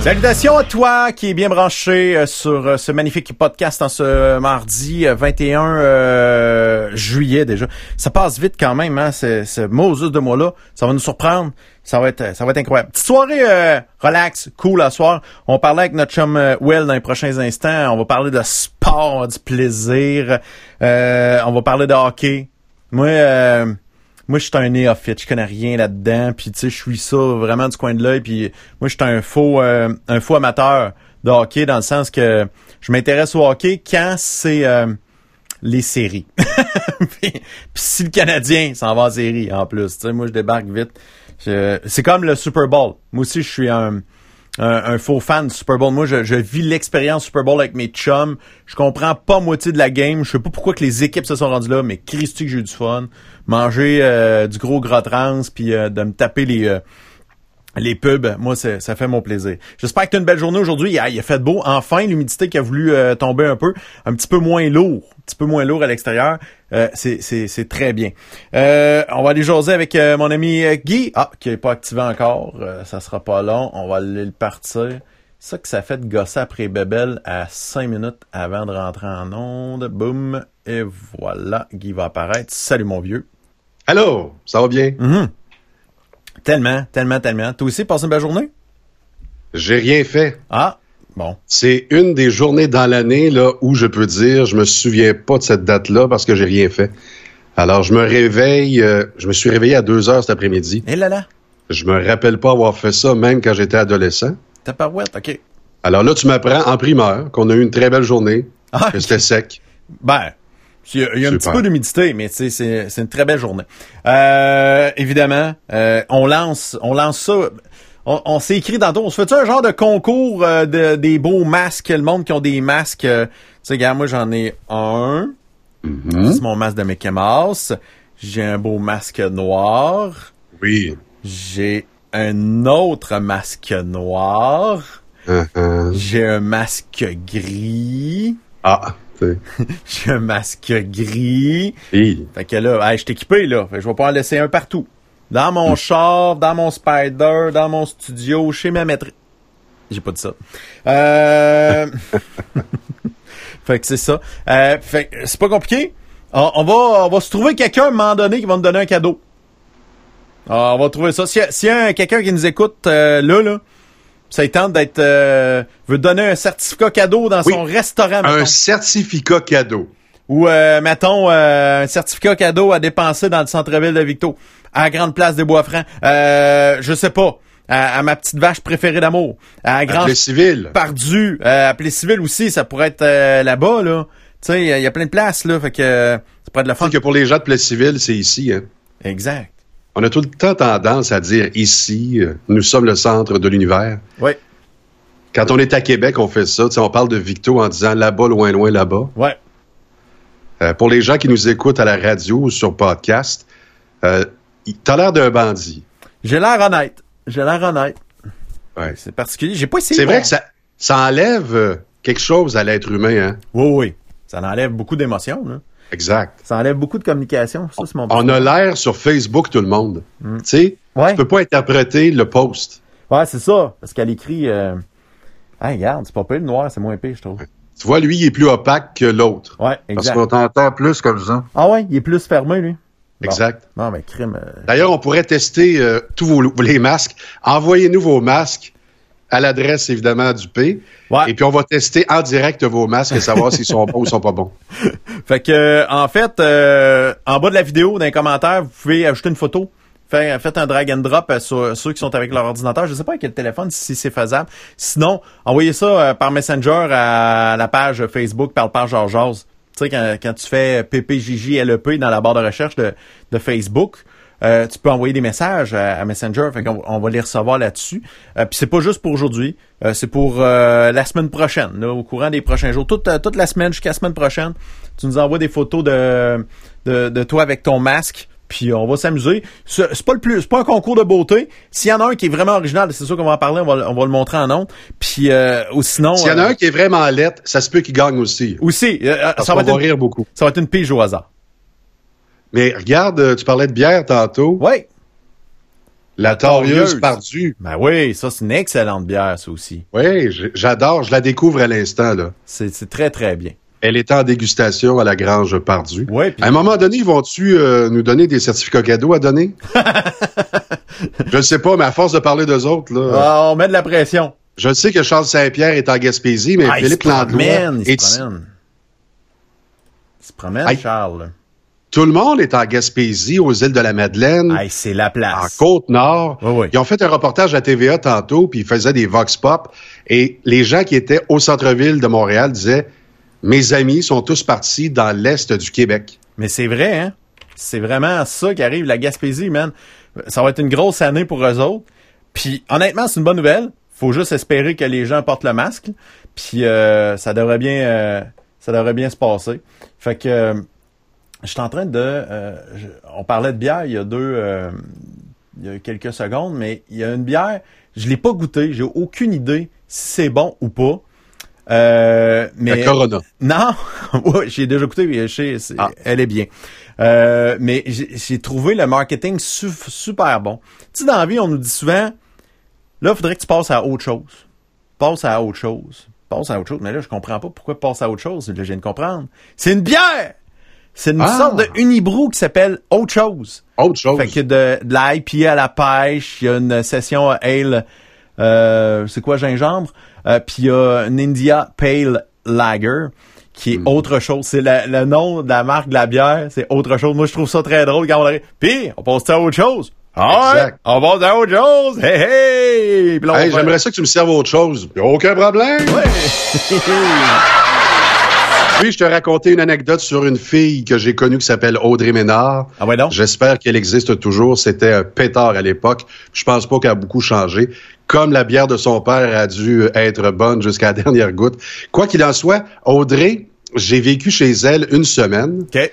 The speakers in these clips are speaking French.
Salutations à toi qui est bien branché euh, sur euh, ce magnifique podcast en ce mardi euh, 21 euh, juillet déjà. Ça passe vite quand même, hein, ce, ce Moses de mois-là. Ça va nous surprendre. Ça va être, ça va être incroyable. Petite soirée relax, cool à soir. On parlait avec notre chum Will dans les prochains instants. On va parler de sport, du plaisir. On va parler de hockey. Moi, euh, moi, je suis un néophyte, je connais rien là-dedans, puis tu sais, je suis ça vraiment du coin de l'œil, puis moi, je suis un faux, euh, un faux amateur de hockey dans le sens que je m'intéresse au hockey quand c'est euh, les séries. puis, si le Canadien s'en va en série, en plus, tu sais, moi, je débarque vite. C'est comme le Super Bowl. Moi aussi, je suis un, faux fan du Super Bowl. Moi, je, je vis l'expérience Super Bowl avec mes chums. Je comprends pas moitié de la game. Je sais pas pourquoi que les équipes se sont rendues là, mais Christy que j'ai eu du fun. Manger euh, du gros gras trans, puis euh, de me taper les euh, les pubs, moi, ça fait mon plaisir. J'espère que tu as une belle journée aujourd'hui. Il il a fait beau. Enfin, l'humidité qui a voulu euh, tomber un peu, un petit peu moins lourd, un petit peu moins lourd à l'extérieur. Euh, c'est- très bien. Euh, on va aller jaser avec mon ami Guy. Ah, qui est pas activé encore. Ça sera pas long. On va aller le partir. Ça que ça fait de gosser après Bebel à 5 minutes avant de rentrer en onde. Boum. Et voilà, Guy va apparaître. Salut mon vieux. Allô, ça va bien? Mhm. Tellement, tellement, tellement. Toi aussi, passe une belle journée? J'ai rien fait. Ah, bon. C'est une des journées dans l'année là où je peux dire je me souviens pas de cette date-là parce que j'ai rien fait. Alors je me réveille, euh, je me suis réveillé à 2 heures cet après-midi. Et là là, Je me rappelle pas avoir fait ça même quand j'étais adolescent. ta parouette, OK. Alors là tu m'apprends en primeur qu'on a eu une très belle journée, Ah, que c'était sec. ben, il y a, il y a un petit peu d'humidité, mais c'est une très belle journée. Euh, évidemment, euh, on lance on lance ça. On, on s'est écrit dans on se fait un genre de concours euh, de, des beaux masques, le monde qui ont des masques. euh, tu sais, regarde, moi j'en ai un. Mhm. C'est mon masque de Mickey Mouse. J'ai un beau masque noir. Oui. J'ai un autre masque noir. Hein. J'ai un masque gris. Ah, tu J'ai un masque gris. sais. Fait que là, hey, je suis équipé, là. Fait que je vais en laisser un partout. Dans mon char, dans mon spider, dans mon studio, chez ma maîtresse. J'ai pas dit ça. Euh... fait que c'est ça. Euh, fait que c'est pas compliqué. On, on va, on va se trouver quelqu'un à un moment donné qui va nous donner un cadeau. Ah, on va trouver ça. S'il y a, s'il y a quelqu'un qui nous écoute euh, là, là, ça tente d'être... Euh, veut donner un certificat cadeau dans Oui. son restaurant, mettons. Un certificat cadeau. Ou, euh, mettons, euh, un certificat cadeau à dépenser dans le centre-ville de Victo, à la Grande Place des Bois-Francs. Euh, je sais pas. À, à ma petite vache préférée d'amour. À Grand Appelé civil. Pardu. Euh, appelé civil aussi, ça pourrait être euh, là-bas, là. Tu sais, il y, a- plein de places, là. Fait que ça pourrait être Tu fun. que pour les gens de plaie civile, c'est ici. Hein. Exact. On a tout le temps tendance à dire ici, euh, nous sommes le centre de l'univers. Oui. Quand on est à Québec, on fait ça. On parle de Victo en disant là-bas, loin, loin, là-bas. Ouais. Euh, pour les gens qui nous écoutent à la radio ou sur podcast, euh, t'as l'air d'un bandit. J'ai l'air honnête. J'ai l'air honnête. Ouais. C'est particulier. J'ai pas essayé. C'est vrai que ça, ça enlève euh, quelque chose à l'être humain. Hein? Oui, oui. Ça enlève beaucoup d'émotions. Exact. Ça enlève beaucoup de communication. Ça, c'est mon On a l'air sur Facebook, tout le monde. Mm. Tu sais, Ouais. tu peux pas interpréter le post. Ouais, c'est ça. Parce qu'elle écrit. Euh... Ah, regarde, c'est pas pire le noir, c'est moins pire, je trouve. Tu vois, lui, il est plus opaque que l'autre. Ouais, Parce exact. qu'on t'entend plus comme ça. Ah ouais, il est plus fermé, lui. Bon. Exact. Non, mais crime. euh, D'ailleurs, on pourrait tester euh, tous vos, les masques. Envoyez-nous vos masques à l'adresse, évidemment, du P. Ouais. Et puis, on va tester en direct vos masques et savoir s'ils sont bons ou sont pas bons. Fait que, euh, en fait, euh, en bas de la vidéo, dans les commentaires, vous pouvez ajouter une photo. Fait- Faites un drag and drop euh, sur ceux qui sont avec leur ordinateur. Je sais pas à quel téléphone, si c'est faisable. Sinon, envoyez ça par Messenger à la page Facebook par Georges Jazz. Tu sais, quand, quand tu fais PPJJLEP E dans la barre de recherche de, de Facebook, euh, tu peux envoyer des messages à, à Messenger, fait qu'on on va les recevoir là-dessus. Euh, Puis c'est pas juste pour aujourd'hui, euh, c'est pour euh, la semaine prochaine, là, au courant des prochains jours, toute, euh, toute la semaine jusqu'à la semaine prochaine. Tu nous envoies des photos de, de, de toi avec ton masque. Puis on va s'amuser. C'est pas le plus, c'est pas un concours de beauté. S'il y en a un qui est vraiment original, c'est sûr qu'on va en parler, on va, le- on va le montrer en ondes. Puis euh, ou sinon, S'il y en a euh, un qui est vraiment lettre, ça se peut qu'il gagne aussi. aussi, euh, ça va, va être une, rire beaucoup. ça va être une pige au hasard. Mais regarde, euh, tu parlais de bière tantôt. Oui, La Torieuse pardue. Ben oui, ça, c'est une excellente bière, ça aussi. Oui, j'adore. Je la découvre à l'instant, là. C'est très, très bien. Elle est en dégustation à la Grange Pardue. Oui, À un moment donné, ils vont-tu euh, nous donner des certificats cadeaux à donner? je ne sais pas, mais à force de parler d'eux autres, là. Ah, on met de la pression. Je sais que Charles Saint-Pierre est en Gaspésie, mais Ah, il Philippe se Landlois. promène, il se promène. Il se promène. Charles. Tout le monde est en Gaspésie, aux îles de la Madeleine. Hey, c'est la en place. Côte-Nord. Oui, oui. Ils ont fait un reportage à TVA tantôt, puis ils faisaient des vox pop. Et les gens qui étaient au centre-ville de Montréal disaient Mes amis sont tous partis dans l'Est du Québec. Mais c'est vrai, hein? C'est vraiment ça qui arrive, la Gaspésie, man. Ça va être une grosse année pour eux autres. Puis, honnêtement, c'est une bonne nouvelle. Faut juste espérer que les gens portent le masque. Puis, euh, ça devrait bien, euh, ça devrait bien se passer. Fait que, euh, je suis en train de, euh, je- on parlait de bière il y a deux, euh, il y a quelques secondes, mais il y a une bière, je l'ai pas goûtée, j'ai aucune idée si c'est bon ou pas. Euh, mais La Corona. non, j'ai déjà goûté, mais je sais, Ah. elle est bien. Euh, mais j'ai j'ai trouvé le marketing su- super bon. Tu sais, dans la vie, on nous dit souvent, là, il faudrait que tu passes à autre chose. Passe à autre chose. Passe à autre chose. Mais là, je comprends pas pourquoi passe à autre chose. Là, je viens de comprendre. C'est une bière! C'est une Ah. sorte de unibrou qui s'appelle autre chose. Autre chose. Fait que de, de la IPA à la pêche, il y a une session ale, euh, c'est quoi, gingembre? Euh, Puis il y a une India Pale Lager, qui est Hmm. autre chose. C'est la- le nom de la marque de la bière, c'est autre chose. Moi, je trouve ça très drôle quand on arrive. Puis, on passe à autre chose. Ah ouais, Exact. on passe à autre chose. Hey, hey! Hey, j'aimerais ça que tu me serves autre chose. Aucun problème. Ouais. Puis, je te racontais une anecdote sur une fille que j'ai connue qui s'appelle Audrey Ménard. ah ouais, donc? J'espère qu'elle existe toujours. C'était un pétard à l'époque. Je pense pas qu'elle a beaucoup changé. Comme la bière de son père a dû être bonne jusqu'à la dernière goutte. Quoi qu'il en soit, Audrey, j'ai vécu chez elle une semaine. OK.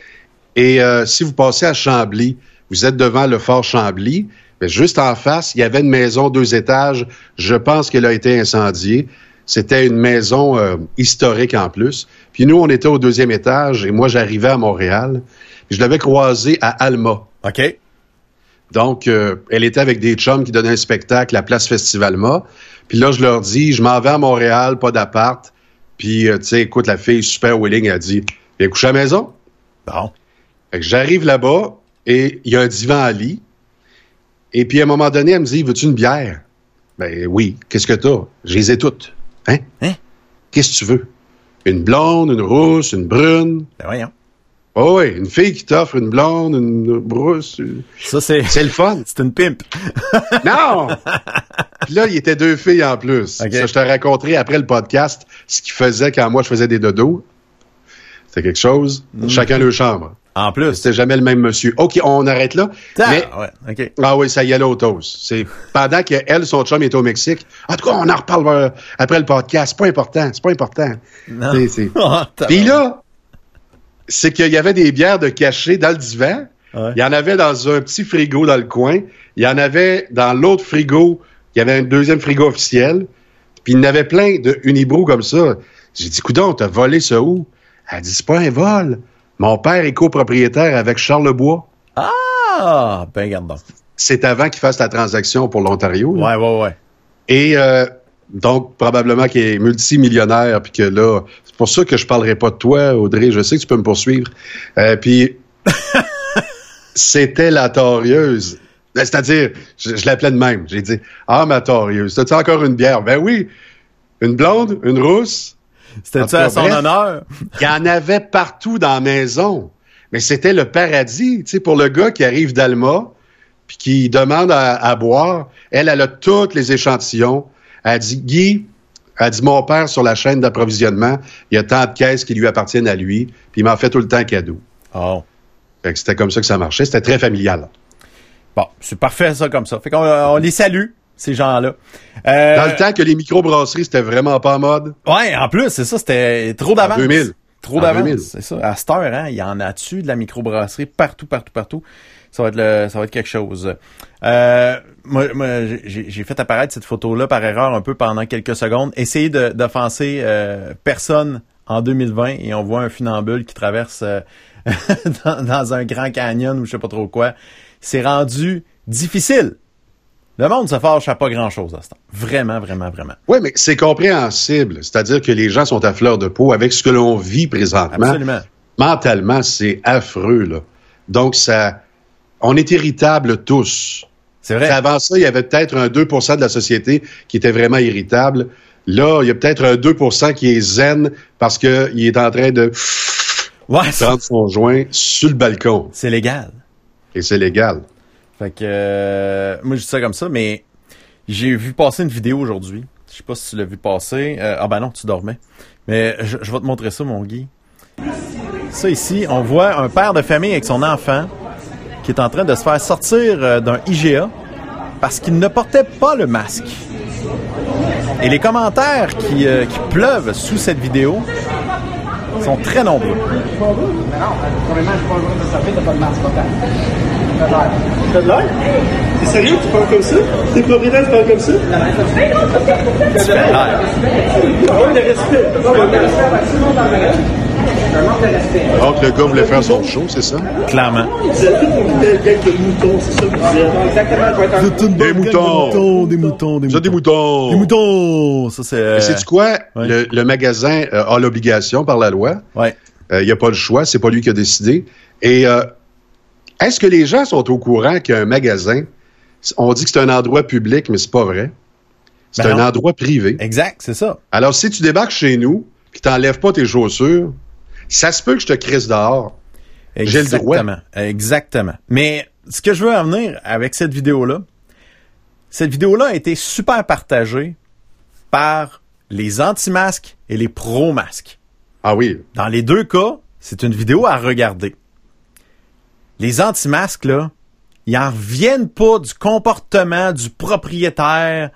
Et euh, si vous passez à Chambly, vous êtes devant le fort Chambly. Mais juste en face, il y avait une maison deux étages. Je pense qu'elle a été incendiée. C'était une maison euh, historique en plus. Puis nous, on était au deuxième étage et moi, j'arrivais à Montréal. Je l'avais croisée à Alma. OK. Donc, euh, elle était avec des chums qui donnaient un spectacle à Place Festivalma. Puis là, je leur dis, je m'en vais à Montréal, pas d'appart. Puis, euh, tu sais, écoute, la fille super willing, elle dit, viens coucher à la maison. Bon. Fait que j'arrive là-bas et il y a un divan à lit. Et puis, à un moment donné, elle me dit, veux-tu une bière? Ben oui, qu'est-ce que t'as? Je les ai toutes. Hein? Hein? Qu'est-ce que tu veux? Une blonde, une rousse, une brune. Ben voyons. Oh oui, une fille qui t'offre une blonde, une rousse. une- Ça, c'est, C'est le fun. c'est une pimp. Non! Puis là, il était deux filles en plus. Ça, je te raconterai après le podcast ce qu'ils faisaient quand moi je faisais des dodos. C'était quelque chose. Mm. Chacun leur chambre. En plus. C'était jamais le même monsieur. OK, on arrête là. Ah, Mais, ouais, ah oui, ça y au toast. C'est pendant que elle, son chum est au Mexique. En tout cas, on en reparle après le podcast. C'est pas important. C'est pas important. Non. T'as- Puis là, c'est qu'il y avait des bières de cachet dans le divan. Ouais. Il y en avait dans un petit frigo dans le coin. Il y en avait dans l'autre frigo. Il y avait un deuxième frigo officiel. Puis il y en avait plein de Unibrew comme ça. J'ai dit, coudon, t'as volé ça où? Elle dit, c'est pas un vol. Mon père est copropriétaire avec Charles Lebois. Ah, ben, garde donc. C'est avant qu'il fasse la transaction pour l'Ontario. Ouais, ouais, ouais. Et euh, donc, probablement qu'il est multimillionnaire, puis que là, c'est pour ça que je parlerai pas de toi, Audrey. Je sais que tu peux me poursuivre. Euh, puis, c'était la torieuse. Ben, C'est-à-dire, je, je l'appelais de même. J'ai dit, ah, ma torieuse, t'as-tu encore une bière? Ben oui. Une blonde, une rousse. C'était-tu cas, à son bref. honneur? Il y en avait partout dans la maison. Mais c'était le paradis, tu sais, pour le gars qui arrive d'Alma, puis qui demande à, à boire. Elle, elle a tous les échantillons. Elle dit, Guy, elle a dit, mon père, sur la chaîne d'approvisionnement, il y a tant de caisses qui lui appartiennent à lui, puis il m'en fait tout le temps cadeau. Oh. Fait que c'était comme ça que ça marchait. C'était très familial. Bon, c'est parfait, ça, comme ça. Fait qu'on on les salue, ces gens-là. Euh, Dans le temps que les microbrasseries, c'était vraiment pas en mode. Ouais, en plus, c'est ça, c'était trop d'avance. 2000. Trop d'avance, 2000. c'est ça. À cette heure, hein, il y en a-tu de la microbrasserie partout, partout, partout? Ça va être le, ça va être quelque chose. Euh, moi, moi, j'ai fait apparaître cette photo-là par erreur un peu pendant quelques secondes. Essayez de- d'offenser euh, personne en 2020 et on voit un funambule qui traverse euh, dans, dans un grand canyon ou je sais pas trop quoi. C'est rendu difficile Le monde se fâche à pas grand-chose à ce temps. Vraiment, vraiment, vraiment. Oui, mais c'est compréhensible. C'est-à-dire que les gens sont à fleur de peau avec ce que l'on vit présentement. Absolument. Mentalement, c'est affreux, là. Donc, ça, on est irritable tous. C'est vrai. Avant ça, il y avait peut-être un 2% de la société qui était vraiment irritable. Là, il y a peut-être un 2% qui est zen parce qu'il est en train de Ouais, prendre son joint sur le balcon. c'est légal. Et c'est légal. Fait que euh, moi je dis ça comme ça, mais j'ai vu passer une vidéo aujourd'hui. Je sais pas si tu l'as vu passer. Euh, ah ben non, tu dormais. Mais je, vais te montrer ça, mon Guy. Ça ici, on voit un père de famille avec son enfant qui est en train de se faire sortir euh, d'un IGA parce qu'il ne portait pas le masque. Et les commentaires qui, qui pleuvent sous cette vidéo sont très nombreux. T'as de l'air? T'es sérieux? Tu parles comme ça? Tes propriétaires, tu parles comme ça? Ah, Ah ouais, le respect. Donc, le gars voulait faire son show, c'est ça? clairement. Vous êtes tous une belle gang de moutons, c'est ça que vous êtes. Des moutons. Des moutons, des Ça, des moutons. Des moutons! Ça, c'est... Mais sais-tu quoi? Ouais. Le, le magasin euh, a l'obligation par la loi. Ouais. Euh, Il n'y a pas le choix, c'est pas lui qui a décidé. Et euh, est-ce que les gens sont au courant qu'un magasin, on dit que c'est un endroit public, mais c'est pas vrai. C'est Ben un non. endroit privé. Exact, c'est ça. Alors, si tu débarques chez nous, puis t'enlèves pas tes chaussures, ça se peut que je te crisse dehors. J'ai le droit. Exactement. Exactement. Mais ce que je veux en venir avec cette vidéo-là, cette vidéo-là a été super partagée par les anti-masques et les pro-masques. Ah oui. Dans les deux cas, c'est une vidéo à regarder. Les anti-masques, là, ils en reviennent pas du comportement du propriétaire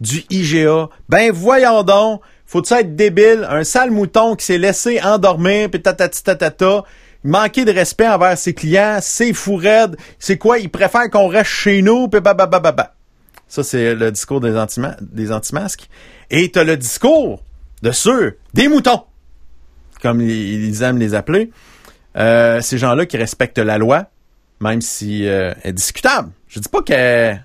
du IGA. Ben voyons donc, faut-tu être débile, un sale mouton qui s'est laissé endormir, puis tatati tatata, manquer de respect envers ses clients, c'est fou c'est quoi, il préfère qu'on reste chez nous, puis bababababa. Ça, c'est le discours des, anti des anti-masques. Et t'as le discours de ceux, des moutons, comme ils, ils aiment les appeler, euh, ces gens-là qui respectent la loi, même si euh, elle est discutable. Je dis pas que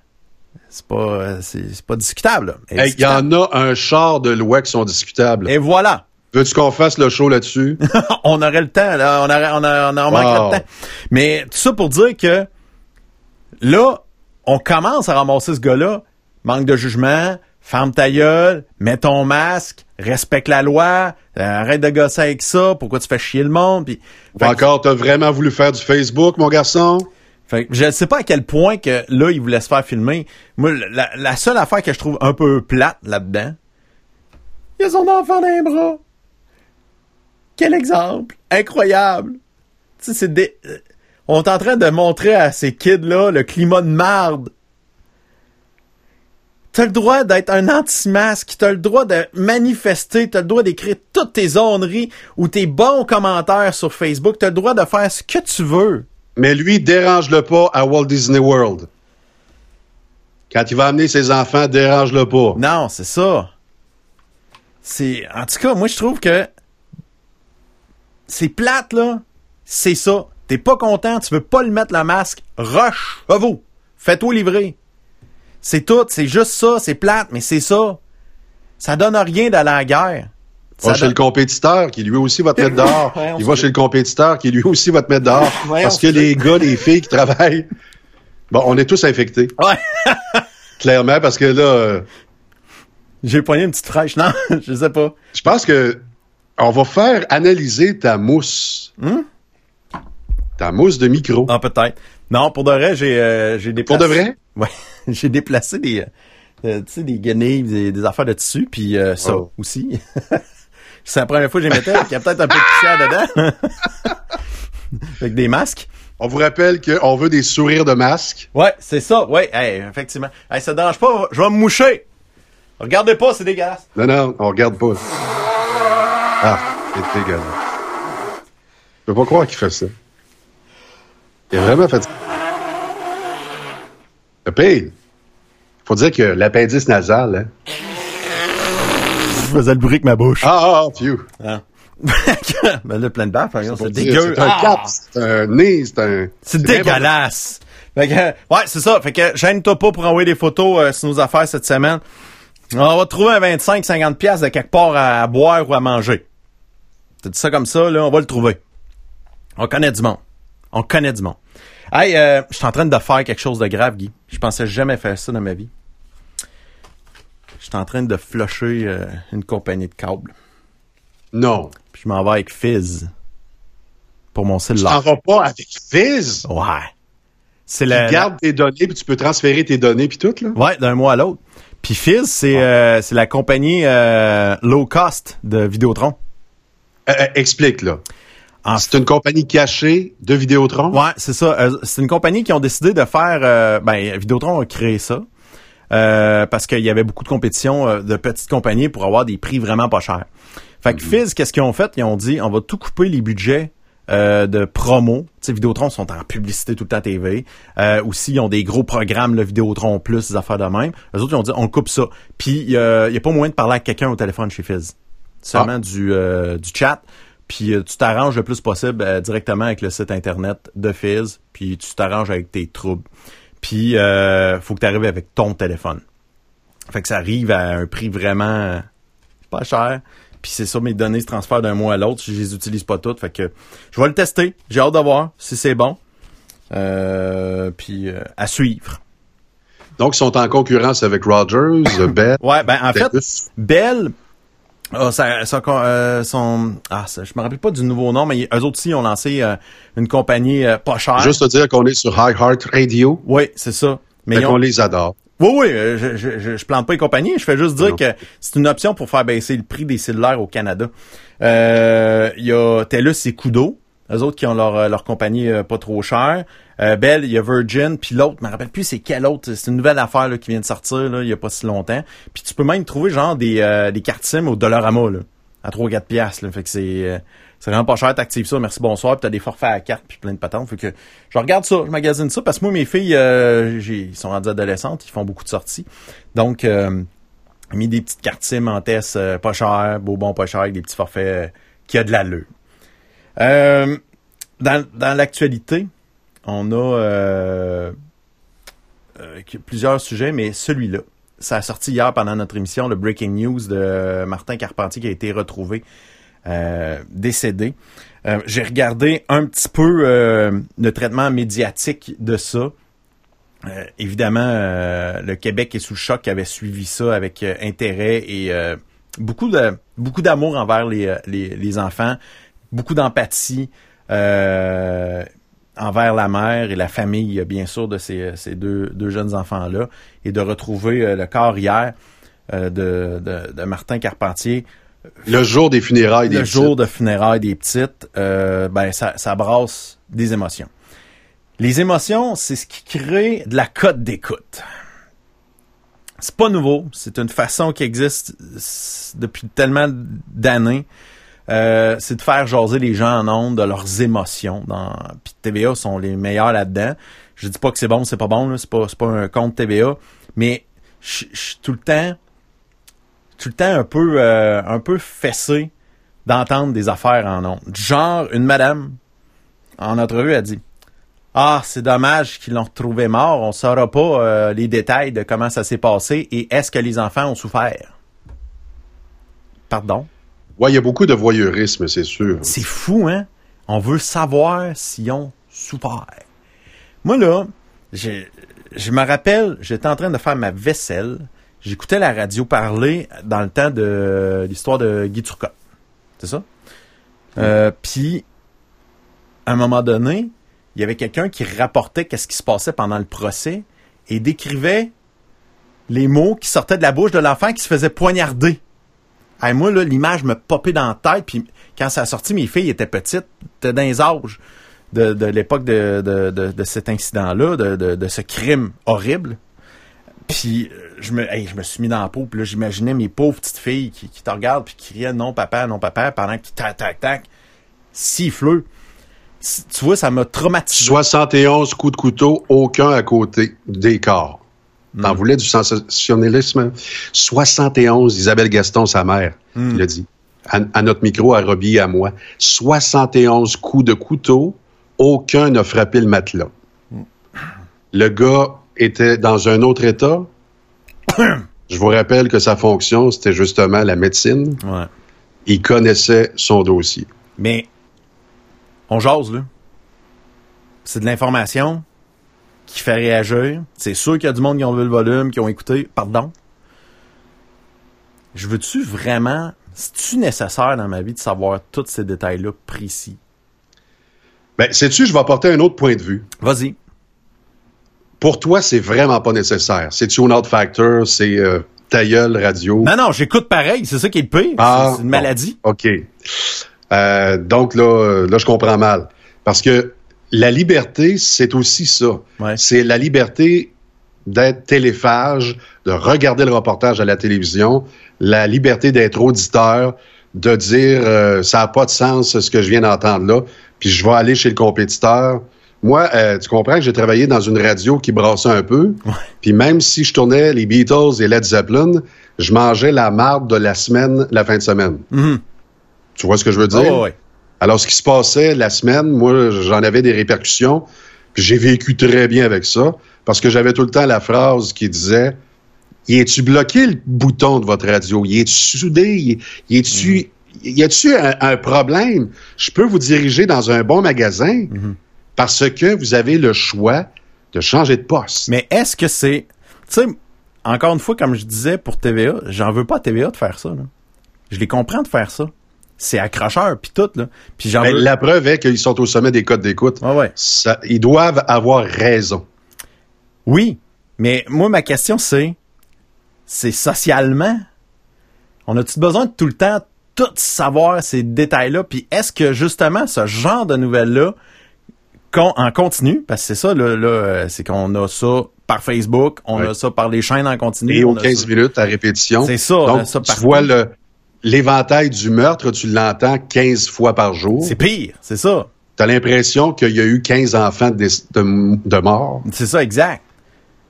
c'est pas euh, c'est pas discutable. Hey, Il y en a un char de loi qui sont discutables. Et voilà. Veux-tu qu'on fasse le show là-dessus? on aurait le temps, là, on aurait, on, a- on, a- on manquerait Wow. de temps. Mais tout ça pour dire que là, on commence à ramasser ce gars-là. Manque de jugement, ferme ta gueule, mets ton masque, respecte la loi, euh, arrête de gosser avec ça, pourquoi tu fais chier le monde, puis encore, t'as vraiment voulu faire du Facebook, mon garçon? Fait que je ne sais pas à quel point que là, il voulait se faire filmer. Moi, la, la seule affaire que je trouve un peu plate là-dedans, il a son enfant dans les bras. Quel exemple! Incroyable! Tu sais, c'est des... euh, On est en train de montrer à ces kids-là le climat de marde. T'as le droit d'être un anti-masque, t'as le droit de manifester, t'as le droit d'écrire toutes tes onneries ou tes bons commentaires sur Facebook, t'as le droit de faire ce que tu veux. Mais lui, dérange-le pas à Walt Disney World. Quand il va amener ses enfants, dérange-le pas. Non, c'est ça. C'est. En tout cas, moi je trouve que c'est plate, là. C'est ça. T'es pas content, tu veux pas le mettre le masque. Rush, à vous. Fais-toi livrer. C'est tout, c'est juste ça, c'est plate, mais c'est ça. Ça donne rien d'aller à la guerre. Va Ça chez donne- le compétiteur qui lui aussi va te mettre dehors. Ouais, il va chez le compétiteur qui lui aussi va te mettre dehors. Ouais, parce que les gars, les filles qui travaillent, bon, on est tous infectés. Ouais. Clairement, parce que là, euh, J'ai poigné une petite fraîche. Non, je sais pas. je pense que on va faire analyser ta mousse. Ta mousse de micro. Ah, peut-être. Non, pour de vrai, j'ai euh, j'ai Pour de vrai? Ouais, j'ai déplacé des, euh, tu sais, des guenilles, des, des affaires de tissu, puis euh, ça Oh. aussi. C'est la première fois que j'ai mettais, il y a peut-être un peu de poussière dedans. Avec des masques. On vous rappelle qu'on veut des sourires de masque. Ouais, c'est ça. Ouais, hey, effectivement. Hey, ça te dérange pas, je vais me moucher. Regardez pas, c'est dégueulasse. Non, non, on regarde pas. Ah, c'est dégueulasse. Je peux pas croire qu'il fait ça. Il est vraiment fatigué. Le pire, faut dire que l'appendice nasal, hein. Je faisais le bruit avec ma bouche. Ah, ah, phew. Ah. ben là, plein de baffes, c'est dégueu. C'est un Ah! cap, c'est un nez, c'est un... C'est dégueulasse. Fait que, ouais, c'est ça. Fait que gêne-toi pas pour envoyer des photos euh, sur nos affaires cette semaine. On va trouver un 25-50$ piastres de quelque part à, boire ou à manger. T'as dit ça comme ça, là, on va le trouver. On connaît du monde. On connaît du monde. Hey, euh, je suis en train de faire quelque chose de grave, Guy. Je pensais jamais faire ça dans ma vie. Je suis en train de flusher euh, une compagnie de câbles. Non. Puis je m'en vais avec Fizz. Pour mon Tu cellulaire. t'en vas pas avec Fizz? Ouais. C'est Tu la, gardes tes données, puis tu peux transférer tes données, puis tout, là? Ouais, d'un mois à l'autre. Puis Fizz, c'est euh, c'est la compagnie euh, low cost de Vidéotron. Euh, euh, explique, là. En C'est une compagnie cachée de Vidéotron? Ouais, c'est ça. Euh, c'est une compagnie qui ont décidé de faire. euh, ben, Vidéotron a créé ça euh, parce qu'il y avait beaucoup de compétition euh, de petites compagnies pour avoir des prix vraiment pas chers. Fait que Fizz, qu'est-ce qu'ils ont fait? Ils ont dit, on va tout couper les budgets. euh, de promo. Tu sais, Vidéotron sont en publicité tout le temps à TV. Euh, aussi, ils ont des gros programmes, le Vidéotron Plus, des affaires de même. Les autres, ils ont dit, on coupe ça. Puis, il y a, il y a pas moyen de parler à quelqu'un au téléphone chez Fizz. Seulement du, euh, du chat. Puis, euh, tu t'arranges le plus possible euh, directement avec le site Internet de Fizz. Puis, tu t'arranges avec tes troubles. Puis, euh, faut que tu arrives avec ton téléphone. Fait que ça arrive à un prix vraiment pas cher. Puis c'est ça, mes données se transfèrent d'un mois à l'autre. Je les utilise pas toutes. Fait que je vais le tester. J'ai hâte de voir si c'est bon. Puis à suivre. Donc, ils sont en concurrence avec Rogers, Bell. Ouais, ben en fait. Bell, ah, ça, ça, euh, son, ah, ça, je me rappelle pas du nouveau nom, mais eux autres aussi ont lancé euh, une compagnie euh, pas chère. Juste te dire qu'on est sur High Heart Radio, Oui, c'est ça. Mais ils ont- les adore. Oui, oui, euh, je, je, je, je plante pas les compagnies. Je fais juste dire Non. que c'est une option pour faire baisser le prix des cellulaires au Canada. Euh, Il y a TELUS et Kudo, eux autres qui ont leur, euh, leur compagnie euh, pas trop chère. Euh, Bell, il y a Virgin, puis l'autre, je me rappelle plus c'est quel autre. C'est une nouvelle affaire là, qui vient de sortir il y a pas si longtemps. Puis tu peux même trouver genre des, euh, des cartes SIM au Dollarama là, à 3-4 piastres. Là. Fait que c'est... c'est vraiment pas cher, t'actives ça, merci, bonsoir, puis t'as des forfaits à carte, puis plein de patentes. Fait que je regarde ça, je magasine ça, parce que moi, mes filles, ils sont rendues adolescentes, ils font beaucoup de sorties. Donc, mis des petites cartes SIM en test, pas cher, beau bon pas cher, avec des petits forfaits qui a de l'allure. Euh, dans l'actualité, on a euh, euh, plusieurs sujets, mais celui-là, ça a sorti hier pendant notre émission, le Breaking News de Martin Carpentier qui a été retrouvé décédé. J'ai regardé un petit peu le traitement médiatique de ça. Évidemment, le Québec est sous le choc avait suivi ça avec intérêt et beaucoup de beaucoup d'amour envers les, les enfants, beaucoup d'empathie euh, envers la mère et la famille, bien sûr, de ces, ces deux, deux jeunes enfants-là, et de retrouver euh, le corps hier euh, de, de, de Martin Carpentier Le jour des funérailles des le jour petites. de funérailles des petites, euh, ben ça, ça brasse des émotions. Les émotions, c'est ce qui crée de la cote d'écoute. C'est pas nouveau, c'est une façon qui existe depuis tellement d'années. Euh, c'est de faire jaser les gens en ondes de leurs émotions. Dans... Puis TVA sont les meilleurs là-dedans. Je dis pas que c'est bon, c'est pas bon, c'est pas pas un compte TVA, mais je suis tout le temps tout le temps un peu euh, un peu fessé d'entendre des affaires en ondes. Genre une madame en entrevue a dit Ah, c'est dommage qu'ils l'ont retrouvé mort, on saura pas euh, les détails de comment ça s'est passé et est-ce que les enfants ont souffert. Pardon? Ouais, il y a beaucoup de voyeurisme, c'est sûr. C'est fou, hein? On veut savoir s'ils ont souffert. Moi, là, je me rappelle, j'étais en train de faire ma vaisselle. J'écoutais la radio parler dans le temps de l'histoire de Guy Turcotte. C'est ça? Euh, Puis, à un moment donné, il y avait quelqu'un qui rapportait qu'est-ce qui se passait pendant le procès et décrivait les mots qui sortaient de la bouche de l'enfant qui se faisait poignarder. Hey, moi, l'image me popait dans la tête, puis quand ça a sorti, mes filles étaient petites, étaient dans les âges de, l'époque de, cet incident-là, de, ce crime horrible. Puis euh, je me, je me suis mis dans la peau, puis là, j'imaginais mes pauvres petites filles qui, qui te regardent, puis qui criaient non papa, non papa, pendant qu'ils tac, tac, tac, siffleux. Tu vois, ça m'a traumatisé. 71 coups de couteau, aucun à côté des corps. T'en voulais du sensationnalisme? 71, Isabelle Gaston, sa mère, qui l'a dit. À, à notre micro, à Robbie et à moi. 71 coups de couteau, aucun n'a frappé le matelas. le gars était dans un autre état. Je vous rappelle que sa fonction, c'était justement la médecine. Ouais. Il connaissait son dossier. Mais on jase, là. C'est de l'information qui fait réagir. C'est sûr qu'il y a du monde qui ont vu le volume, qui ont écouté. Pardon. Je veux-tu vraiment. C'est-tu nécessaire dans ma vie de savoir tous ces détails-là précis? Ben, sais-tu, je vais apporter un autre point de vue. Vas-y. Pour toi, c'est vraiment pas nécessaire. C'est tune-out factor, c'est euh, ta gueule, radio? Non, non, j'écoute pareil. C'est ça qui est le pire. Ah, c'est une bon. maladie. OK. Euh, donc là, euh, là, je comprends mal. Parce que la liberté, c'est aussi ça. Ouais. C'est la liberté d'être téléphage, de regarder le reportage à la télévision, la liberté d'être auditeur, de dire euh, ça n'a pas de sens ce que je viens d'entendre là, puis je vais aller chez le compétiteur. Moi, euh, tu comprends que j'ai travaillé dans une radio qui brassait un peu, puis même si je tournais les Beatles et Led Zeppelin, je mangeais la marde de la semaine, la fin de semaine. Mhm. Tu vois ce que je veux dire? Oh, ouais. Alors, ce qui se passait la semaine, moi, j'en avais des répercussions, puis j'ai vécu très bien avec ça, parce que j'avais tout le temps la phrase qui disait Y est-tu bloqué le bouton de votre radio? Y est-tu soudé? Y y est-tu. Y a-tu un, un problème? Je peux vous diriger dans un bon magasin parce que vous avez le choix de changer de poste. Mais est-ce que c'est. Tu sais, encore une fois, comme je disais pour TVA, j'en veux pas à TVA de faire ça. Là. Je les comprends de faire ça. C'est accrocheur, puis tout. Là. Puis j'en Mais veux. la preuve est qu'ils sont au sommet des codes d'écoute. Ouais, ouais. Ça- ils doivent avoir raison. Oui, mais moi, ma question, c'est. C'est socialement. On a-tu besoin de tout le temps tout savoir ces détails-là? Puis est-ce que justement ce genre de nouvelles-là, qu'on en continu, parce que c'est ça, là, là, c'est qu'on a ça par Facebook, on Ouais. a ça par les chaînes en continu. Et aux a 15 ça- minutes à répétition. C'est ça, on a Donc, ça tu partout. vois le, l'éventail du meurtre, tu l'entends 15 fois par jour. C'est pire, c'est ça. Tu as l'impression qu'il y a eu 15 enfants de, de, de morts. C'est ça, exact.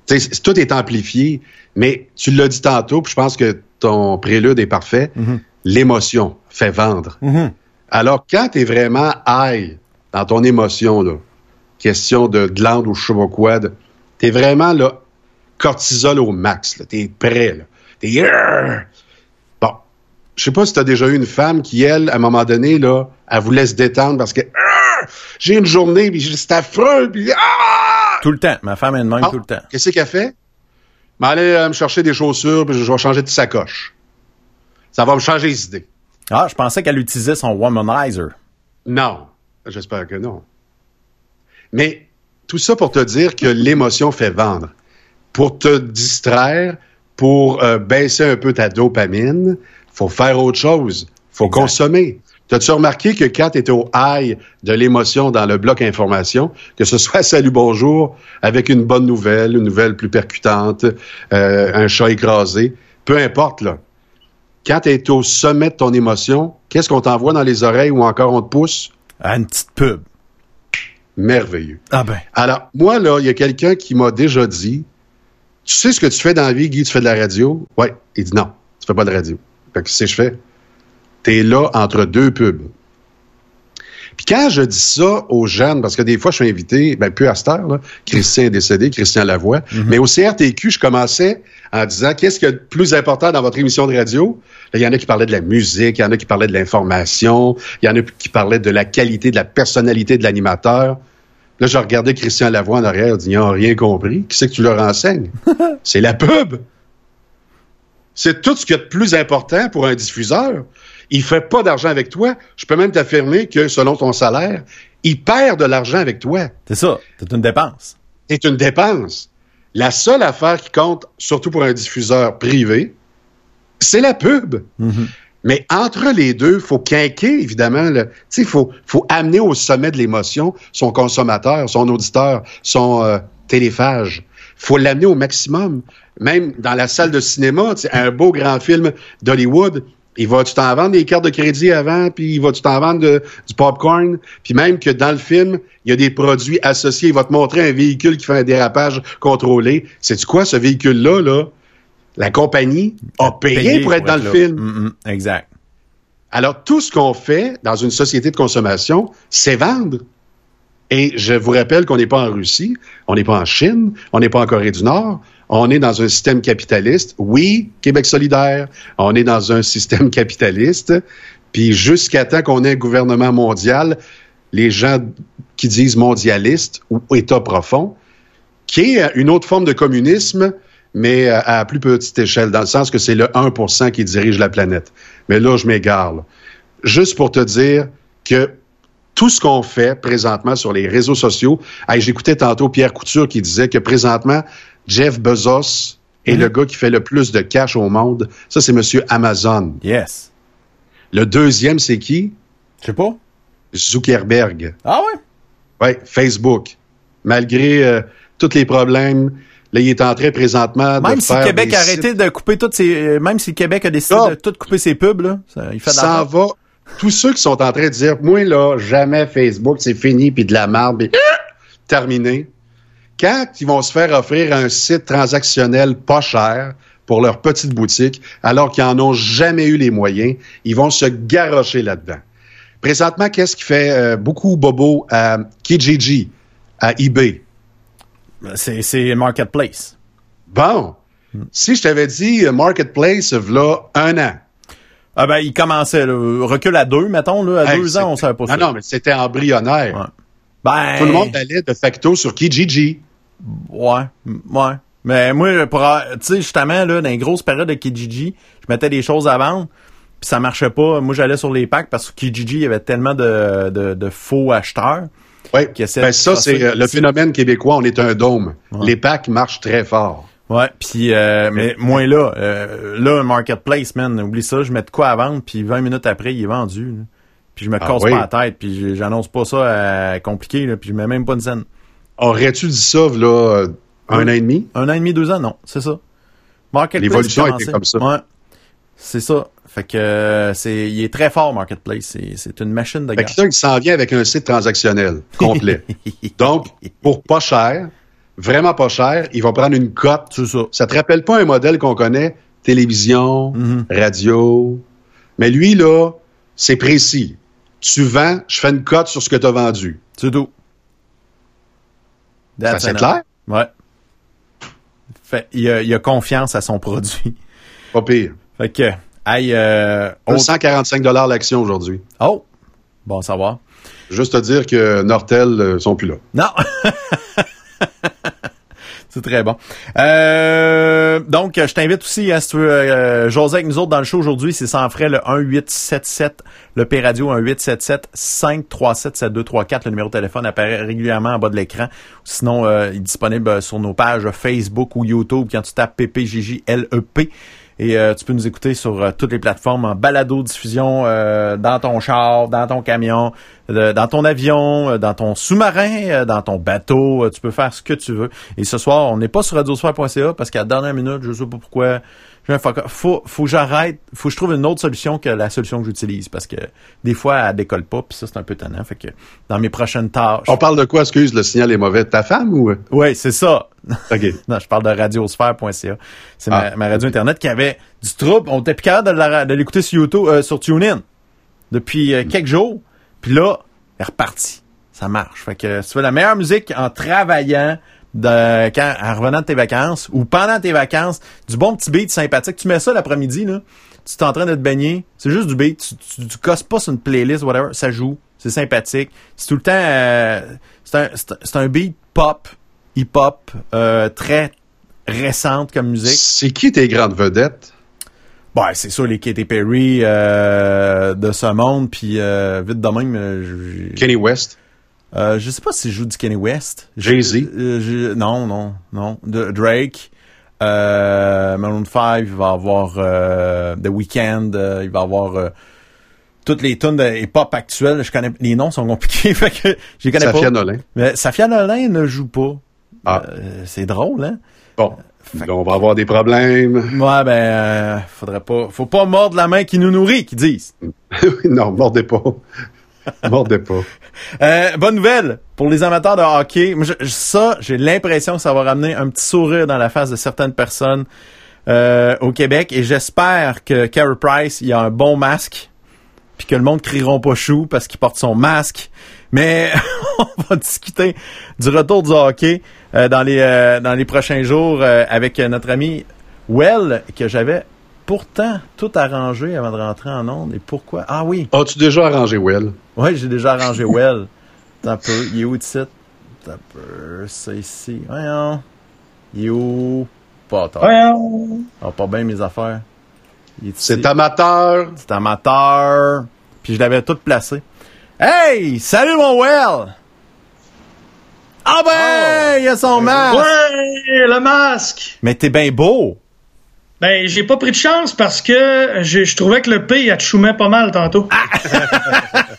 Tu tout est amplifié, mais tu l'as dit tantôt, puis je pense que ton prélude est parfait. L'émotion fait vendre. Mhm. Alors, quand tu es vraiment high dans ton émotion, là, question de glande ou je sais pas quoi, t'es vraiment là, cortisol au max, là, t'es prêt, là. T'es Grrr! Bon. Je sais pas si t'as déjà eu une femme qui, elle, à un moment donné, là, elle voulait se détendre parce que Grrr! j'ai une journée, puis c'est affreux, puis ah! Tout le temps. Ma femme est de même Ah, tout le temps. Qu'est-ce qu'elle fait? Mais aller euh, me chercher des chaussures, puis je vais changer de sacoche. Ça va me changer les idées. Ah, je pensais qu'elle utilisait son womanizer. Non. J'espère que non. Mais tout ça pour te dire que l'émotion fait vendre. Pour te distraire, pour euh, baisser un peu ta dopamine, faut faire autre chose. faut Exact. consommer. T'as-tu remarqué que quand tu es au high de l'émotion dans le bloc information, que ce soit Salut Bonjour avec une bonne nouvelle, une nouvelle plus percutante, euh, un chat écrasé, peu importe, là. Quand tu es au sommet de ton émotion, qu'est-ce qu'on t'envoie dans les oreilles ou encore on te pousse? Une petite pub. Merveilleux. Ah ben. Alors, moi, là, il y a quelqu'un qui m'a déjà dit Tu sais ce que tu fais dans la vie, Guy, tu fais de la radio? Oui. Il dit non, tu fais pas de radio. Fait que que je fais? T'es là entre deux pubs. Puis quand je dis ça aux jeunes, parce que des fois, je suis invité, ben, plus à cette heure, là, Christian est décédé, Christian Lavoie, mais au CRTQ, je commençais en disant qu'est-ce qu'il y a de plus important dans votre émission de radio? Là, il y en a qui parlaient de la musique, il y en a qui parlaient de l'information, il y en a qui parlaient de la qualité, de la personnalité de l'animateur. Là, je regardais Christian Lavoie en arrière, je dis, ils n'ont rien compris. Qui c'est que tu leur enseignes? c'est la pub. C'est tout ce qu'il y a de plus important pour un diffuseur. Il fait pas d'argent avec toi. Je peux même t'affirmer que, selon ton salaire, il perd de l'argent avec toi. C'est ça. C'est une dépense. C'est une dépense. La seule affaire qui compte, surtout pour un diffuseur privé, c'est la pub. Mais entre les deux, faut quinquer, évidemment. sais, faut, faut amener au sommet de l'émotion son consommateur, son auditeur, son euh, téléphage. faut l'amener au maximum. Même dans la salle de cinéma, tu un beau grand film d'Hollywood, il va-tu t'en vendre des cartes de crédit avant, puis il va-tu t'en vendre de- du popcorn, puis même que dans le film, il y a des produits associés. Il va te montrer un véhicule qui fait un dérapage contrôlé. C'est-tu quoi, ce véhicule-là, là? La compagnie a payé, pour être dans le là. film. Mm, mm, exact. Alors, tout ce qu'on fait dans une société de consommation, c'est vendre. Et je vous rappelle qu'on n'est pas en Russie, on n'est pas en Chine, on n'est pas en Corée du Nord. On est dans un système capitaliste. Oui, Québec solidaire, on est dans un système capitaliste. Puis jusqu'à temps qu'on ait un gouvernement mondial, les gens qui disent mondialiste ou État profond, qui est une autre forme de communisme, mais à plus petite échelle, dans le sens que c'est le 1% qui dirige la planète. Mais là, je m'égare. Juste pour te dire que tout ce qu'on fait présentement sur les réseaux sociaux, j'écoutais tantôt Pierre Couture qui disait que présentement, Jeff Bezos est le mhm. gars qui fait le plus de cash au monde. Ça, c'est Monsieur Amazon. Yes. Le deuxième, c'est qui? Je sais pas. Zuckerberg. Ah ouais? Oui, Facebook. Malgré euh, tous les problèmes, là, il est en train présentement même de si Québec a arrêté de couper toutes ses... Euh, même si Québec a décidé de tout couper ses pubs, là, ça, il fait Ça va. Tous ceux qui sont en train de dire, moi, là, jamais Facebook, c'est fini, puis de la merde, puis terminé quand ils vont se faire offrir un site transactionnel pas cher pour leur petite boutique, alors qu'ils n'en ont jamais eu les moyens, ils vont se garrocher là-dedans. Présentement, qu'est-ce qui fait euh, beaucoup bobo à Kijiji, à eBay? C'est Marketplace. Bon. Si je t'avais dit euh, Marketplace, là, un an. Ah ben, il commençait, là, recul à deux, mettons, là, à deux ans, on savait pas ça. Non, non, mais c'était embryonnaire. Ben... Tout le monde allait de facto sur Kijiji. Ouais, ouais. Mais moi, pour, tu sais, justement, là, dans les grosses périodes de Kijiji, je mettais des choses à vendre, puis ça marchait pas. Moi, j'allais sur les packs parce que Kijiji, il y avait tellement de, de, faux acheteurs. Oui, ben ça, c'est euh, le phénomène québécois, on est un dôme. Les packs marchent très fort. Ouais, puis euh, mais moins là, euh, là un marketplace man, oublie ça, je mets de quoi à vendre puis 20 minutes après, il est vendu. Puis je me ah casse pas la tête, puis j'annonce pas ça compliqué là, puis je mets même pas une scène. Aurais-tu dit ça, là, un an et demi? Un an et demi, deux ans, non, c'est ça. L'évolution était comme ça. Ouais. C'est ça. Fait que euh, c'est, il est très fort Marketplace. C'est, une machine de guerre. Fait que il s'en vient avec un site transactionnel complet. Donc, pour pas cher, vraiment pas cher, il va prendre une cote. C'est ça. Ça te rappelle pas un modèle qu'on connaît, télévision, mm-hmm. radio. Mais lui là, c'est précis. Tu vends, je fais une cote sur ce que tu as vendu. C'est tout. Ça, c'est clair? Ouais. Fait, il, a, il a confiance à son produit. Pas pire. Fait que, aïe, euh, 145 l'action aujourd'hui. Oh! Bon savoir. Juste te dire que Nortel euh, sont plus là. Non! C'est très bon. Euh, donc, je t'invite aussi, hein, si tu veux euh, jaser avec nous autres dans le show aujourd'hui, c'est sans frais le 1877, le P-Radio 1877 537 7234. Le numéro de téléphone apparaît régulièrement en bas de l'écran. Sinon, euh, il est disponible sur nos pages Facebook ou YouTube quand tu tapes PPJJLEP. Et euh, tu peux nous écouter sur euh, toutes les plateformes en balado diffusion euh, dans ton char, dans ton camion, dans ton avion, dans ton sous-marin, dans ton bateau. tu peux faire ce que tu veux. Et ce soir, on n'est pas sur radiosphère.ca parce qu'à la dernière minute, je sais pas pourquoi, faut, faut que j'arrête, faut que je trouve une autre solution que la solution que j'utilise parce que des fois, elle décolle pas, puis ça, c'est un peu tannant. Fait que dans mes prochaines tâches. On parle de quoi, excuse, le signal est mauvais? Ta femme ou? Oui, c'est ça. OK. non, je parle de radiosphère.ca. C'est ma, ah. radio Internet qui avait du trouble. On était plus capable de l'écouter sur YouTube, euh, sur TuneIn depuis euh, quelques jours. Puis là, elle est repartie. Ça marche. Fait que tu veux la meilleure musique en travaillant, de, quand, en revenant de tes vacances ou pendant tes vacances, du bon petit beat sympathique. Tu mets ça l'après-midi, là. Tu es en train de te baigner. C'est juste du beat. Tu, tu, casses pas sur une playlist, whatever. Ça joue. C'est sympathique. C'est tout le temps, euh, c'est un, c'est un beat pop, hip-hop, euh, très récente comme musique. C'est qui tes grandes vedettes? Ben, c'est sûr, les Katy Perry euh, de ce monde, puis euh, vite de même... Euh, Kenny West? Euh, je sais pas si je joue du Kenny West. Jay-Z? Euh, non, non, non. De, Drake. Euh, Maroon 5, il va avoir euh, The Weeknd, euh, il va avoir toutes les tunes de hip-hop actuelles. Je connais les noms sont compliqués, fait que je les connais Safia Nolin. Mais Safia Nolin ne joue pas. Ah. c'est drôle, hein? Bon. on va avoir des problèmes. Ouais, ben, faudrait pas, faut pas mordre la main qui nous nourrit, qu'ils disent. non, mordez pas. Mordez pas. Euh, bonne nouvelle pour les amateurs de hockey. ça, j'ai l'impression que ça va ramener un petit sourire dans la face de certaines personnes euh, au Québec et j'espère que Carey Price il a un bon masque puis que le monde crieront pas chou parce qu'il porte son masque. Mais on va discuter du retour du hockey euh, dans les dans les prochains jours avec notre ami Well que j'avais pourtant tout arrangé avant de rentrer en onde. Et pourquoi? Ah oui. As-tu déjà arrangé Well? Oui, j'ai déjà arrangé Well. T'as un peu. Il est où de site? T'as un peu. Ça ici. Voyons. Il est où? Pas tard. Voyons. Ah, pas bien mes affaires. C'est amateur. C'est amateur. Puis je l'avais tout placé. Hey! Salut mon Well! Ah ben! Il a son masque! Ouais, le masque. Mais t'es bien beau! Ben, j'ai pas pris de chance parce que je, je trouvais que le P, il atchoumait pas mal tantôt.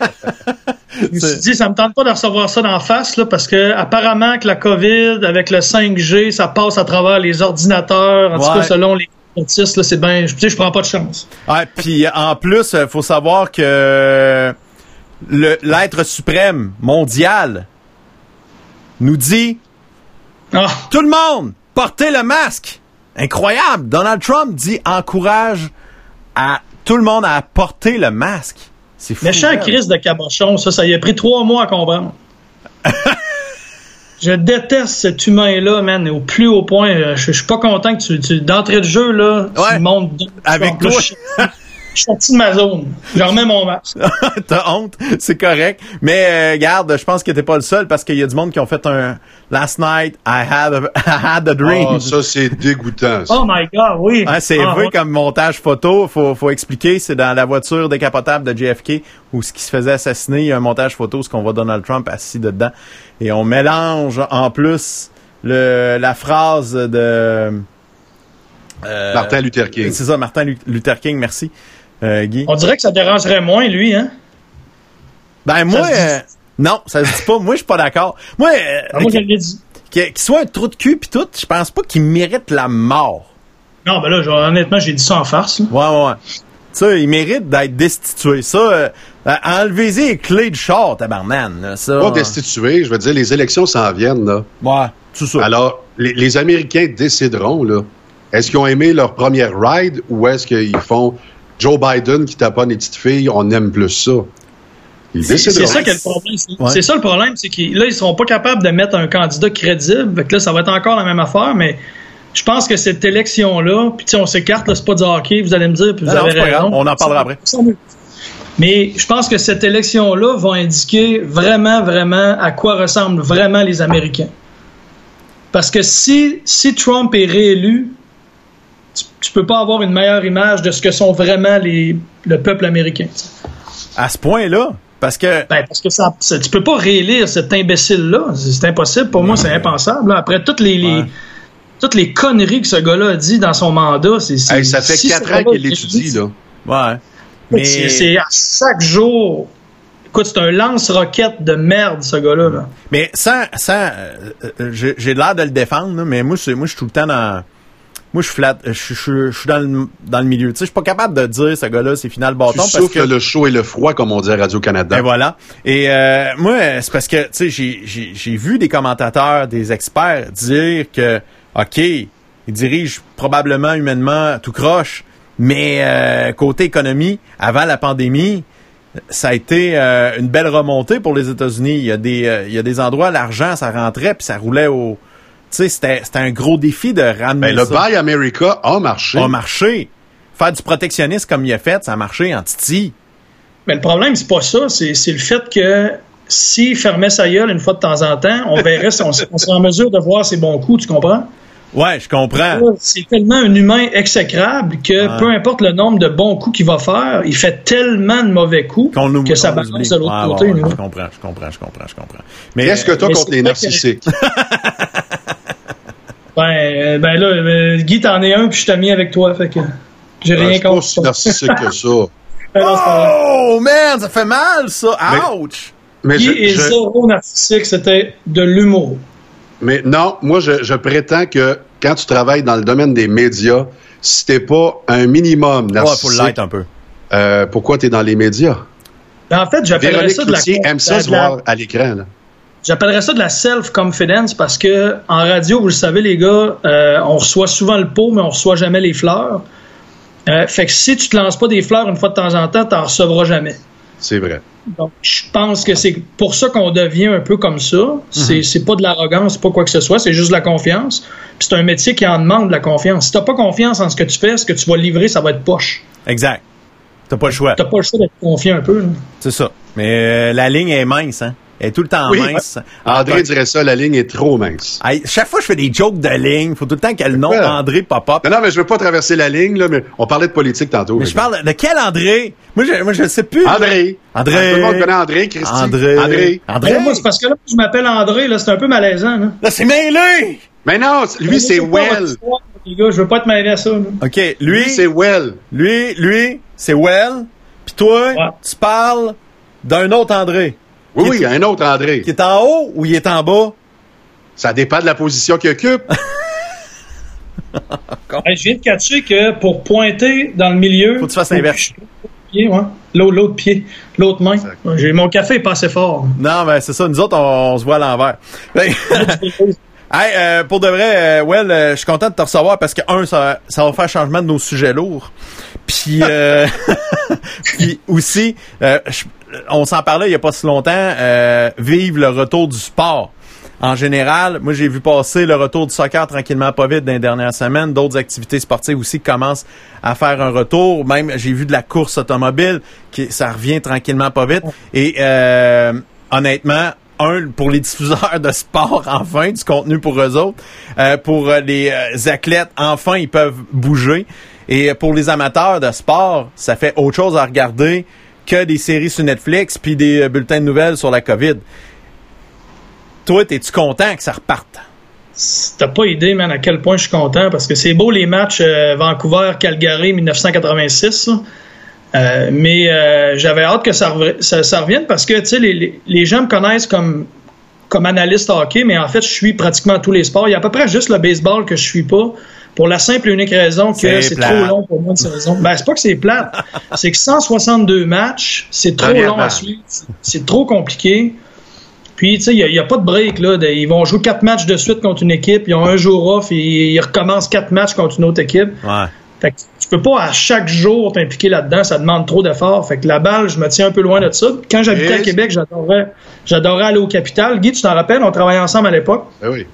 je me suis dit, ça me tente pas de recevoir ça d'en face, là, parce que apparemment que la COVID, avec le 5G, ça passe à travers les ordinateurs, en tout cas, selon les complotistes, là, c'est bien, je, je prends pas de chance. Ouais, puis en plus, euh, faut savoir que le- l'être suprême mondial nous dit Ah, tout le monde portez le masque. Incroyable. Donald Trump dit encourage à tout le monde à porter le masque. C'est fou. méchant crise de cabochon, ça, ça y a pris trois mois à comprendre. Je déteste cet humain-là, man, au plus haut point. Euh, Je, je suis pas content que tu, tu d'entrée de jeu, là, Ouais. tu montes. Avec toi. Je, suis sorti de ma zone. Je remets mon masque. T'as honte, c'est correct. Mais euh, garde, je pense que t'es pas le seul parce qu'il y a du monde qui ont fait un Last night I had a, I had a dream. Ah, ça, c'est dégoûtant. ça. Oh my god, oui. Hein, c'est Ah, vrai ouais. comme montage photo, faut, faut expliquer, c'est dans la voiture décapotable de JFK où ce qui se faisait assassiner, il y a un montage photo, ce qu'on voit Donald Trump assis dedans. Et on mélange en plus le, la phrase de... euh, Martin Luther King. C'est ça, Martin Lu- Luther King, merci. Euh, Guy? On dirait que ça dérangerait moins, lui, hein? Ben moi, euh, non, ça se dit pas. Moi, je suis pas d'accord. Moi, euh, Ah, moi, je qu'il soit un trou de cul pis tout, je pense pas qu'il mérite la mort. Non, ben là, honnêtement, j'ai dit ça en farce. là. Ouais, ouais, ouais. Ça, il mérite d'être destitué. Ça, euh, euh, enlevez-y les clés de char, tabarnan. là. Ça, Pas destitué, je veux dire, les élections s'en viennent, là. Ouais, tout ça. Alors, les, les Américains décideront, là. Est-ce qu'ils ont aimé leur première ride ou est-ce qu'ils font Joe Biden qui taponne les petites filles, on aime plus ça? C'est ça qui est le problème. C'est Ouais. c'est ça le problème, c'est qu'ils là, ils seront pas capables de mettre un candidat crédible. Fait que là, ça va être encore la même affaire, mais je pense que cette élection-là, puis tu sais, on s'écarte, là, c'est pas du hockey, vous allez me dire, puis vous Non, avez raison. grave, on en parlera après. Mais je pense que cette élection-là va indiquer vraiment, vraiment à quoi ressemblent vraiment les Américains. Parce que si, si Trump est réélu, tu, tu peux pas avoir une meilleure image de ce que sont vraiment les, le peuple américain. À ce point-là, parce que Ben, parce que ça, ça- tu peux pas réélire cet imbécile-là. C'est c'est impossible. Pour moi, c'est impensable. là. Après toutes les, toutes les conneries que ce gars-là a dit dans son mandat, c'est. Hey, ça fait si quatre ans qu'il l'étudie, là. ouais. Mais C'est à chaque jour. Écoute, c'est un lance-roquette de merde, ce gars-là. Là. Mais sans, sans euh, euh, j'ai l'air de le défendre, là, mais moi, c'est, moi, je suis tout le temps dans. Moi, je suis flat, je, je, suis dans le, dans le milieu. Tu sais, je suis pas capable de dire ce gars-là, c'est final Tu bâton parce souffles que. le chaud et le froid, comme on dit à Radio-Canada. Ben voilà. Et euh, moi, c'est parce que, tu sais, j'ai- j'ai j'ai vu des commentateurs, des experts dire que, OK, il dirige probablement humainement tout croche, mais euh, côté économie, avant la pandémie, ça a été euh, une belle remontée pour les États-Unis. Il y a des, euh, il y a des endroits, l'argent, ça rentrait puis ça roulait au... Sais, c'était c'était un gros défi de ramener Ben, le ça. Buy America a marché. a marché. Faire du protectionnisme comme il a fait, ça a marché en titi. Mais le problème, c'est pas ça. C'est c'est le fait que s'il fermait sa gueule une fois de temps en temps, on verrait, si on, on serait en mesure de voir ses bons coups, tu comprends? Ouais, je comprends. C'est tellement un humain exécrable que peu importe le nombre de bons coups qu'il va faire, il fait tellement de mauvais coups qu'on oublie- que ça balance de l'autre côté. ouais, je comprends, je comprends, je comprends, je comprends. Mais Qu'est-ce que toi mais contre les narcissiques? Ben, euh, ben là, euh, Guy, t'en es un, puis je t'ai mis avec toi, fait que j'ai Je rien pas contre si ça. narcissique que ça. Ben pas. Oh man, ça fait mal ça. Ouch. Mais, Guy je- est je- zéro narcissique, c'était de l'humour. mais non, moi, je, je prétends que quand tu travailles dans le domaine des médias, si t'es pas un minimum Ouais, faut narcissique, l'être un peu. euh, pourquoi t'es dans les médias? Ben, en fait, j'appellerais Véronique ça de la, Cloutier aime ça se voir à l'écran. là. J'appellerais ça de la self-confidence parce que en radio, vous le savez, les gars, euh, on reçoit souvent le pot, mais on reçoit jamais les fleurs. Euh, fait que si tu te lances pas des fleurs une fois de temps en temps, t'en recevras jamais. C'est vrai. Donc, je pense que c'est pour ça qu'on devient un peu comme ça. C'est c'est pas de l'arrogance, c'est pas quoi que ce soit, c'est juste de la confiance. Puis c'est un métier qui en demande de la confiance. Si t'as pas confiance en ce que tu fais, ce que tu vas livrer, ça va être poche. Exact. T'as pas le choix. T'as pas le choix d'être confié un peu. C'est ça. Mais euh, la ligne est mince, hein. Elle est tout le temps Oui. mince. André dirait ça, la ligne est trop mince. Hey, chaque fois que je fais des jokes de ligne, faut tout le temps que le nom. André pop-up. Non, non, mais je veux pas traverser la ligne, là, mais on parlait de politique tantôt. Mais je parle de quel André? Moi, je, moi, je sais plus. André. André. Ah, Tout le monde connaît André, Christy. André. André. André. Moi, c'est parce que là, je m'appelle André, là, c'est un peu malaisant. Là. Là, c'est mêlé! Mais non, lui, c'est Well. Les gars, je veux pas te mêler à ça. là. OK, lui, Lui, c'est Well. lui, lui, c'est Well. Puis toi, Ouais. tu parles d'un autre André. Oui, oui, est- un autre André. Qui est en haut ou il est en bas? Ça dépend de la position qu'il occupe. Hey, je viens de catcher que pour pointer dans le milieu. Faut que tu fasses l'inverse. L'autre pied, l'autre main. J'ai mon café est pas assez fort. Non, ben c'est ça. Nous autres, on, on se voit à l'envers. Ben, hey, euh, pour de vrai, euh, Well, euh, je suis content de te recevoir parce que, un, ça, ça va faire changement de nos sujets lourds. Puis, euh, puis aussi, euh, je- on s'en parlait il y a pas si longtemps, euh, vive le retour du sport. En général, moi j'ai vu passer le retour du soccer tranquillement pas vite dans les dernières semaines. D'autres activités sportives aussi commencent à faire un retour. Même j'ai vu de la course automobile, qui ça revient tranquillement pas vite. Et euh, honnêtement, un pour les diffuseurs de sport, enfin du contenu pour eux autres. Euh, pour euh, les athlètes, enfin ils peuvent bouger. Et pour les amateurs de sport, ça fait autre chose à regarder que des séries sur Netflix puis des euh, bulletins de nouvelles sur la COVID. Toi, es-tu content que ça reparte? T'as pas idée, man, à quel point je suis content parce que c'est beau les matchs euh, Vancouver-Calgary 1986. là. Euh, mais j'avais hâte que ça, revienne parce que tu sais, les, les, les gens me connaissent comme, comme analyste hockey, mais en fait, je suis pratiquement tous les sports. Il y a à peu près juste le baseball que je suis pas pour la simple et unique raison que C'est trop long pour moi de saison. Ben, c'est pas que c'est plate, c'est que 162 matchs, c'est trop long à suivre. C'est trop compliqué. Puis, tu sais, il n'y a, pas de break. Là, de- ils vont jouer quatre matchs de suite contre une équipe, ils ont un jour off et ils recommencent quatre matchs contre une autre équipe. Ouais. Fait que tu peux pas à chaque jour t'impliquer là-dedans, ça demande trop d'efforts. Fait que la balle, je me tiens un peu loin de ça. Quand j'habitais à Québec, j'adorais, j'adorais aller au capital. Guy, tu t'en rappelles, on travaillait ensemble à l'époque. Ben oui.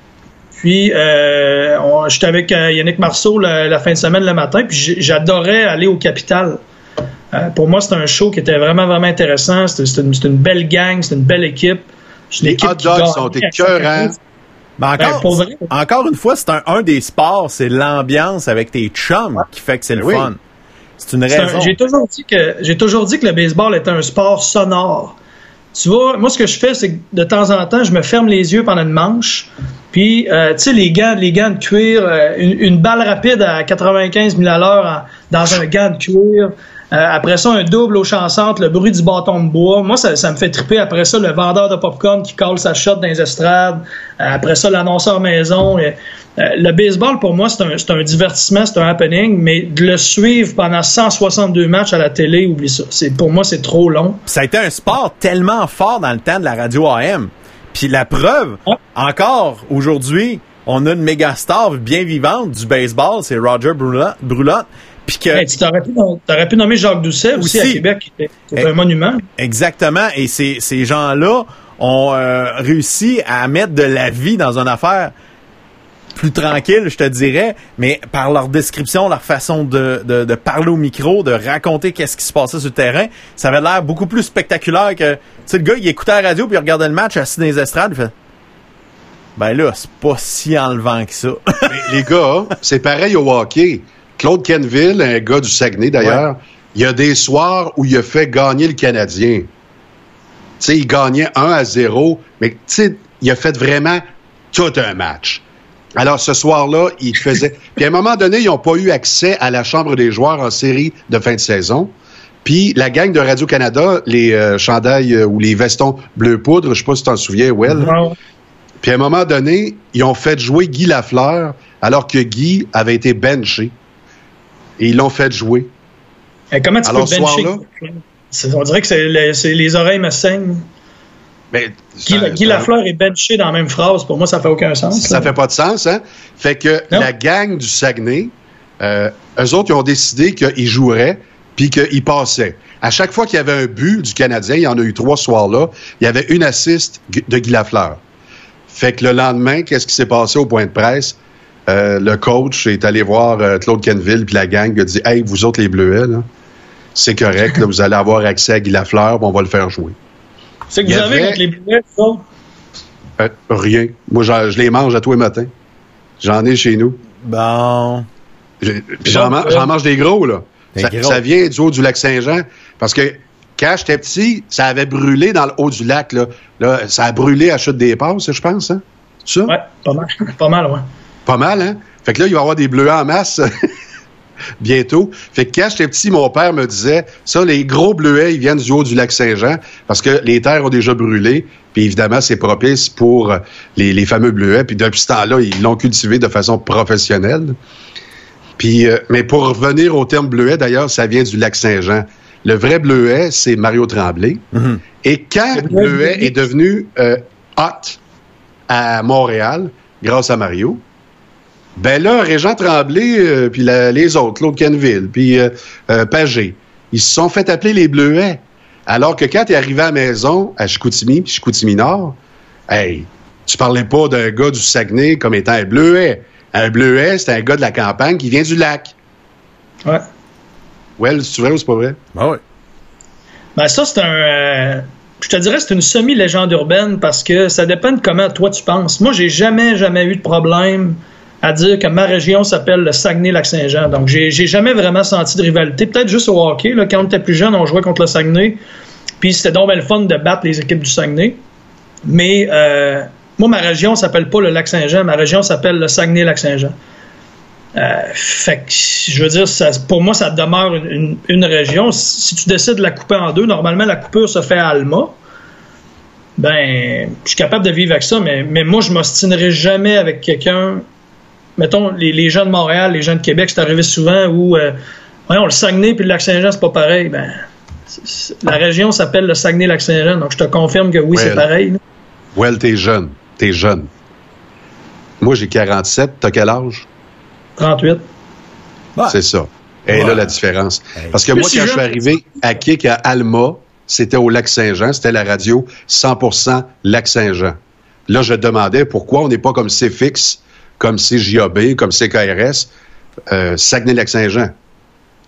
Puis, euh, j'étais avec euh, Yannick Marceau la, la fin de semaine le matin, puis j'adorais aller au capital. Euh, pour moi, c'était un show qui était vraiment, vraiment intéressant. C'était une, belle gang, c'était une belle équipe. Les équipe hot dogs sont écœurants. Ben encore, Ben, vrai. encore une fois, c'est un, un des sports, c'est l'ambiance avec tes chums qui fait que c'est le Ben oui. fun. C'est une raison. J'ai toujours dit que j'ai toujours dit que le baseball était un sport sonore. Tu vois, moi ce que je fais, c'est que de temps en temps, je me ferme les yeux pendant une manche. Puis, euh, tu sais, les gants, les gants de cuir, euh, une, une balle rapide à 95 000 à l'heure dans un gant de cuir. Euh, après ça, un double au chancentre, le bruit du bâton de bois. Moi, ça, ça me fait triper. Après ça, le vendeur de popcorn qui colle sa shot dans les estrades. Euh, après ça, l'annonceur maison. Et, euh, le baseball, pour moi, c'est un, divertissement, c'est un happening, mais de le suivre pendant 162 matchs à la télé, oublie ça. C'est, pour moi, c'est trop long. Ça a été un sport tellement fort dans le temps de la radio AM. Puis la preuve, Ouais. encore aujourd'hui, on a une méga star bien vivante du baseball, c'est Roger Brulotte. Puis que Hey, tu t'aurais pu, nommer Jacques Doucet aussi, Aussi. à Québec, qui était Eh. un monument. Exactement. Et ces, ces gens-là ont euh, réussi à mettre de la vie dans une affaire plus tranquille, je te dirais, mais par leur description, leur façon de, de, de parler au micro, de raconter qu'est-ce qui se passait sur le terrain, ça avait l'air beaucoup plus spectaculaire que... Tu sais, le gars, il écoutait la radio, puis il regardait le match assis dans les estrades, il fait... Ben là, c'est pas si enlevant que ça. Mais les gars, c'est pareil au hockey. Claude Kenville, un gars du Saguenay d'ailleurs, il y a des soirs où il a fait gagner le Canadien. Tu sais, il gagnait 1 à 0, mais tu sais, il a fait vraiment tout un match. Alors, ce soir-là, il faisait. Puis à un moment donné, ils n'ont pas eu accès à la chambre des joueurs en série de fin de saison. Puis la gang de Radio-Canada, les euh, chandails euh, ou les vestons bleu poudre, je sais pas si tu t'en souviens, Well. Puis à un moment donné, ils ont fait jouer Guy Lafleur alors que Guy avait été benché. Et ils l'ont fait jouer. Eh, comment tu Alors, peux bencher? soir-là? C'est- On dirait que c'est les, oreilles me saignent. Mais Guy, ça, Guy ça- Lafleur est benché dans la même phrase. Pour moi, ça fait aucun sens. ça là. fait pas de sens, hein? Fait que Non. la gang du Saguenay, euh, eux autres, ils ont décidé qu'ils joueraient. puis qu'il passait. À chaque fois qu'il y avait un but du Canadien, il y en a eu trois ce soir-là, il y avait une assiste de Guy Lafleur. Fait que le lendemain, qu'est-ce qui s'est passé au point de presse? Euh, le coach est allé voir euh, Claude Kenville puis la gang il a dit Hey, vous autres les Bleuets, là, c'est correct, là, vous allez avoir accès à Guy Lafleur, on va le faire jouer. C'est que Il vous avez contre les Bleuets, autres? Euh, rien. Moi, je les mange à tous les matins. J'en ai chez nous. Bon. Puis j'en, man- j'en mange des gros, là. Des Ça, gros. ça vient du haut du lac Saint-Jean. Parce que quand j'étais petit, ça avait brûlé dans le haut du lac. Là, là ça a brûlé à Chute des Passes, je pense. Hein? C'est ça? Ouais, pas mal. Pas mal, ouais. Pas mal, hein? Fait que là, il va y avoir des bleus en masse bientôt. Fait que quand j'étais petit, mon père me disait, ça, les gros bleuets, ils viennent du haut du lac Saint-Jean parce que les terres ont déjà brûlé. Puis évidemment, c'est propice pour les, les fameux bleuets. Puis depuis ce temps-là, ils l'ont cultivé de façon professionnelle. Puis, euh, mais pour revenir au terme bleuet, d'ailleurs, ça vient du lac Saint-Jean. Le vrai bleuet, c'est Mario Tremblay. Et quand Le bleuet. est devenu euh, hot à Montréal, grâce à Mario, ben là, Régent Tremblay, euh, puis la- les autres, Claude Kenville, puis euh, euh, Pagé, ils se sont fait appeler les Bleuets. Alors que quand tu es arrivé à la maison, à Chicoutimi, puis Chicoutimi-Nord, hey, tu parlais pas d'un gars du Saguenay comme étant un Bleuet. Un Bleuet, c'est un gars de la campagne qui vient du lac. Ouais. Ouais, c'est vrai ou c'est pas vrai? Ben oui. Ben ça, c'est un... euh, je te dirais c'est une semi-légende urbaine parce que ça dépend de comment toi tu penses. Moi, j'ai jamais, jamais eu de problème à dire que ma région s'appelle le Saguenay-Lac-Saint-Jean. Donc, j'ai jamais vraiment senti de rivalité. Peut-être juste au hockey. Là, quand on était plus jeune, on jouait contre le Saguenay. Puis c'était donc le fun de battre les équipes du Saguenay. Mais euh, moi, ma région s'appelle pas le Lac-Saint-Jean. Ma région s'appelle le Saguenay-Lac-Saint-Jean. Euh, fait que, je veux dire, pour moi, ça demeure une, région. Si tu décides de la couper en deux, normalement, la coupure se fait à Alma. Ben, je suis capable de vivre avec ça, mais, mais moi, je m'ostinerai jamais avec quelqu'un. Mettons, les, les gens de Montréal, les gens de Québec, c'est arrivé souvent où, euh, voyons, le Saguenay puis le Lac-Saint-Jean, c'est pas pareil. Ben, c'est- c'est- la région s'appelle le Saguenay-Lac-Saint-Jean, donc je te confirme que oui, c'est pareil. là. Well, t'es jeune. T'es jeune. Moi, j'ai 47. T'as quel âge? 38. Ouais. C'est ça. Et Ouais. là, la différence. Parce que Mais moi, si quand je je- suis arrivé à Kik, à Alma, c'était au Lac-Saint-Jean, c'était la radio 100% Lac-Saint-Jean. Là, je demandais pourquoi on n'est pas comme CFX, comme CJAB, comme CKRS, euh, Saguenay-Lac-Saint-Jean.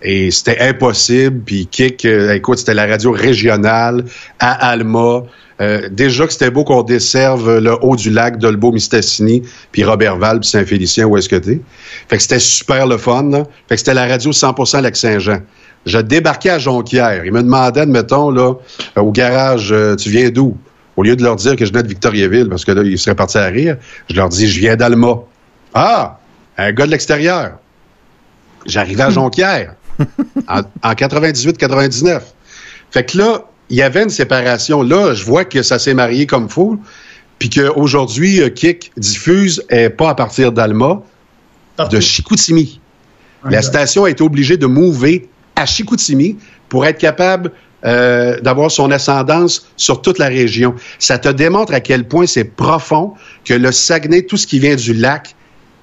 Et c'était impossible. Puis Kik, euh, écoute, c'était la radio régionale à Alma. Euh, déjà que c'était beau qu'on desserve le haut du lac, Dolbeau-Mistassini, puis Robertval, puis Saint-Félicien, où est-ce que t'es? Fait que c'était super le fun, là. Fait que c'était la radio 100% Lac-Saint-Jean. Je débarquais à Jonquière. Ils me demandaient, admettons, là, euh, au garage, euh, tu viens d'où? Au lieu de leur dire que je venais de Victoriaville, parce que là, ils seraient partis à rire, je leur dis, je viens d'Alma. Ah! Un gars de l'extérieur. J'arrivais à Jonquière en, en 98-99. Fait que là, il y avait une séparation. Là, je vois que ça s'est marié comme fou, puis qu'aujourd'hui, euh, Kik diffuse et pas à partir d'Alma, de Chicoutimi. La station a été obligée de mouver à Chicoutimi pour être capable euh, d'avoir son ascendance sur toute la région. Ça te démontre à quel point c'est profond que le Saguenay, tout ce qui vient du lac,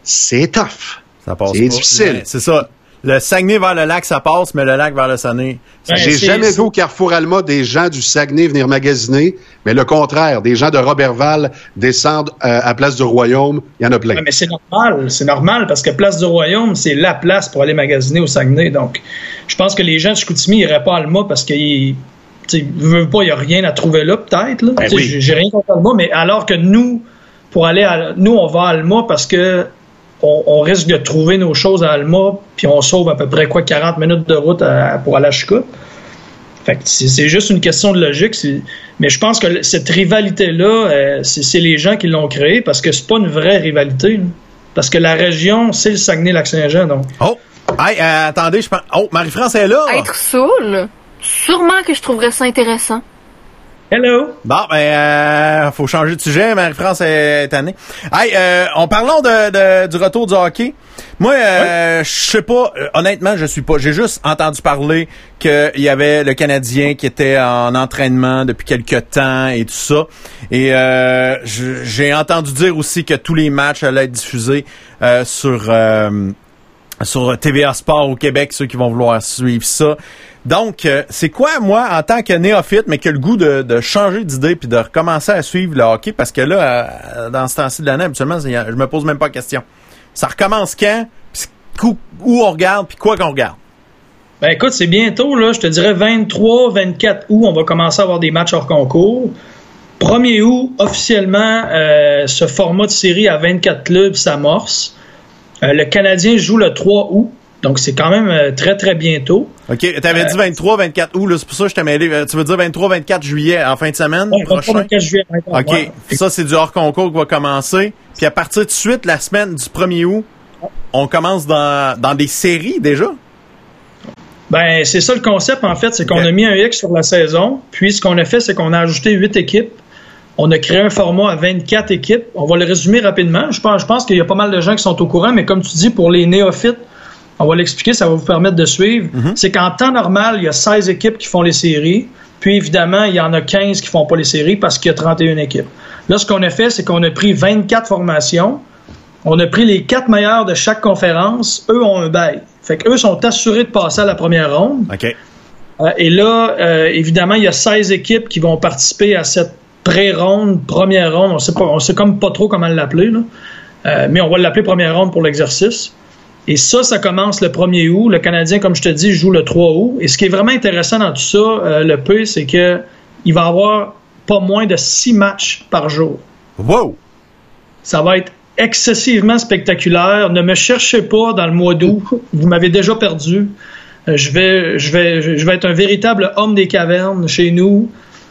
c'est tough. Ça passe C'est pas. difficile. C'est ça. Le Saguenay vers le lac, ça passe, mais le lac vers le Saguenay. Ouais, J'ai c'est- jamais c'est- vu au Carrefour Alma des gens du Saguenay venir magasiner, mais le contraire, des gens de Robertval descendent euh, à Place du Royaume, il y en a plein. Ouais, mais c'est normal, c'est normal parce que Place du Royaume, c'est la place pour aller magasiner au Saguenay. Donc, je pense que les gens de Chicoutimi n'iraient pas à Alma parce qu'ils veulent pas, il n'y a rien à trouver là, peut-être. là. Ben oui. J'ai rien contre Alma, mais alors que nous, pour aller à. Nous, on va à Alma parce que on, on risque de trouver nos choses à Alma, puis on sauve à peu près quoi 40 minutes de route à- pour aller à Chicout. Fait que c'est juste une question de logique. Mais je pense que cette rivalité-là, euh, c'est c'est les gens qui l'ont créée parce que c'est pas une vraie rivalité. là. Parce que la région, c'est le Saguenay-Lac-Saint-Jean. Donc, Oh! Hey, euh, attendez, je pense. Oh, Marie-France est là! Être saoul, sûrement que je trouverais ça intéressant. Hello! Bon, ben, euh, faut changer de sujet. Marie-France est tannée. Hey, euh, en parlant de, de- du retour du hockey, moi, euh, je sais pas, euh, honnêtement, je suis pas. J'ai juste entendu parler qu'il y avait le Canadien qui était en entraînement depuis quelques temps et tout ça. Et euh, j'ai entendu dire aussi que tous les matchs allaient être diffusés euh, sur... euh, sur TVA Sport au Québec, ceux qui vont vouloir suivre ça. Donc, euh, c'est quoi, moi, en tant que néophyte, mais qui a le goût de, changer d'idée puis de recommencer à suivre le hockey, parce que là, euh, dans ce temps-ci de l'année, habituellement, c'est- je me pose même pas la question. Ça recommence quand? Où, on regarde, puis quoi qu'on regarde? Ben écoute, c'est bientôt, là, je te dirais 23, 24 août, on va commencer à avoir des matchs hors concours. 1er août, officiellement, euh, ce format de série à 24 clubs s'amorce. Euh, le Canadien joue le 3 août, donc c'est quand même euh, très, très bientôt. OK, t'avais dit 23, 24 août, c'est pour ça que je t'ai mêlé. Euh, Tu veux dire 23, 24 juillet en fin de semaine Ouais, prochain? 24 juillet. OK, Ouais. ça, c'est du hors-concours qui va commencer. Puis à partir de suite, la semaine du 1er août, on commence dans, dans des séries déjà? Ben, c'est ça le concept, en fait, c'est qu'on a mis un X sur la saison, puis ce qu'on a fait, c'est qu'on a ajouté 8 équipes. On a créé un format à 24 équipes. On va le résumer rapidement. Je pense, je pense qu'il y a pas mal de gens qui sont au courant, mais comme tu dis, pour les néophytes, on va l'expliquer, ça va vous permettre de suivre. C'est qu'en temps normal, il y a 16 équipes qui font les séries. Puis évidemment, il y en a 15 qui font pas les séries parce qu'il y a 31 équipes. Là, ce qu'on a fait, c'est qu'on a pris 24 formations. On a pris les quatre meilleurs de chaque conférence. Eux ont un bail. Fait qu'eux sont assurés de passer à la première ronde. OK. Euh, et là, euh, évidemment, il y a 16 équipes qui vont participer à cette pré-ronde, première ronde. On sait pas, on sait comme pas trop comment l'appeler, là. Euh, mais on va l'appeler première ronde pour l'exercice. Et ça, ça commence le 1er août. Le Canadien, comme je te dis, joue le 3 août. Et ce qui est vraiment intéressant dans tout ça, euh, le peu, c'est que il va y avoir pas moins de six matchs par jour. Wow! Ça va être excessivement spectaculaire. Ne me cherchez pas dans le mois d'août. Vous m'avez déjà perdu. Euh, Je vais, je vais, je vais être un véritable homme des cavernes chez nous,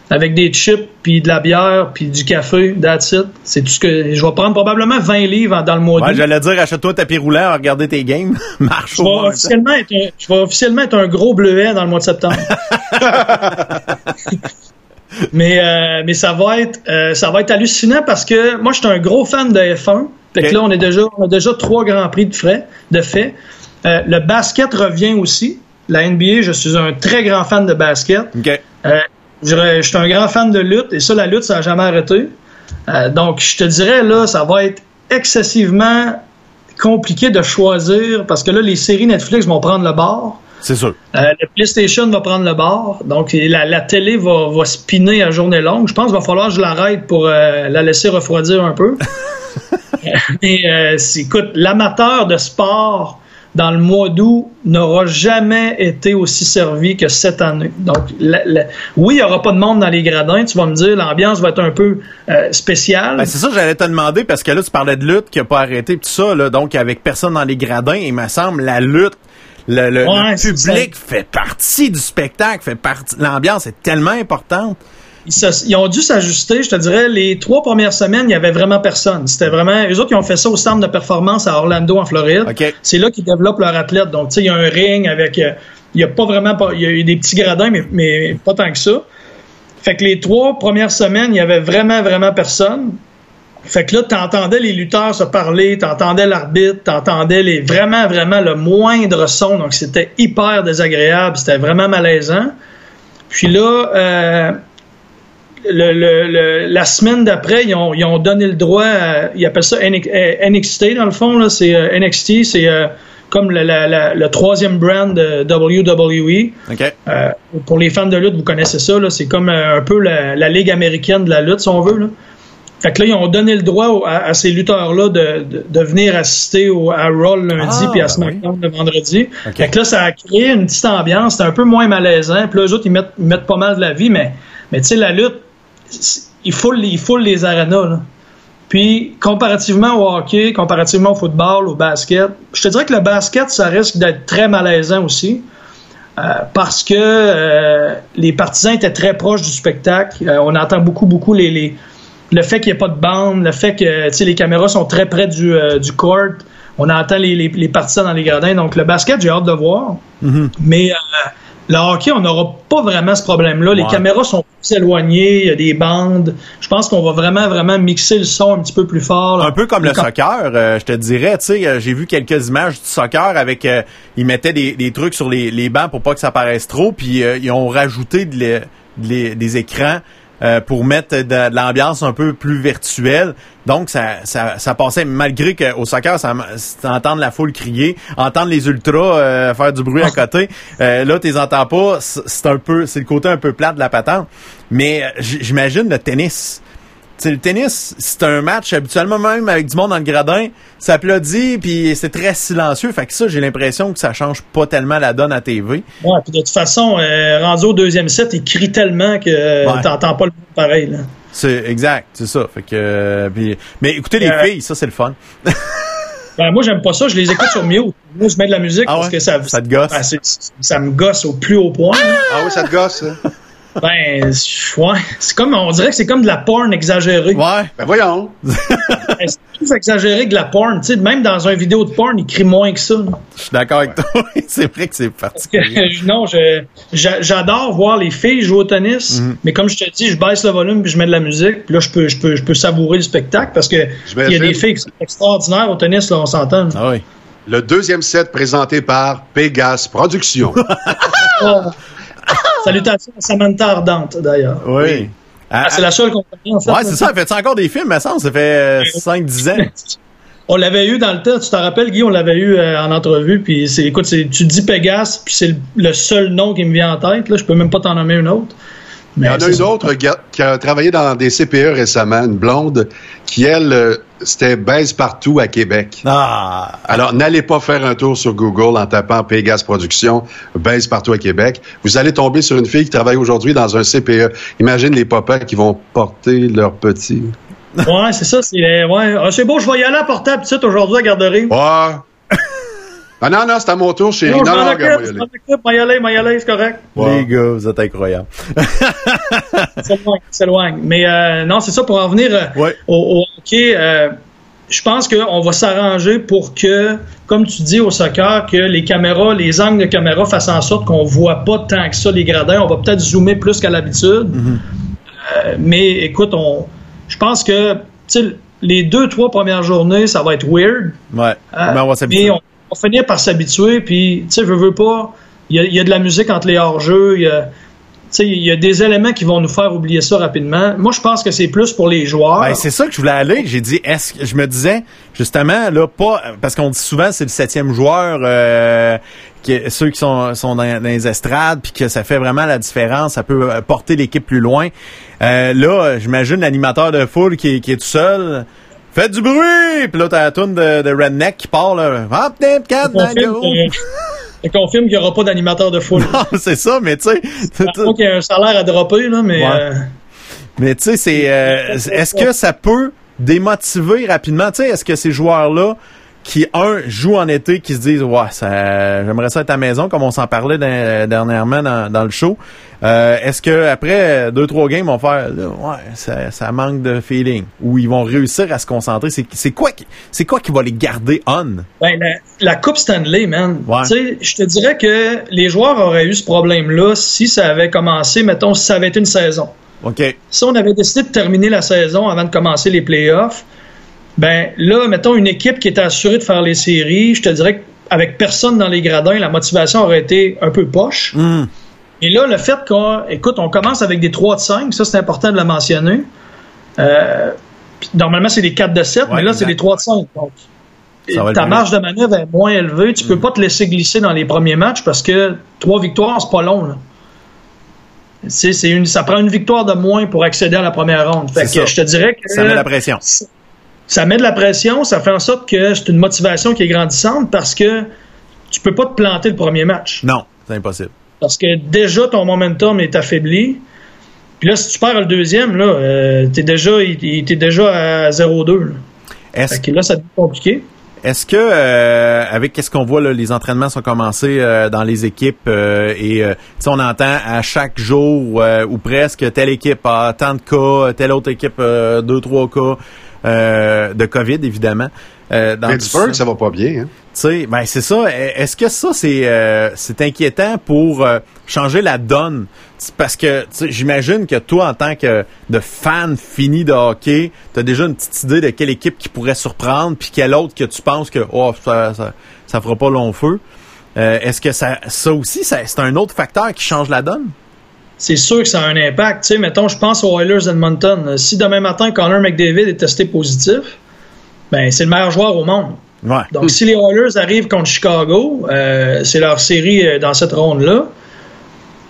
avec des chips, puis de la bière, puis du café. That's it. C'est tout ce que je vais prendre probablement 20 livres dans le mois Ouais, j'allais dire, achète-toi un tapis roulant, regarder tes games. Marche Je vais, officiellement être un, je vais officiellement être un gros bleuet dans le mois de septembre. mais, euh, mais ça va être euh, ça va être hallucinant parce que moi, je suis un gros fan de F1. Fait que là, on, est déjà, on a déjà trois grands prix de frais, de fait. Euh, le basket revient aussi. La NBA, je suis un très grand fan de basket. Euh, je suis un grand fan de lutte et ça, la lutte, ça n'a jamais arrêté. Euh, donc, je te dirais, là, ça va être excessivement compliqué de choisir parce que là, les séries Netflix vont prendre le bord. C'est sûr. Euh, le PlayStation va prendre le bord. Donc, la, la télé va, va spinner à journée longue. Je pense qu'il va falloir que je l'arrête pour euh, la laisser refroidir un peu. Mais, euh, écoute, l'amateur de sport dans le mois d'août n'aura jamais été aussi servi que cette année. Donc, la- la- oui, il n'y aura pas de monde dans les gradins. Tu vas me dire, l'ambiance va être un peu euh, spéciale. Ben, c'est ça que j'allais te demander parce que là, tu parlais de lutte qui a pas arrêté tout ça, là, donc avec personne dans les gradins, il me semble, la lutte, le, le- Ouais, le c'est public fait partie du spectacle, fait partie, l'ambiance est tellement importante. Ils, se- ils ont dû s'ajuster, je te dirais, les trois premières semaines, il n'y avait vraiment personne. C'était vraiment. Eux autres, ils ont fait ça au centre de performance à Orlando, en Floride. C'est là qu'ils développent leur athlète. Donc, tu sais, il y a un ring avec. euh, il y a pas vraiment. Il y a eu des petits gradins, mais, mais pas tant que ça. Fait que les trois premières semaines, il y avait vraiment, vraiment personne. Fait que là, t'entendais les lutteurs se parler, t'entendais l'arbitre, t'entendais les vraiment, vraiment le moindre son. Donc, c'était hyper désagréable, c'était vraiment malaisant. Puis là, euh, le, le- le- la semaine d'après, ils ont, ils ont donné le droit, à- ils appellent ça NX- euh, NXT dans le fond, c'est euh, NXT, c'est euh, comme le, la- la- le troisième brand de WWE. Euh, pour les fans de lutte, vous connaissez ça, c'est comme un peu la, ligue américaine de la lutte, si on veut. Là. Fait que là, ils ont donné le droit à, à ces lutteurs-là de, de, de venir assister au, à Raw lundi Ah, puis à ben SmackDown le vendredi. Fait que là, ça a créé une petite ambiance. C'était un peu moins malaisant. Puis là, eux autres, ils mettent, ils mettent pas mal de la vie, mais, mais tu sais, la lutte, il faut les arénas. Là. Puis, comparativement au hockey, comparativement au football, au basket, je te dirais que le basket, ça risque d'être très malaisant aussi. Euh, parce que euh, les partisans étaient très proches du spectacle. Euh, on entend beaucoup, beaucoup les, les- le fait qu'il n'y ait pas de bande, le fait que les caméras sont très près du, du court. On entend les, les, les partisans dans les gradins. Donc, le basket, j'ai hâte de voir. Mais euh, le hockey, on n'aura pas vraiment ce problème-là. Les caméras sont plus éloignées, il y a des bandes. Je pense qu'on va vraiment, vraiment mixer le son un petit peu plus fort. là. Un peu comme le Quand- soccer, euh, je te dirais, tu sais, euh, j'ai vu quelques images du soccer avec, euh, ils mettaient des, des trucs sur les, les bancs pour pas que ça paraisse trop, puis euh, ils ont rajouté de les- de les- des écrans euh, pour mettre de, de l'ambiance un peu plus virtuelle. Donc, ça, ça, ça passait, malgré qu'au soccer, ça, c'est entendre la foule crier, entendre les ultras euh, faire du bruit à côté. Euh, là, t'es entends pas, c'est un peu, c'est le côté un peu plat de la patente. Mais euh, j'imagine le tennis. T'sais, le tennis, c'est un match habituellement même avec du monde dans le gradin, ça applaudit puis c'est très silencieux. Fait que ça, j'ai l'impression que ça change pas tellement la donne à TV. Ouais, puis de toute façon, euh, rendu au deuxième set, il crie tellement que euh, Ouais. t'entends pas le monde pareil. Là. C'est exact, c'est ça. Fait que euh, puis- mais écoutez les Euh, filles, ça c'est le fun. Ben, moi, j'aime pas ça. Je les écoute sur mute. Moi, je mets de la musique Ah parce ouais? que ça, Ça te gosse? Ben, c'est- ça me gosse au plus haut point. là. Ah oui, ça te gosse? Ben, c'est- ouais. C'est comme, on dirait que c'est comme de la porn exagérée. Ouais. Ben voyons. Ben, C'est plus exagéré que de la porn? Tu sais, même dans un vidéo de porn, il crie moins que ça. Je suis d'accord avec toi. c'est vrai que c'est particulier. non, j'adore voir les filles jouer au tennis, Mhm. mais comme je te dis, je baisse le volume puis je mets de la musique. Puis là, je peux, je peux, je peux savourer le spectacle parce que il y a des filles qui sont extraordinaires au tennis, là, on s'entend. Ah oui. Le deuxième set présenté par Pegas Productions. Ah. Salutations à Samantha Ardente, d'ailleurs. Oui. Ah, Ah, c'est la seule compagnie, en fait. ouais, c'est ça. Fait encore des films, mais ça, ça fait 5-10 ans. On l'avait eu dans le temps, tu t'en rappelles, Guy, on l'avait eu euh, en entrevue, puis c'est, écoute, tu dis Pégase, puis c'est le, le seul nom qui me vient en tête, là, je peux même pas t'en nommer une autre. Il y en a une autre qui a, qui a travaillé dans des CPE récemment, une blonde, qui, elle, euh, c'était baise partout à Québec. Ah. Alors, n'allez pas faire un tour sur Google en tapant Pegas Productions, baise partout à Québec. Vous allez tomber sur une fille qui travaille aujourd'hui dans un CPE. Imagine les papas qui vont porter leurs petits. Ouais, c'est ça, c'est, euh, ouais, Ah, c'est beau, je vais y aller à portable, petite aujourd'hui à garderie. Ouais. Ah non, non, c'est à mon tour, chérie. Non, Non, non, regarde, moi, y aller, y aller, c'est correct. Les gars, vous êtes incroyables. s'éloigne, s'éloigne. Mais euh, non, c'est ça, pour en venir euh, Ouais. au, au hockey, euh, je pense qu'on va s'arranger pour que, comme tu dis au soccer, que les caméras, les angles de caméra fassent en sorte qu'on voit pas tant que ça les gradins. On va peut-être zoomer plus qu'à l'habitude. Euh, mais écoute, on, je pense que tu sais, les deux, trois premières journées, ça va être weird. Ouais. Euh, mais on va s'habituer. On va finir par s'habituer. Puis, tu sais, je veux pas. Il y a, de la musique entre les hors-jeux. Il y a, il y a des éléments qui vont nous faire oublier ça rapidement. Moi, je pense que c'est plus pour les joueurs. Ben, c'est ça que je voulais aller. J'ai dit, est-ce que je me disais justement là pas parce qu'on dit souvent c'est le septième joueur, euh, qui, ceux qui sont, dans, les estrades, puis que ça fait vraiment la différence, ça peut euh, porter l'équipe plus loin. Euh, là, j'imagine l'animateur de foule qui est tout seul. Faites du bruit! Puis là, t'as la toune de, de Redneck qui part, là. Hop, dip, cat, Je confirme qu'il n'y aura pas d'animateur de foule. Non, c'est ça, mais tu sais. Il y a un salaire à dropper, là, mais. Ouais. euh, Mais tu sais, c'est euh, est-ce que ça peut démotiver rapidement? Tu sais, est-ce que ces joueurs-là qui un jouent en été, qui se disent ouais, ça, j'aimerais ça être à la maison, comme on s'en parlait dans- dernièrement dans, dans le show. euh, est-ce que après deux trois games, ils vont faire là, ouais, ça, ça manque de feeling, ou ils vont réussir à se concentrer? C'est quoi c'est quoi qui va les garder on? Ben, la, la Coupe Stanley, man. Ouais. Tu sais, je te dirais que les joueurs auraient eu ce problème-là si ça avait commencé, mettons, si ça avait été une saison. Si on avait décidé de terminer la saison avant de commencer les playoffs, ben là, mettons une équipe qui était assurée de faire les séries, je te dirais qu'avec personne dans les gradins, la motivation aurait été un peu poche. Hmm. Et là, le fait qu'on, écoute, on commence avec des 3 de 5, ça c'est important de le mentionner. Euh, normalement, c'est des 4 de 7, mais là, c'est des 3 de 5. Donc, Ça va ta marge de manœuvre est moins élevée. Tu peux pas te laisser glisser dans les premiers matchs parce que trois victoires, c'est pas long. Là. C'est, c'est une, ça prend une victoire de moins pour accéder à la première ronde. Fait que ça. je te dirais que ça met la pression. Ça met de la pression, ça fait en sorte que c'est une motivation qui est grandissante parce que tu peux pas te planter le premier match. Non, c'est impossible. Parce que déjà, ton momentum est affaibli. Puis là, si tu perds le deuxième, là, euh, t'es déjà, t'es déjà à 0-2. là. Est-ce que là, ça devient compliqué. Est-ce que euh, avec qu'est-ce qu'on voit là, les entraînements sont commencés euh, dans les équipes euh, et on entend à chaque jour ou presque telle équipe a tant de cas, telle autre équipe deux trois cas euh, de Covid évidemment. Euh, dans Pittsburgh, ça. ça va pas bien. Hein? Tu sais, ben c'est ça. Est-ce que ça c'est euh, c'est inquiétant pour euh, changer la donne? Parce que tu j'imagine que toi en tant que de fan fini de hockey, t'as déjà une petite idée de quelle équipe qui pourrait surprendre, puis quelle autre que tu penses que oh ça ça, ça fera pas long feu. Euh, Est-ce que ça ça aussi ça- c'est un autre facteur qui change la donne? C'est sûr que ça a un impact. Tu sais, mettons, je pense aux Oilers Edmonton. Si demain matin, Connor McDavid est testé positif, ben c'est le meilleur joueur au monde. Ouais. Donc, si les Oilers arrivent contre Chicago, euh, c'est leur série euh, dans cette ronde-là.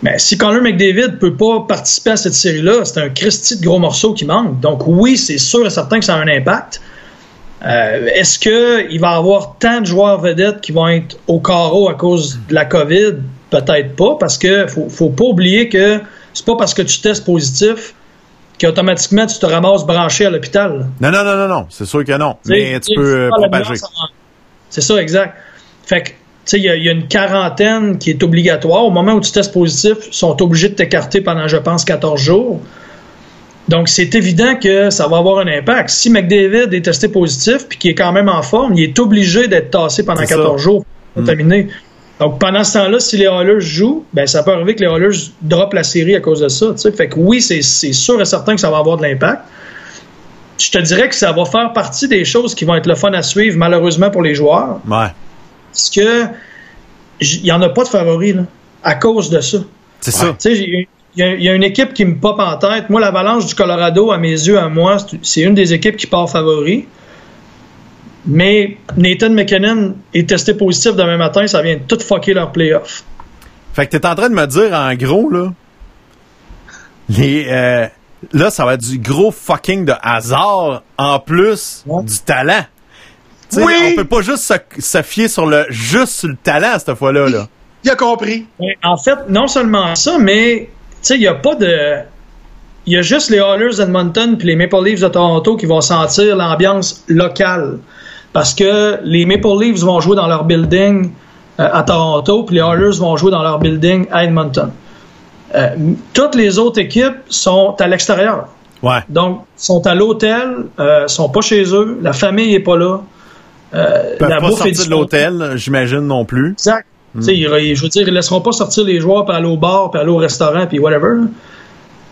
Mais si Connor McDavid peut pas participer à cette série-là, c'est un Christy de gros morceau qui manque. Donc, oui, c'est sûr et certain que ça a un impact. Euh, Est-ce qu'il va y avoir tant de joueurs vedettes qui vont être au carreau à cause de la COVID? Peut-être pas, parce que faut, faut pas oublier que c'est pas parce que tu testes positif qu'automatiquement tu te ramasses branché à l'hôpital. Non, non, non, non, non. C'est sûr que non. Mais tu peux euh, propager. C'est ça, exact. Fait que, tu sais, il y, a- il y a une quarantaine qui est obligatoire. Au moment où tu testes positif, ils sont obligés de t'écarter pendant, je pense, 14 jours. Donc, c'est évident que ça va avoir un impact. Si McDavid est testé positif puis qu'il est quand même en forme, il est obligé d'être tassé pendant C'est 14 ça. jours, contaminé. Donc, pendant ce temps-là, si les Oilers jouent, ben, ça peut arriver que les Oilers droppent la série à cause de ça. Fait que oui, c'est sûr et certain que ça va avoir de l'impact. Je te dirais que ça va faire partie des choses qui vont être le fun à suivre, malheureusement pour les joueurs. Ouais. Parce que il n'y en a pas de favoris là, à cause de ça. C'est ça. Tu sais, j'ai- il y, a- il y a une équipe qui me pop en tête. Moi, l'Avalanche du Colorado, à mes yeux, à moi, c'est- c'est une des équipes qui part favori. Mais Nathan McKinnon est testé positif demain matin, ça vient tout fucker leur playoff. Fait que t'es en train de me dire, en gros, là, les, euh, là, ça va être du gros fucking de hasard en plus Ouais. du talent. Oui. On peut pas juste se, se fier sur le, juste sur le talent cette fois-là, là. Il a compris. Mais En fait, non seulement ça, mais tu sais, il n'y a pas de. Il y a juste les Oilers d'Edmonton puis les Maple Leafs de Toronto qui vont sentir l'ambiance locale. Parce que les Maple Leafs vont jouer dans leur building euh, à Toronto, puis les Oilers vont jouer dans leur building à Edmonton. Euh, toutes les autres équipes sont à l'extérieur. Ouais. Donc, sont à l'hôtel, euh, sont pas chez eux, la famille est pas là. Euh, Ils peuvent la pas bouffe est sortir de l'hôtel, j'imagine non plus. Exact. Ils- Je veux dire, ils laisseront pas sortir les joueurs puis aller au bar, puis aller au restaurant, puis whatever.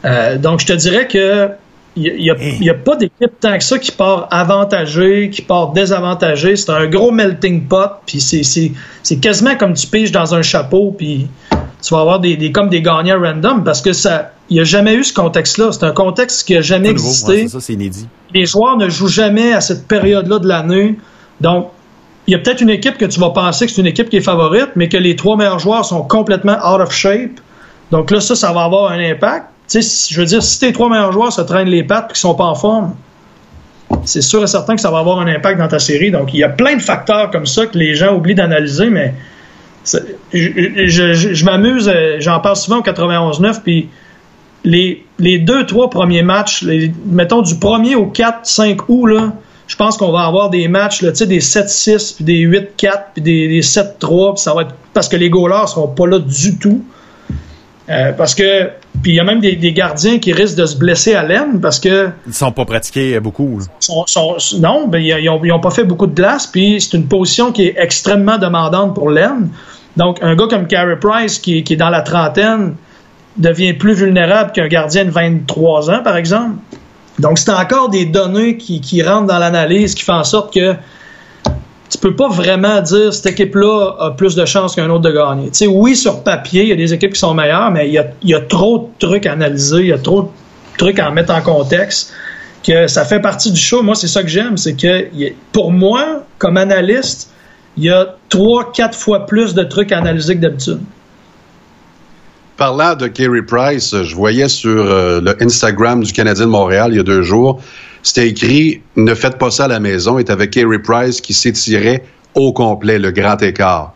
Euh, donc, je te dirais que il n'y a, Hey. y a pas d'équipe tant que ça qui part avantagée, qui part désavantagée. C'est un gros melting pot, puis c'est- c'est c'est quasiment comme tu piges dans un chapeau, puis tu vas avoir des, des- comme des gagnants random, parce que ça, il n'y a jamais eu ce contexte-là. C'est un contexte qui a jamais nouveau. existé Ouais, c'est ça, c'est inédit. les joueurs ne jouent jamais à cette période-là de l'année. Donc, il y a peut-être une équipe que tu vas penser que c'est une équipe qui est favorite, mais que les trois meilleurs joueurs sont complètement out of shape. Donc là, ça, ça va avoir un impact. Je veux dire, si tes trois meilleurs joueurs se traînent les pattes et qu'ils sont pas en forme, c'est sûr et certain que ça va avoir un impact dans ta série. Donc, il y a plein de facteurs comme ça que les gens oublient d'analyser, mais je, m'amuse, euh, j'en parle souvent au 91-9, puis les, les deux, trois premiers matchs, mettons du 1er au 4-5 août, là, je pense qu'on va avoir des matchs, des 7-6, puis des 8-4, puis des, des 7-3, puis ça va être parce que les goalers seront pas là du tout. Euh, parce que, puis il y a même des, des gardiens qui risquent de se blesser à l'aine parce que Ils sont pas pratiqués euh, beaucoup. sont, sont- non, ben, ils n'ont pas fait beaucoup de glace, puis c'est une position qui est extrêmement demandante pour l'aine. Donc, un gars comme Carey Price, qui, qui est dans la trentaine, devient plus vulnérable qu'un gardien de 23 ans, par exemple. Donc, c'est encore des données qui, qui rentrent dans l'analyse, qui font en sorte que tu peux pas vraiment dire cette équipe-là a plus de chances qu'un autre de gagner. Tu sais, oui, sur papier, il y a des équipes qui sont meilleures, mais il y a, trop de trucs à analyser, il y a trop de trucs à mettre en contexte que ça fait partie du show. Moi, c'est ça que j'aime, c'est que pour moi, comme analyste, il y a trois, quatre fois plus de trucs à analyser que d'habitude. Parlant de Kerry Price, je voyais sur euh, le Instagram du Canadien de Montréal il y a deux jours, c'était écrit « Ne faites pas ça à la maison » et avec Kerry Price qui s'étirait au complet, le grand écart.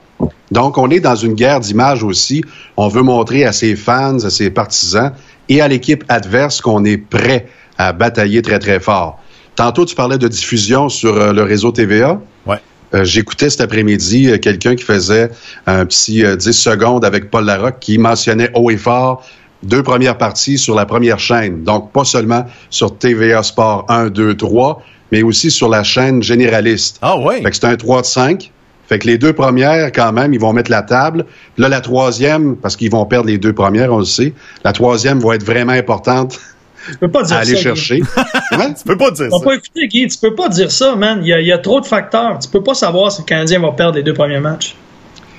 Donc, on est dans une guerre d'images aussi. On veut montrer à ses fans, à ses partisans et à l'équipe adverse qu'on est prêt à batailler très, très fort. Tantôt, tu parlais de diffusion sur euh, le réseau TVA. Ouais. Euh, J'écoutais cet après-midi euh, quelqu'un qui faisait un petit euh, 10 secondes avec Paul Larocque qui mentionnait haut et fort deux premières parties sur la première chaîne. Donc, pas seulement sur TVA Sport 1, 2, 3, mais aussi sur la chaîne généraliste. Ah ouais. Fait que c'est un 3 de 5. Fait que les deux premières, quand même, ils vont mettre la table. Là, la troisième, parce qu'ils vont perdre les deux premières, on le sait, la troisième va être vraiment importante Tu peux pas dire à aller ça. chercher. Tu peux pas dire Tu ça. pas écouté, Guy. Tu peux pas dire ça, man. Il y, a, il y a trop de facteurs. Tu peux pas savoir si le Canadien va perdre les deux premiers matchs.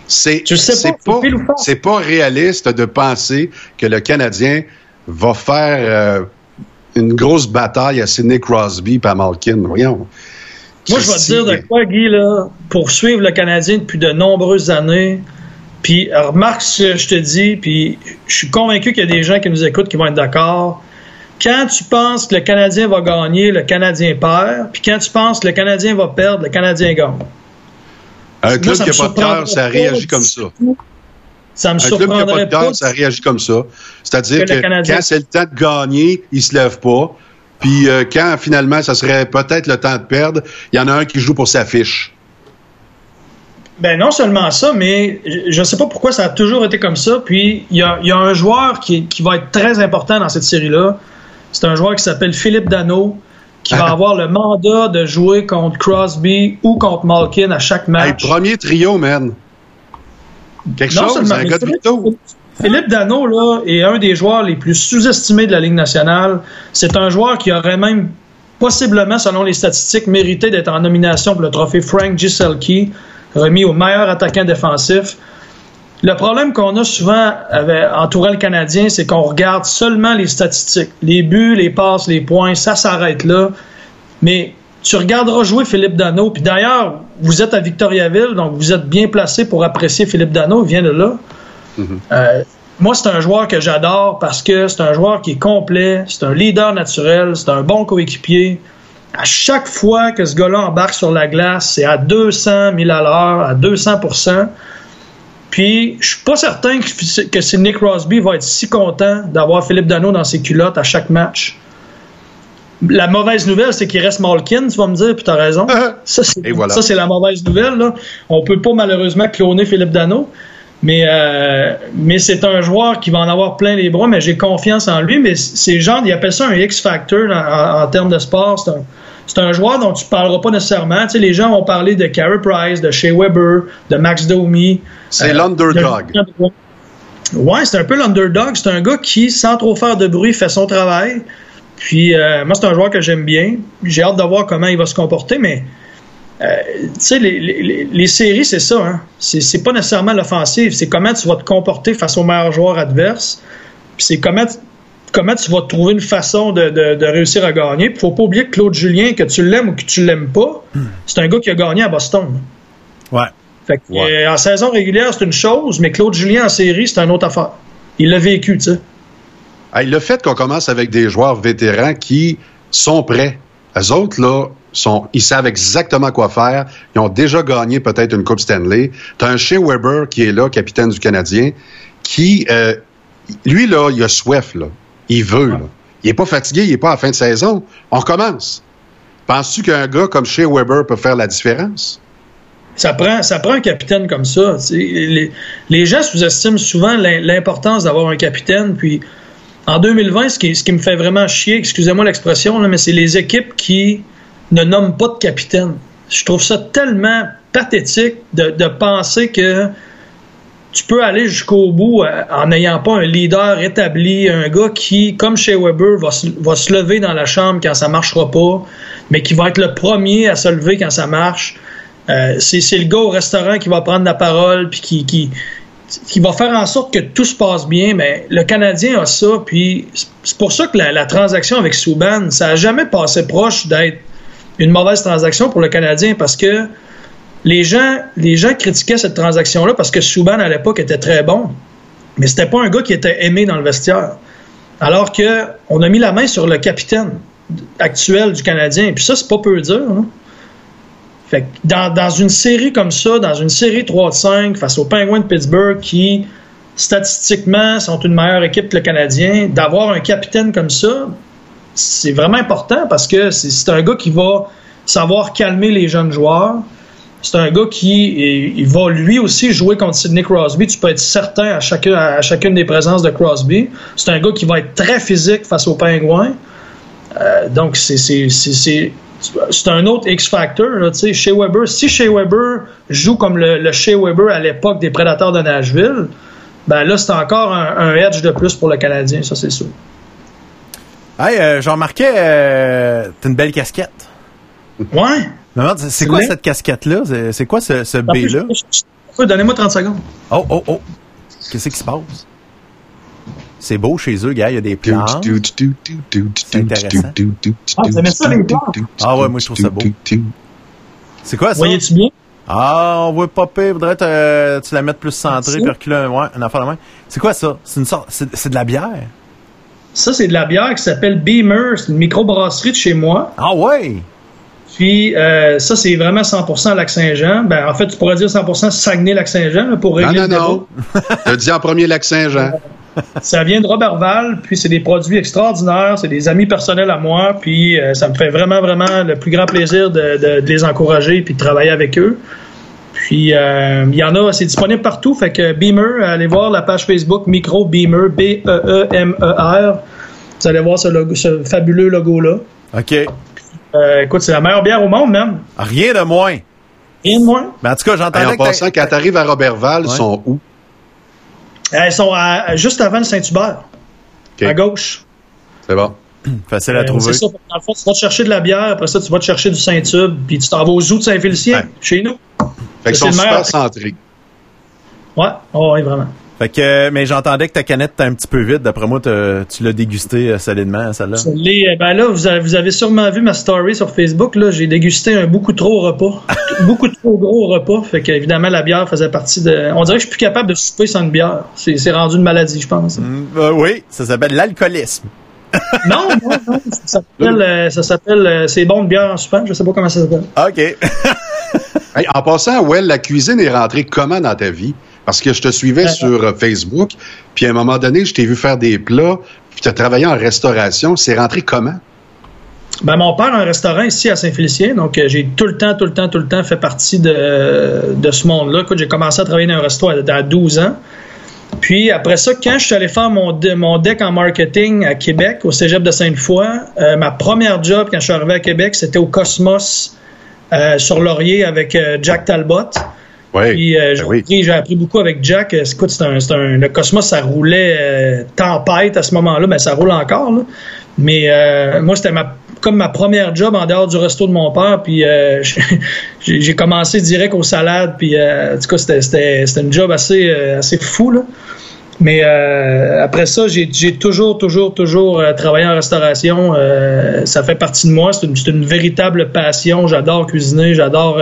C'est pas, réaliste de penser que le Canadien va faire euh, une grosse bataille à Sidney Crosby et à Malkin. Voyons. Moi, je vais te dire de quoi, Guy, là, pour suivre le Canadien depuis de nombreuses années. Puis, euh, remarque ce que je te dis, puis je suis convaincu qu'il y a des gens qui nous écoutent qui vont être d'accord. Quand tu penses que le Canadien va gagner, le Canadien perd. Puis quand tu penses que le Canadien va perdre, le Canadien gagne. Un club qui n'a pas de cœur, ça réagit comme ça. Ça me Un club qui n'a pas de cœur, ça réagit comme ça. C'est-à-dire Que quand c'est le temps de gagner, il se lève pas. Puis euh, quand finalement, ça serait peut-être le temps de perdre, il y en a un qui joue pour sa fiche. Ben non seulement ça, mais je ne sais pas pourquoi ça a toujours été comme ça. Puis il y a, il y a un joueur qui, qui va être très important dans cette série-là. C'est un joueur qui s'appelle Philippe Dano, qui va avoir le mandat de jouer contre Crosby ou contre Malkin à chaque Hey, match. premier trio, man. Quelque Non chose, un gars de. Philippe Dano là, est un des joueurs les plus sous-estimés de la Ligue nationale. C'est un joueur qui aurait même possiblement, selon les statistiques, mérité d'être en nomination pour le trophée Frank Giselki, remis au meilleur attaquant défensif. Le problème qu'on a souvent avec, entourant le Canadien, c'est qu'on regarde seulement les statistiques. Les buts, les passes, les points, ça s'arrête là. Mais tu regarderas jouer Philippe Dano. Puis d'ailleurs, vous êtes à Victoriaville, donc vous êtes bien placé pour apprécier Philippe Dano. Il vient de là. Euh, moi, c'est un joueur que j'adore parce que c'est un joueur qui est complet, c'est un leader naturel, c'est un bon coéquipier. À chaque fois que ce gars-là embarque sur la glace, c'est à 200 000 à l'heure, à 200 Puis, je suis pas certain que, que Sidney Crosby va être si content d'avoir Philippe Dano dans ses culottes à chaque match. La mauvaise nouvelle, c'est qu'il reste Malkin, tu vas me dire, puis t'as raison. Ça, c'est, voilà. la mauvaise nouvelle. Là. On peut pas malheureusement cloner Philippe Dano. Mais, euh, mais c'est un joueur qui va en avoir plein les bras, mais j'ai confiance en lui. Mais c'est genre, ils appellent ça un X-Factor en, en- en termes de sport. C'est un, c'est un joueur dont tu parleras pas nécessairement. Tu sais, les gens vont parler de Carey Price, de Shea Weber, de Max Domi. C'est Euh, l'underdog. Ouais, c'est un peu l'underdog. C'est un gars qui, sans trop faire de bruit, fait son travail. Puis, euh, moi, c'est un joueur que j'aime bien. J'ai hâte de voir comment il va se comporter, mais euh, tu sais, les, les- les- les séries, c'est ça. Hein? C'est, pas nécessairement l'offensive. C'est comment tu vas te comporter face aux meilleurs joueurs adverses. Puis c'est comment, comment tu vas trouver une façon de, de- de réussir à gagner. Puis faut pas oublier que Claude Julien, que tu l'aimes ou que tu l'aimes pas, c'est un gars qui a gagné à Boston. Ouais. Fait que, Ouais. euh, en saison régulière, c'est une chose, mais Claude Julien en série, c'est une autre affaire. Il l'a vécu, tu sais. Hey, le fait qu'on commence avec des joueurs vétérans qui sont prêts, eux autres, là, sont, ils savent exactement quoi faire. Ils ont déjà gagné peut-être une Coupe Stanley. Tu as un Shea Weber qui est là, capitaine du Canadien, qui, euh, lui, là, il a soif, là. Il veut. Il est pas fatigué, il est pas à fin de saison. On recommence. Penses-tu qu'un gars comme Shea Weber peut faire la différence? Ça prend, ça un capitaine comme ça. Les, gens sous-estiment souvent l'im- l'importance d'avoir un capitaine. Puis en 2020, ce qui, me fait vraiment chier, excusez-moi l'expression, mais c'est les équipes qui ne nomment pas de capitaine. Je trouve ça tellement pathétique de penser que tu peux aller jusqu'au bout euh, en n'ayant pas un leader établi, un gars qui, comme chez Weber, va se, va se lever dans la chambre quand ça marchera pas, mais qui va être le premier à se lever quand ça marche. Euh, c'est le gars au restaurant qui va prendre la parole puis qui, qui, va faire en sorte que tout se passe bien. Mais le Canadien a ça, puis c'est- pour ça que la, transaction avec Souban, ça a jamais passé proche d'être une mauvaise transaction pour le Canadien parce que les gens, critiquaient cette transaction-là parce que Souban à l'époque était très bon, mais c'était pas un gars qui était aimé dans le vestiaire. Alors que on a mis la main sur le capitaine actuel du Canadien, puis ça c'est pas peu dur. hein. Fait dans, dans une série comme ça, dans une série 3 de 5 face aux Penguins de Pittsburgh qui statistiquement sont une meilleure équipe que le Canadien, d'avoir un capitaine comme ça, c'est vraiment important parce que c'est un gars qui va savoir calmer les jeunes joueurs. C'est un gars qui il, va lui aussi jouer contre Sidney Crosby. Tu peux être certain à chacune, à chacune des présences de Crosby. C'est un gars qui va être très physique face aux Pingouins. Euh, donc, c'est c'est- c'est- c'est- c'est un autre X-Factor. là, Weber, si Shea Weber joue comme le, le Shea Weber à l'époque des Prédateurs de Nashville, ben là, c'est encore un, un edge de plus pour le Canadien, ça c'est sûr. Hey, euh, j'en remarquais, euh, t'as une belle casquette. Ouais, C'est quoi cette casquette-là? C'est- C'est quoi ce, ce B-là? Donnez-moi 30 secondes. Oh, oh, oh. Qu'est-ce qui se passe? C'est beau chez eux, gars. Il y a des plantes. C'est intéressant. Ah, vous aimez ça, les plantes? Ah ouais, moi, je trouve ça beau. C'est quoi ça? Voyez-tu bien? Ah, on voit popper. Faudrait que tu la mettes plus centrée, Ça? puis reculer un, ouais, un affaire de main. C'est quoi ça? C'est une sorte, c'est c'est de la bière? Ça, c'est de la bière qui s'appelle Beamer. C'est une microbrasserie de chez moi. Ah ouais! Puis euh, ça, c'est vraiment 100% Lac-Saint-Jean. Ben, en fait, tu pourrais dire 100% Saguenay-Lac-Saint-Jean pour Non, régler non, le débat. non. Dit en premier Lac-Saint-Jean. Ça vient de Robertval, puis c'est des produits extraordinaires, c'est des amis personnels à moi, puis euh, ça me fait vraiment, vraiment le plus grand plaisir de, de- de les encourager puis de travailler avec eux. Puis euh, il y en a, c'est disponible partout, fait que Beamer, allez voir la page Facebook Micro Beamer, B-E-E-M-E-R. Vous allez voir ce, logo- ce fabuleux logo-là. OK. Euh, écoute, c'est la meilleure bière au monde, même. Rien de moins. Rien de moins. Mais en tout cas, j'entendais en que passant, quand t'arrives à Robertval, ils Ouais. sont où? Elles sont à- juste avant le Saint-Hubert, à gauche. C'est bon. Facile à Euh, trouver. C'est ça. Dans le fond, tu vas te chercher de la bière, après ça, tu vas te chercher du Saint-Tube, puis tu t'en vas aux zoo de Saint-Félicien, Ouais. chez nous. Fait qu'ils sont c'est le super centrés. Ouais, oh, oui, vraiment. Fait que, mais j'entendais que ta canette était un petit peu vide. D'après moi, tu l'as dégusté euh, solidement, celle-là. Je l'ai- euh, ben là, vous avez, vous avez sûrement vu ma story sur Facebook. Là, j'ai dégusté un beaucoup trop repas, beaucoup trop gros repas. Fait qu'évidemment, la bière faisait partie de. On dirait que je suis plus capable de souper sans une bière. C'est c'est rendu une maladie, je pense. Mm, euh, oui, ça s'appelle l'alcoolisme. non, non, non. Ça s'appelle, euh, ça s'appelle, euh, c'est bon de bière en soupant. Je sais pas comment ça s'appelle. OK. Hey, en passant, Well, la cuisine est rentrée comment dans ta vie? Parce que je te suivais sur euh, Facebook, puis à un moment donné, je t'ai vu faire des plats, puis tu as travaillé en restauration. C'est rentré comment? Ben, mon père a un restaurant ici à Saint-Félicien, donc euh, j'ai tout le temps, tout le temps, tout le temps fait partie de, de ce monde-là. Écoute, j'ai commencé à travailler dans un resto à, à 12 ans. Puis après ça, quand je suis allé faire mon, de- mon deck en marketing à Québec, au Cégep de Sainte-Foy, euh, ma première job quand je suis arrivé à Québec, c'était au Cosmos euh, sur Laurier avec Jack Talbot. Oui. Puis euh, j'ai Ben oui. appris, j'ai appris beaucoup avec Jack. Euh, Écoute, c'est un, c'est un- le Cosmos, ça roulait euh, tempête à ce moment-là, mais ça roule encore. là. Mais euh, moi, c'était ma, comme ma première job en dehors du resto de mon père. Puis j'ai j'ai commencé direct aux salades. Puis en tout cas, c'était- c'était c'était une job assez, assez fou. Là. Mais euh, après ça, j'ai j'ai toujours, toujours, toujours euh, travaillé en restauration. Euh, ça fait partie de moi. C'est une, c'est une véritable passion. J'adore cuisiner. J'adore.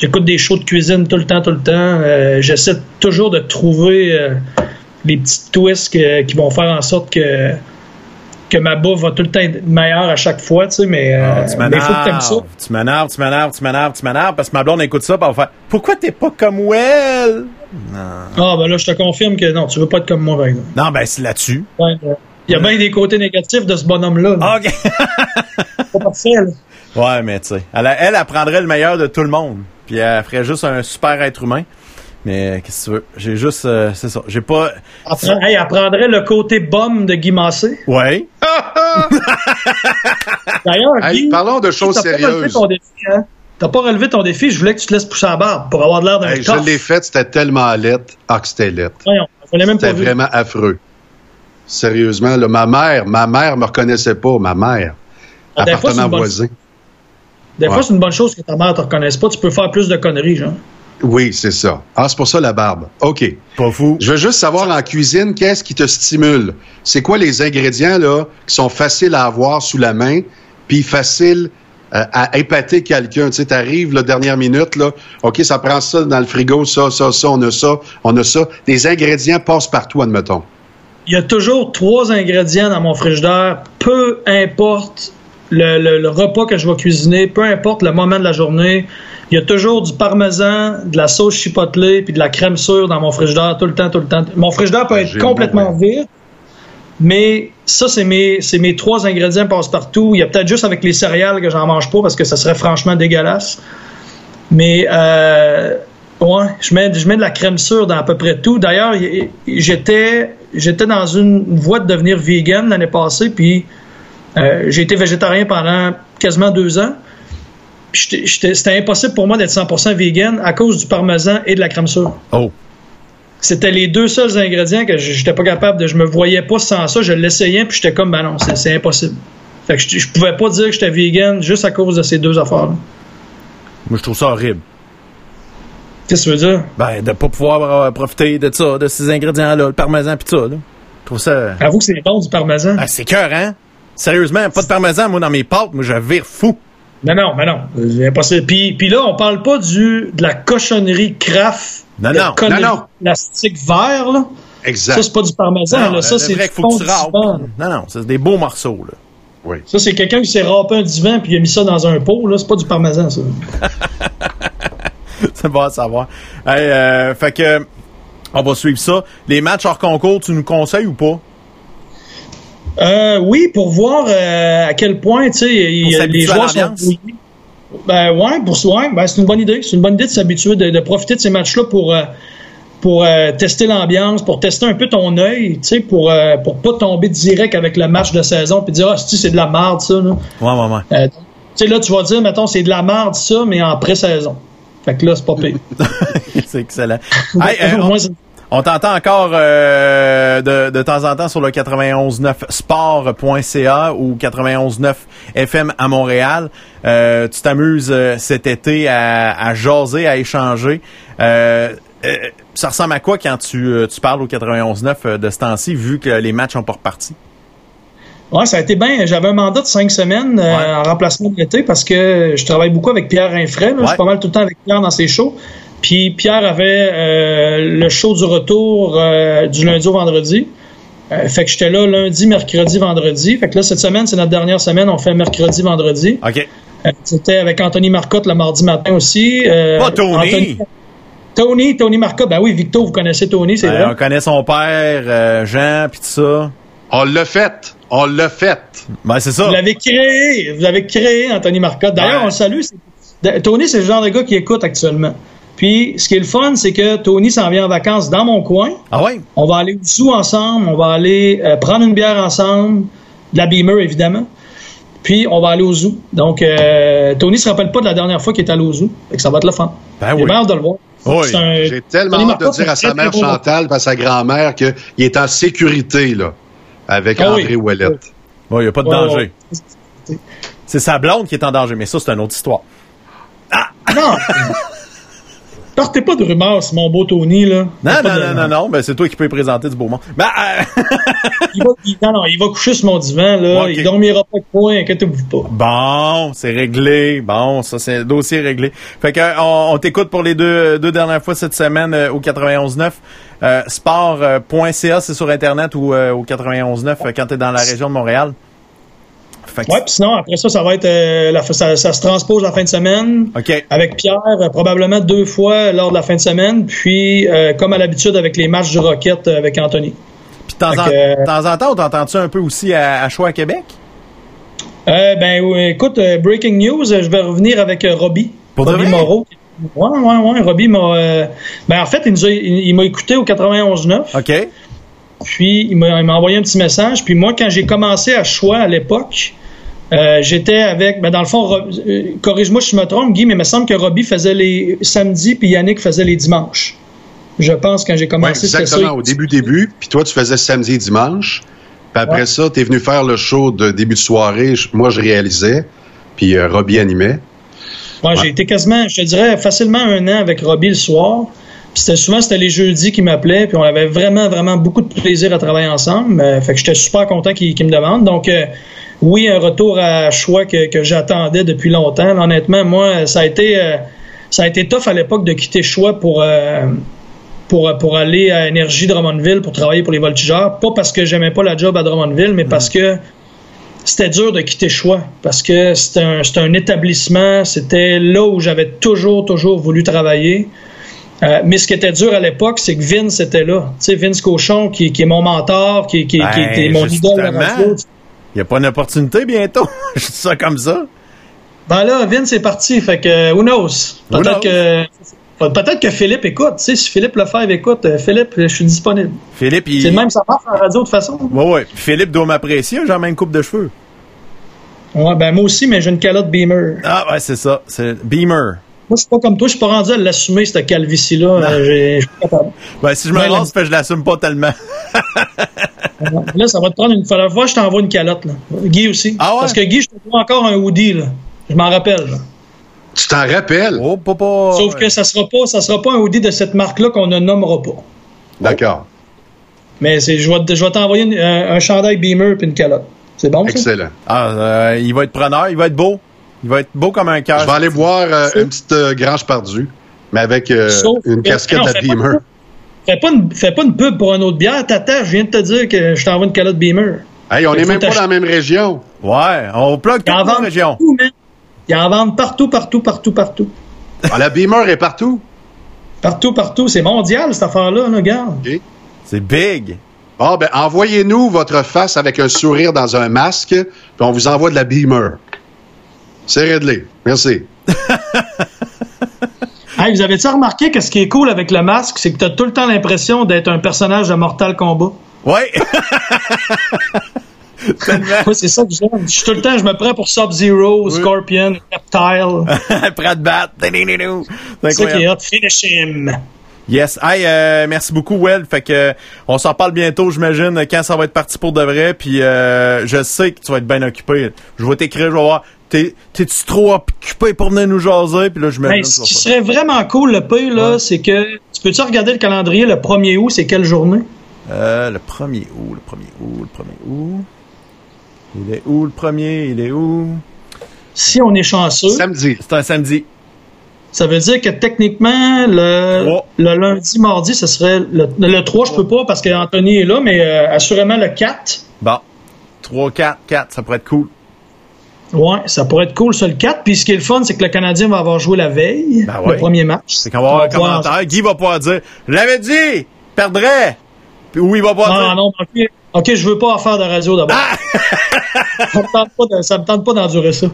J'écoute des shows de cuisine tout le temps, tout le temps. Euh, J'essaie toujours de trouver euh, les petits twists que- qui vont faire en sorte que que ma bouffe va tout le temps être meilleure à chaque fois, tu sais, mais Ah, euh, tu mais faut que t'aimes ça. m'énerves. Tu m'énerves, tu m'énerves, tu m'énerves, tu m'énerves, parce que ma blonde écoute ça, elle va faire Pourquoi t'es pas comme Well? Ah, ben là, je te confirme que non, tu veux pas être comme moi, par exemple. Non, ben, c'est là-dessus. Ouais, Il y a bien des côtés négatifs de ce bonhomme-là. là. OK. C'est pas parfait, là. ouais, mais tu sais, elle, elle apprendrait le meilleur de tout le monde. Puis elle ferait juste un super être humain. Mais qu'est-ce que tu veux? J'ai juste, euh, c'est ça. J'ai pas. Apprend- hey, apprendrait le côté bum de Guy Massé. Ouais. D'ailleurs, Hey, Guy, parlons de choses t'as pas relevé sérieuses. ton défi, hein? T'as pas relevé ton défi, je voulais que tu te laisses pousser la barbe pour avoir de l'air d'un Hey, je l'ai fait, c'était tellement lettre. Ah, que c'était lettre. Voyons, je l'ai même pas C'était vraiment affreux. Sérieusement, là, ma mère, ma mère me reconnaissait pas, ma mère. Ah, fois, Appartement une bonne- Des fois, c'est une bonne chose que ta mère te reconnaisse pas. Tu peux faire plus de conneries, genre. Oui, c'est ça. Ah, c'est pour ça la barbe. OK. Pas fou. Je veux juste savoir en cuisine, qu'est-ce qui te stimule? C'est quoi les ingrédients là qui sont faciles à avoir sous la main, puis faciles euh, à épater quelqu'un? Tu sais, t'arrives la dernière minute, là, OK, ça prend ça dans le frigo, ça, ça, ça, on a ça, on a ça. Les ingrédients passent partout, admettons. Il y a toujours trois ingrédients dans mon frigidaire, peu importe le, le- le repas que je vais cuisiner, peu importe le moment de la journée. Il y a toujours du parmesan, de la sauce chipotelée puis de la crème sûre dans mon frigidaire tout le temps, tout le temps. Mon frigidaire peut être J'ai complètement vide, mais ça, c'est mes, c'est mes trois ingrédients passe-partout. Il y a peut-être juste avec les céréales que j'en mange pas parce que ça serait franchement dégueulasse. Mais euh, ouais, je mets, je mets de la crème sûre dans à peu près tout. D'ailleurs, j'étais j'étais dans une voie de devenir vegan l'année passée, puis euh, j'ai été végétarien pendant quasiment deux ans. C'était impossible pour moi d'être 100% vegan à cause du parmesan et de la crème sûre. Oh. C'était les deux seuls ingrédients que j'étais pas capable de. Je me voyais pas sans ça. Je l'essayais, puis j'étais comme, ben non, c'est impossible. Fait que je, je pouvais pas dire que j'étais vegan juste à cause de ces deux affaires-là. Moi, je trouve ça horrible. Qu'est-ce que tu veux dire? Ben, de pas pouvoir euh, profiter de ça, de ces ingrédients-là, le parmesan pis ça, là. Je trouve ça... Avoue que c'est bon du parmesan. Ah, c'est cœur, hein? Sérieusement, pas de parmesan, moi, dans mes pâtes, moi, je vire fou. Non, non, mais non. C'est impossible. Puis, puis là, on parle pas du, de la cochonnerie craft. Non, non, non, non. plastique vert, là. Exact. Ça, c'est pas du parmesan, Non, là. Ça, c'est vrai du qu'il faut que fond tu du râpes. Non, non, c'est des beaux morceaux, là. Oui. Ça, c'est quelqu'un qui s'est râpé un divan puis il a mis ça dans un pot, là. C'est pas du parmesan, ça. c'est bon à savoir. Hey, euh, fait que, on va suivre ça. Les matchs hors concours, tu nous conseilles ou pas? Euh, oui, pour voir euh, à quel point, tu sais, les joueurs sont. Ben ouais, pour ouais, ben, c'est une bonne idée. C'est une bonne idée de s'habituer, de, de profiter de ces matchs-là pour euh, pour euh, tester l'ambiance, pour tester un peu ton œil, tu sais, pour pour pas tomber direct avec le match de saison puis dire ah si c'est de la merde ça. Là. Ouais, ouais, ouais. Tu sais là tu vas dire mettons c'est de la merde ça mais en pré-saison. Fait que là c'est pas pire. c'est excellent. Hey, on- On t'entend encore euh, de, de temps en temps sur le 919sport.ca ou 919 FM à Montréal. Euh, tu t'amuses euh, cet été à, à jaser, à échanger. Euh, euh, ça ressemble à quoi quand tu, euh, tu parles au 91.9 euh, de ce temps-ci, vu que les matchs sont pas repartis? Ouais, ça a été bien. J'avais un mandat de cinq semaines euh, Ouais. en remplacement de l'été parce que je travaille beaucoup avec Pierre Rinfray. là. Je Ouais. suis pas mal tout le temps avec Pierre dans ses shows. Puis Pierre avait euh, le show du retour euh, du lundi au vendredi. Euh, fait que j'étais là lundi, mercredi, vendredi. Fait que là, cette semaine, c'est notre dernière semaine. On fait mercredi, vendredi. OK. Euh, C'était avec Anthony Marcotte le mardi matin aussi. Euh, Pas Tony! Anthony, Tony, Tony Marcotte. Ben oui, Victor, vous connaissez Tony, c'est Euh, vrai. on connaît son père, euh, Jean, puis tout ça. On l'a fait. On l'a fait. Ben, c'est ça. Vous l'avez créé, vous l'avez créé, Anthony Marcotte. D'ailleurs, Ouais. on le salue. Tony, c'est le genre de gars qui écoute actuellement. Puis, ce qui est le fun, c'est que Tony s'en vient en vacances dans mon coin. Ah ouais? On va aller au zoo ensemble, on va aller euh, prendre une bière ensemble, de la Beamer évidemment. Puis, on va aller au zoo. Donc, euh, Tony se rappelle pas de la dernière fois qu'il est allé au zoo. Fait que ça va être le fun. Ben J'ai oui. hâte de le voir. Oui. C'est un- J'ai tellement Tony hâte de dire à sa mère. Chantal et à sa grand-mère qu'il est en sécurité là, avec Ah André oui. Ouellette. Il n'y a pas de Ouais, danger. ouais. C'est sa blonde qui est en danger, mais ça, c'est une autre histoire. Non! Partez pas de rumeurs sur mon beau Tony, là. Non, non, de- non, non, non, ben c'est toi qui peux présenter du beau monde. Ben, euh, Il va, il- non, non, il va coucher sur mon divan, là. Il dormira pas de point, inquiétez-vous pas. bon, c'est réglé. Bon, ça, c'est dossier réglé. Fait que, euh, on, on t'écoute pour les deux, deux dernières fois cette semaine euh, au 91.9. Euh, sport.ca, c'est sur Internet ou euh, au 91.9 euh, quand t'es dans la région de Montréal. Fait que- Ouais, puis sinon, après ça, ça va être. euh, la, ça, ça se transpose la fin de semaine. OK. Avec Pierre, euh, probablement deux fois lors de la fin de semaine. Puis, euh, comme à l'habitude, avec les matchs du Rocket euh, avec Anthony. Puis de temps, en, temps on t'entend-tu un peu aussi à, à Choix à Québec? Euh, ben, oui, écoute, euh, breaking news, euh, je vais revenir avec euh, Robbie. Pour Robbie? Moreau. Ouais, ouais, ouais. Robbie m'a. euh, ben, en fait, il m'a écouté au 91.9. OK. Puis il m'a envoyé un petit message. Puis moi, quand j'ai commencé à choix à l'époque, euh, j'étais avec. Ben dans le fond, euh, corrige-moi si je me trompe, Guy, mais il me semble que Robbie faisait les samedis, puis Yannick faisait les dimanches. Je pense quand j'ai Ouais, commencé, ça. exactement, au début, début. Puis toi, tu faisais samedi et dimanche. Puis après Ouais. ça, tu es venu faire le show de début de soirée. Moi, je réalisais. Puis euh, Robbie animait. Ouais, j'ai été quasiment, je te dirais, facilement un an avec Robbie le soir. Puis c'était souvent c'était les jeudis qui m'appelaient, puis on avait vraiment vraiment beaucoup de plaisir à travailler ensemble. Euh, fait que j'étais super content qu'il qu'il me demande. Donc euh, oui, un retour à choix que, que j'attendais depuis longtemps. Là, honnêtement, moi, ça a été euh, ça a été tough à l'époque de quitter choix pour pour, pour aller à Énergie Drummondville pour travailler pour les voltigeurs. Pas parce que j'aimais pas la job à Drummondville, mais parce que c'était dur de quitter choix. Parce que c'était un, c'était un établissement, c'était là où j'avais toujours, toujours voulu travailler. Euh, mais ce qui était dur à l'époque, c'est que Vince était là. Tu sais, Vince Cochon, qui, qui est mon mentor, qui, qui, qui Ben, était mon idole à radio. Il n'y a pas une opportunité bientôt. Je dis ça comme ça. Ben là, Vince est parti, fait que who knows? Peut-être que peut-être que Philippe écoute. Tu sais, si Philippe Lefebvre écoute, euh, Philippe, je suis disponible. Philippe, il. C'est même ça marche la radio de toute façon. Ouais, ouais. Philippe doit m'apprécier, j'ai même coupe de cheveux. Ouais, ben moi aussi, mais j'ai une calotte Beamer. Ah, ouais, c'est ça. C'est Beamer. Moi, je suis pas comme toi, je suis pas rendu à l'assumer, cette calvitie-là. Euh, Je suis pas capable. Ben, si je me Ben, lance, je l'assume pas tellement. Là, ça va te prendre une fois. La fois, je t'envoie une calotte. Là. Guy aussi. Ah ouais? Parce que Guy, je te vois encore un hoodie. Là. Je m'en rappelle. là. Tu t'en rappelles? Oh, papa! Sauf que ça sera pas, ça sera pas un hoodie de cette marque-là qu'on ne nommera pas. D'accord. Mais c'est, je vais, je vais t'envoyer une- un, un chandail Beamer puis une calotte. C'est bon, ça? Excellent. Ah, euh, il va être preneur, il va être beau. Il va être beau comme un cœur. Je vais aller voir euh, une petite euh, grange perdue, mais avec euh, Sauf une que- casquette non, de fais pas Beamer. de- Fais pas, une, fais pas une pub pour une autre bière, tata, je viens de te dire que je t'envoie une calotte Beamer. Hey, on n'est même pas dans la même région. Ouais, on plug toute la région. partout, man. Ils en vendent partout, partout, partout, partout. Ah, la Beamer est partout. Partout, partout. C'est mondial, cette affaire-là, là, regarde. C'est big. Bon, ben, envoyez-nous votre face avec un sourire dans un masque, puis on vous envoie de la Beamer. C'est réglé. Merci. Hey, vous avez-tu remarqué que ce qui est cool avec le masque, c'est que t'as tout le temps l'impression d'être un personnage de Mortal Kombat? Moi, c'est ça que j'aime. Je suis tout le temps, je me prends pour Sub-Zero, Scorpion, Reptile. Prêt à te battre. C'est ça qui est hot. Finish him. Yes. Hey, euh, merci beaucoup, Well. Fait que euh, on s'en parle bientôt, j'imagine, quand ça va être parti pour de vrai. Puis euh, je sais que tu vas être bien occupé. Je vais t'écrire, je vais voir. T'es- T'es-tu trop occupé pour venir nous jaser? Puis là, je me Hey, ce qui serait vraiment cool, le pire, là, c'est que tu peux-tu regarder le calendrier, le 1er août, c'est quelle journée? Euh, le 1er août, le 1er août, le 1er août. Il est où le premier? Il est où? Si on est chanceux, Samedi. C'est un samedi. ça veut dire que techniquement, le lundi, mardi, ce serait le, le 3, je peux pas parce qu'Anthony est là, mais euh, assurément le 4. Bon. 3, 4, 4, ça pourrait être cool. Ouais, ça pourrait être cool sur le 4. Puis ce qui est le fun, c'est que le Canadien va avoir joué la veille, Ben ouais. le premier match. C'est qu'on va avoir un pouvoir- commentaire. Guy va pouvoir dire Je l'avais dit! Perdrait! Puis oui, il va pouvoir Non, dire? non, ok, ok, je veux pas en faire de radio d'abord. ça me tente pas de- ça me tente pas d'endurer ça.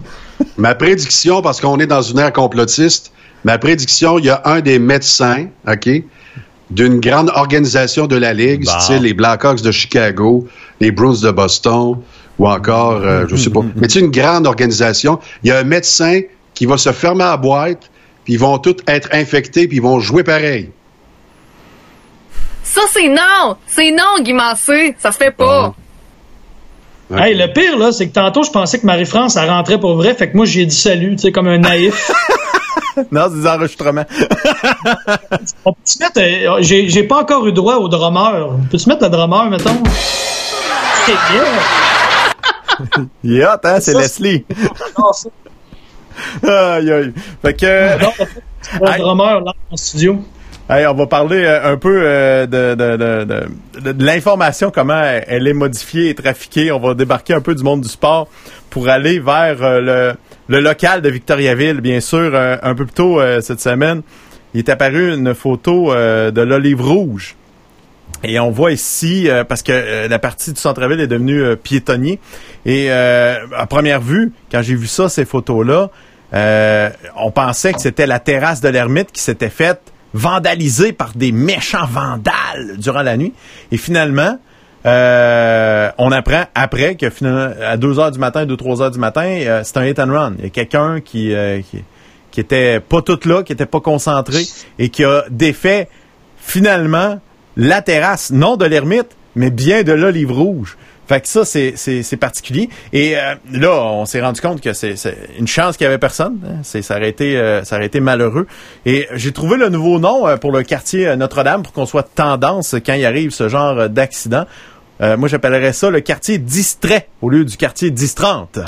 Ma prédiction, parce qu'on est dans une ère complotiste, ma prédiction, il y a un des médecins, OK, d'une grande organisation de la Ligue, Bon. style les Blackhawks de Chicago, les Bruins de Boston, ou encore, euh, je sais pas, mais c'est une grande organisation. Il y a un médecin qui va se fermer à la boîte, puis ils vont tous être infectés, puis ils vont jouer pareil. Ça, c'est non! C'est non, Guy Massé! Ça se fait pas! OK. Hey, le pire, là, c'est que tantôt, je pensais que Marie-France, elle rentrait pour vrai, fait que moi, j'ai dit salut, tu sais, comme un naïf. Non, c'est des enregistrements. On peut-tu mettre, euh, j'ai, j'ai pas encore eu droit au drummer. Peux-tu mettre le drummer, mettons? C'est bien. Il est hot, hein? C'est Leslie. Aïe, aïe. Fait que. non, drummer, là, en studio. Hey, on va parler euh, un peu euh, de, de, de, de, l'information, comment elle, elle est modifiée et trafiquée. On va débarquer un peu du monde du sport pour aller vers euh, le, le local de Victoriaville, bien sûr. un peu plus tôt cette semaine, il est apparu une photo de l'olive rouge. Et on voit ici, euh, parce que euh, la partie du centre-ville est devenue euh, piétonnier. Et euh, à première vue, quand j'ai vu ça, ces photos-là, on pensait que c'était la terrasse de l'ermite qui s'était faite vandalisée par des méchants vandales durant la nuit. Et finalement, on apprend après que finalement, à 2 heures du matin, 2-3 heures du matin, c'est un hit and run. Il y a quelqu'un qui, euh, qui, qui était pas tout là, qui était pas concentré et qui a défait finalement la terrasse, non de l'ermite, mais bien de l'olive rouge. Fait que ça, c'est, particulier. Et euh, là, on s'est rendu compte que c'est, une chance qu'il y avait personne. hein. C'est, ça, aurait été, euh, ça aurait été malheureux. Et j'ai trouvé le nouveau nom euh, pour le quartier euh, Notre-Dame pour qu'on soit tendance quand il arrive ce genre d'accident. Moi, j'appellerais ça le quartier distrait au lieu du quartier distrante.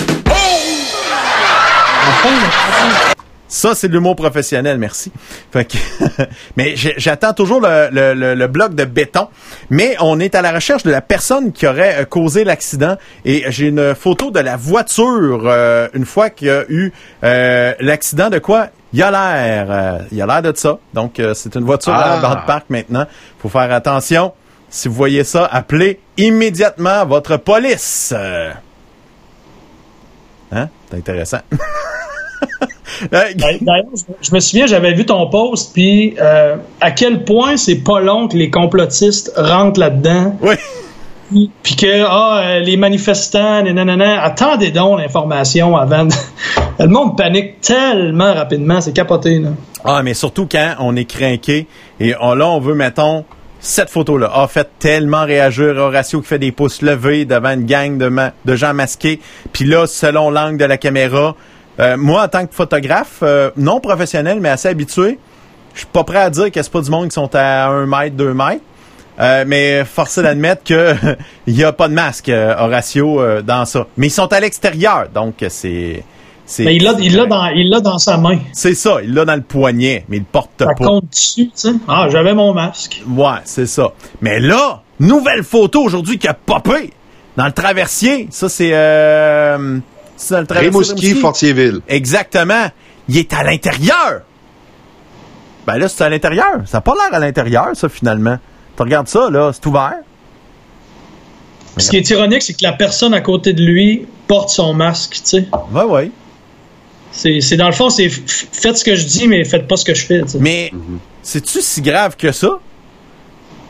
Ça, c'est de l'humour professionnel, merci. Fait que, mais j'attends toujours le, le, le- le bloc de béton. Mais on est à la recherche de la personne qui aurait euh, causé l'accident. Et j'ai une photo de la voiture euh, une fois qu'il y a eu euh, l'accident de quoi? Il y a l'air. euh, il y a l'air de ça. Donc, euh, c'est une voiture Ah. dans le parc maintenant. faut faire attention. Si vous voyez ça, appelez immédiatement votre police. Euh, Hein? C'est intéressant. D'ailleurs, je- me souviens, j'avais vu ton post, puis euh, à quel point c'est pas long que les complotistes rentrent là-dedans, oui. puis, puis que ah, euh, les manifestants, les nanana, attendez donc l'information avant. de- Le monde panique tellement rapidement, c'est capoté. Là. Ah, mais surtout quand on est craqué et on, là, on veut, mettons, cette photo-là a fait tellement réagir Horatio qui fait des pouces levés devant une gang de, ma- de gens masqués. Puis là, selon l'angle de la caméra, Euh, moi, en tant que photographe, euh, non professionnel, mais assez habitué, je suis pas prêt à dire que c'est pas du monde qui sont à un mètre, deux mètres. Euh, mais forcé d'admettre que il y a pas de masque, Horatio, dans ça. Mais ils sont à l'extérieur, donc c'est. c'est- Mais il l'a il l'a dans, il l'a dans sa main. C'est ça, il l'a dans le poignet, mais il le porte Ça pas. compte dessus, tu sais. Ah, j'avais mon masque. Ouais, c'est ça. Mais là, nouvelle photo aujourd'hui qui a popé dans le traversier. Ça, c'est... Euh, c'est dans le traversier. Rimouski, Rimouski. Fortierville. Exactement. Il est à l'intérieur. Ben là, c'est à l'intérieur. Ça n'a pas l'air à l'intérieur, ça, finalement. Tu regardes ça, là, c'est ouvert. Ce qui est ironique, c'est que la personne à côté de lui porte son masque, tu sais. Ouais, ouais. C'est, c'est dans le fond, c'est faites ce que je dis, mais faites pas ce que je fais. Mais c'est-tu si grave que ça?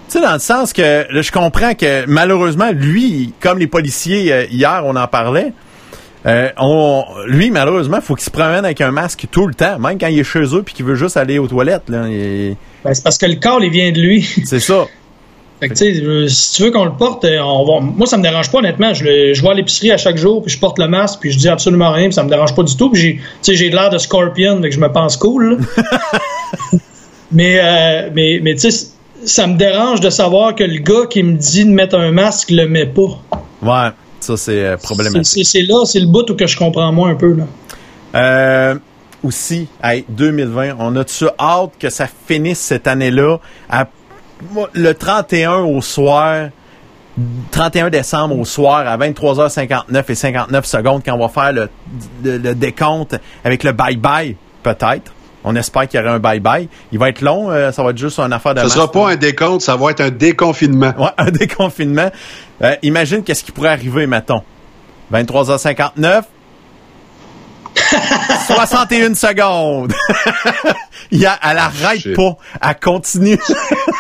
Tu sais, dans le sens que je comprends que malheureusement, lui, comme les policiers, euh, hier, on en parlait, euh, on, lui, malheureusement, faut qu'il se promène avec un masque tout le temps, même quand il est chez eux puis qu'il veut juste aller aux toilettes. Il- Ben, c'est parce que le corps, il vient de lui. c'est ça. Fait que, euh, si tu veux qu'on le porte, euh, on va... moi, ça me dérange pas, honnêtement. Je, le- je vais à l'épicerie à chaque jour, puis je porte le masque, puis je dis absolument rien, puis ça me dérange pas du tout. Puis j'ai, l'air de Scorpion, que je me pense cool. mais, euh, mais, mais tu sais, ça me dérange de savoir que le gars qui me dit de mettre un masque le met pas. Ouais, ça c'est euh, problématique. c'est- là, c'est le bout où que je comprends moins un peu. Là. Euh, aussi, hey, 2020, on a-tu hâte que ça finisse cette année-là le 31 au soir, 31 décembre au soir à 23h59 et 59 secondes quand on va faire le, le- le décompte avec le bye-bye, peut-être. On espère qu'il y aura un bye-bye. Il va être long, euh, ça va être juste une affaire de Ce masse. sera pas un décompte, ça va être un déconfinement. Ouais, un déconfinement. Euh, imagine qu'est-ce qui pourrait arriver, mettons. 23h59. 61 secondes. Il a, elle arrête Shit. pas. Elle continue.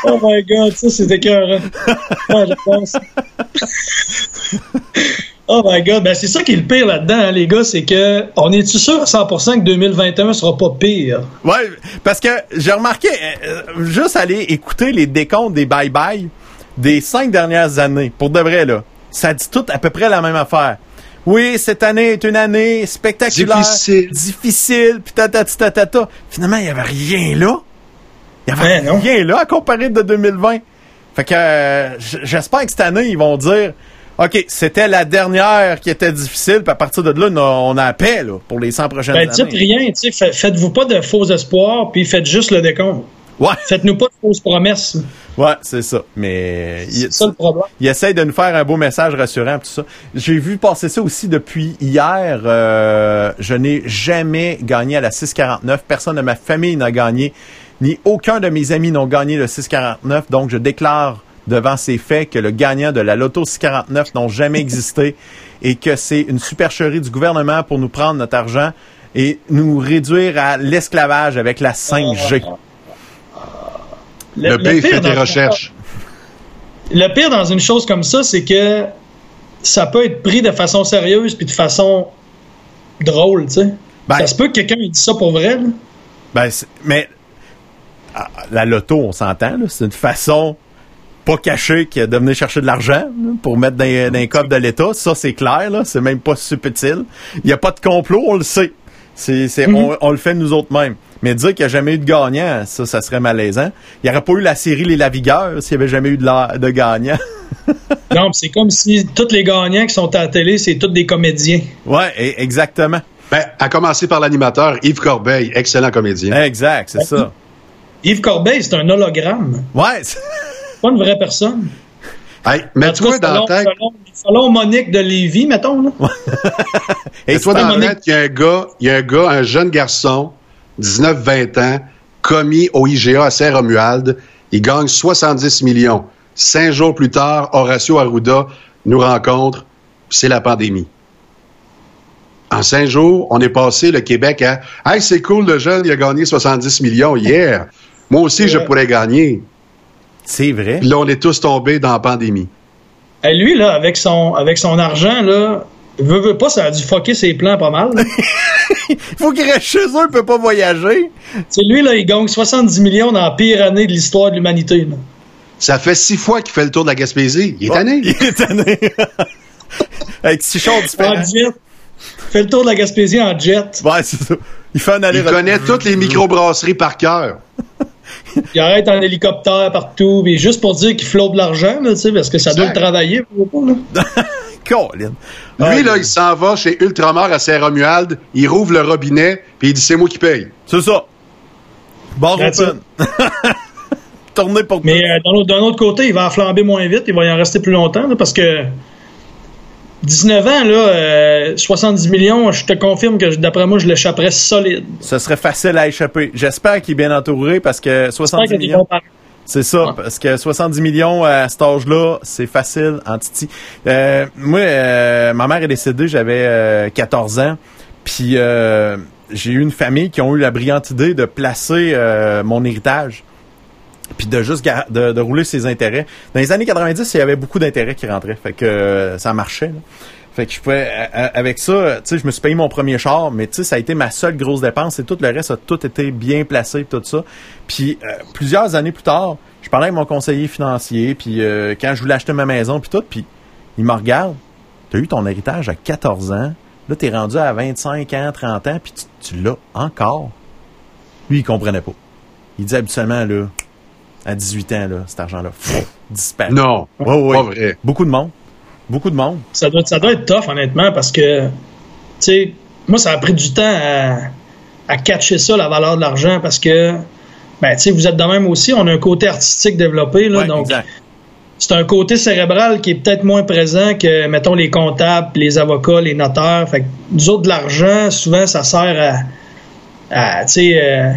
Oh my god, ça c'est écœurant. Ouais, je pense. Oh my god, ben c'est ça qui est le pire là-dedans, hein, les gars, c'est que on est-tu sûr à 100% que 2021 sera pas pire? ouais, parce que j'ai remarqué, euh, euh, juste aller écouter les décomptes des bye-bye des cinq dernières années, pour de vrai, là. Ça dit tout à peu près la même affaire. Oui, cette année est une année spectaculaire, Difficile. difficile, puis. Finalement, il y avait rien là. Il y avait non. rien là à comparer de 2020. Fait que euh, j'espère que cette année, ils vont dire OK, c'était la dernière qui était difficile, puis à partir de là, on a, paix là, pour les 100 prochaines Ben dites années. rien, tu sais, fa- faites-vous pas de faux espoirs, puis faites juste le décompte. Ouais, Faites-nous pas de fausses promesses. ouais, c'est ça. Mais il, C'est ça le problème. il essaye de nous faire un beau message rassurant, tout ça. J'ai vu passer ça aussi depuis hier. euh, je n'ai jamais gagné à la 649. Personne de ma famille n'a gagné, ni aucun de mes amis n'ont gagné le 649. Donc, je déclare devant ces faits que le gagnant de la Loto 649 n'ont jamais existé et que c'est une supercherie du gouvernement pour nous prendre notre argent et nous réduire à l'esclavage avec la 5G. Le, B pire fait dans- des recherches. Le pire dans une chose comme ça, c'est que ça peut être pris de façon sérieuse puis de façon drôle, tu sais. Ben- ça se peut que quelqu'un ait dit ça pour vrai, là. Ben, mais ah, la loto, on s'entend, là, c'est une façon pas cachée que de venir chercher de l'argent pour mettre dans, dans les coffres de l'État. Ça, c'est clair, là, c'est même pas subtil. Il n'y a pas de complot, on le sait. C'est, c'est, on, on le fait nous autres mêmes. Mais dire qu'il n'y a jamais eu de gagnant, ça, ça serait malaisant. Il n'y aurait pas eu la série Les Lavigueurs s'il n'y avait jamais eu de, la- de gagnant. Non, c'est comme si tous les gagnants qui sont à la télé, c'est tous des comédiens. ouais, e- exactement. Ben, à commencer par l'animateur Yves Corbeil, excellent comédien. Exact, c'est ça. Yves Corbeil, c'est un hologramme. Ouais. Pas une vraie personne. Hey, mets-toi dans la tête, selon- Monique de Lévis, mettons, là. Et mets-toi dans la tête qu'il y a un gars, il y a un gars, un jeune garçon, 19-20 ans, commis au IGA à Saint-Romuald. Il gagne 70 millions. Cinq jours plus tard, Horacio Arruda nous rencontre, c'est la pandémie. En cinq jours, on est passé le Québec à Hey, c'est cool, le jeune, il a gagné 70 millions hier. Moi aussi, je pourrais gagner. C'est vrai. Puis là, on est tous tombés dans la pandémie. Et lui, là, avec son, avec son argent, là, veut, veut pas, ça a dû fucker ses plans pas mal. là. Faut qu'il reste chez eux, il peut pas voyager. C'est lui, là, il gagne 70 millions dans la pire année de l'histoire de l'humanité. là. Ça fait six fois qu'il fait le tour de la Gaspésie. Il est tanné. Il est tanné. Avec six choses Ah, différentes. dis vite. fait le tour de la Gaspésie en jet. Ouais, c'est ça. Il fait un Il aller connaît toutes les microbrasseries par cœur. Il arrête en hélicoptère partout, puis juste pour dire qu'il flotte de l'argent, là, tu sais, parce que ça doit le travailler. Colin. Lui, là, il s'en va chez Ultramar à Saint-Romuald, il rouvre le robinet, puis il dit c'est moi qui paye. C'est ça. Bar That's open. Tourner pour Mais euh, d'un autre- d'un autre côté, il va en flamber moins vite, il va y en rester plus longtemps, là, parce que 19 ans, là, euh, 70 millions, je te confirme que d'après moi, je l'échapperais solide. Ce serait facile à échapper. J'espère qu'il est bien entouré parce que J'espère 70 qu'il y a des millions. C'est ça, Ouais. parce que 70 millions à cet âge-là, c'est facile en titi. Euh, moi, euh, ma mère est décédée, j'avais euh, 14 ans, puis euh, j'ai eu une famille qui ont eu la brillante idée de placer euh, mon héritage, puis de juste de, rouler ses intérêts. Dans les années 90, il y avait beaucoup d'intérêts qui rentraient, fait que euh, ça marchait. Fait que je pouvais, avec ça, tu sais, je me suis payé mon premier char, mais tu ça a été ma seule grosse dépense et tout le reste a tout été bien placé, tout ça. Puis euh, plusieurs années plus tard, je parlais avec mon conseiller financier, puis euh, quand je voulais acheter ma maison, puis tout, puis il me regarde, t'as eu ton héritage à 14 ans, là t'es rendu à 25 ans, 30 ans, puis tu, tu l'as encore. Lui, il comprenait pas. Il disait habituellement, là, à 18 ans, là, cet argent-là, disparaît. Non, Ouais, ouais. pas vrai. Beaucoup de monde. Beaucoup de monde. Ça doit, ça doit être tough, honnêtement, parce que, tu sais, moi, ça a pris du temps à, à catcher ça, la valeur de l'argent, parce que, ben, tu sais, vous êtes de même aussi, on a un côté artistique développé, là, Ouais, donc exact. c'est un côté cérébral qui est peut-être moins présent que, mettons, les comptables, les avocats, les notaires. Fait que nous autres, de l'argent, souvent, ça sert à, à tu sais, euh,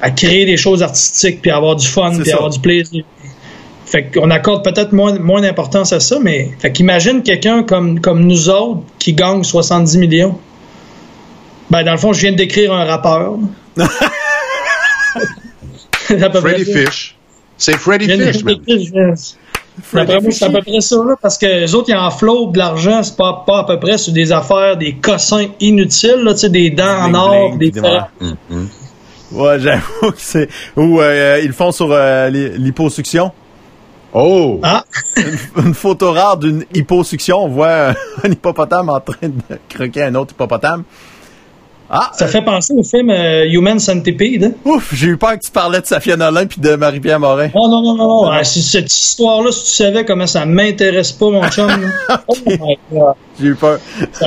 à créer des choses artistiques, puis avoir du fun, puis ça. avoir du plaisir. Fait qu'on accorde peut-être moins, moins d'importance à ça, mais fait qu'imagine quelqu'un comme, comme nous autres qui gagne 70 millions. Ben, dans le fond, je viens de décrire un rappeur. Freddy. Fish. C'est Freddy Fish, man. D'après moi, c'est à peu près ça, là, parce que les autres, ils en flottent de l'argent, c'est pas, pas à peu près sur des affaires, des cossins inutiles, là, des dents en or, des fer- Ouais, j'avoue que c'est. Ou euh, ils le font sur euh, l'hy- l'hyposuction. Oh! Ah, Une photo rare d'une hyposuction. On voit un hippopotame en train de croquer un autre hippopotame. Ah, ça fait penser au film euh, Human Centipede. ouf, j'ai eu peur que tu parlais de Safia Nolin puis de Marie-Pierre Morin. Oh non, non, non, non. Ah, c'est- cette histoire-là, si tu savais comment ça m'intéresse pas, mon chum. là. Oh my God. J'ai eu peur. Ça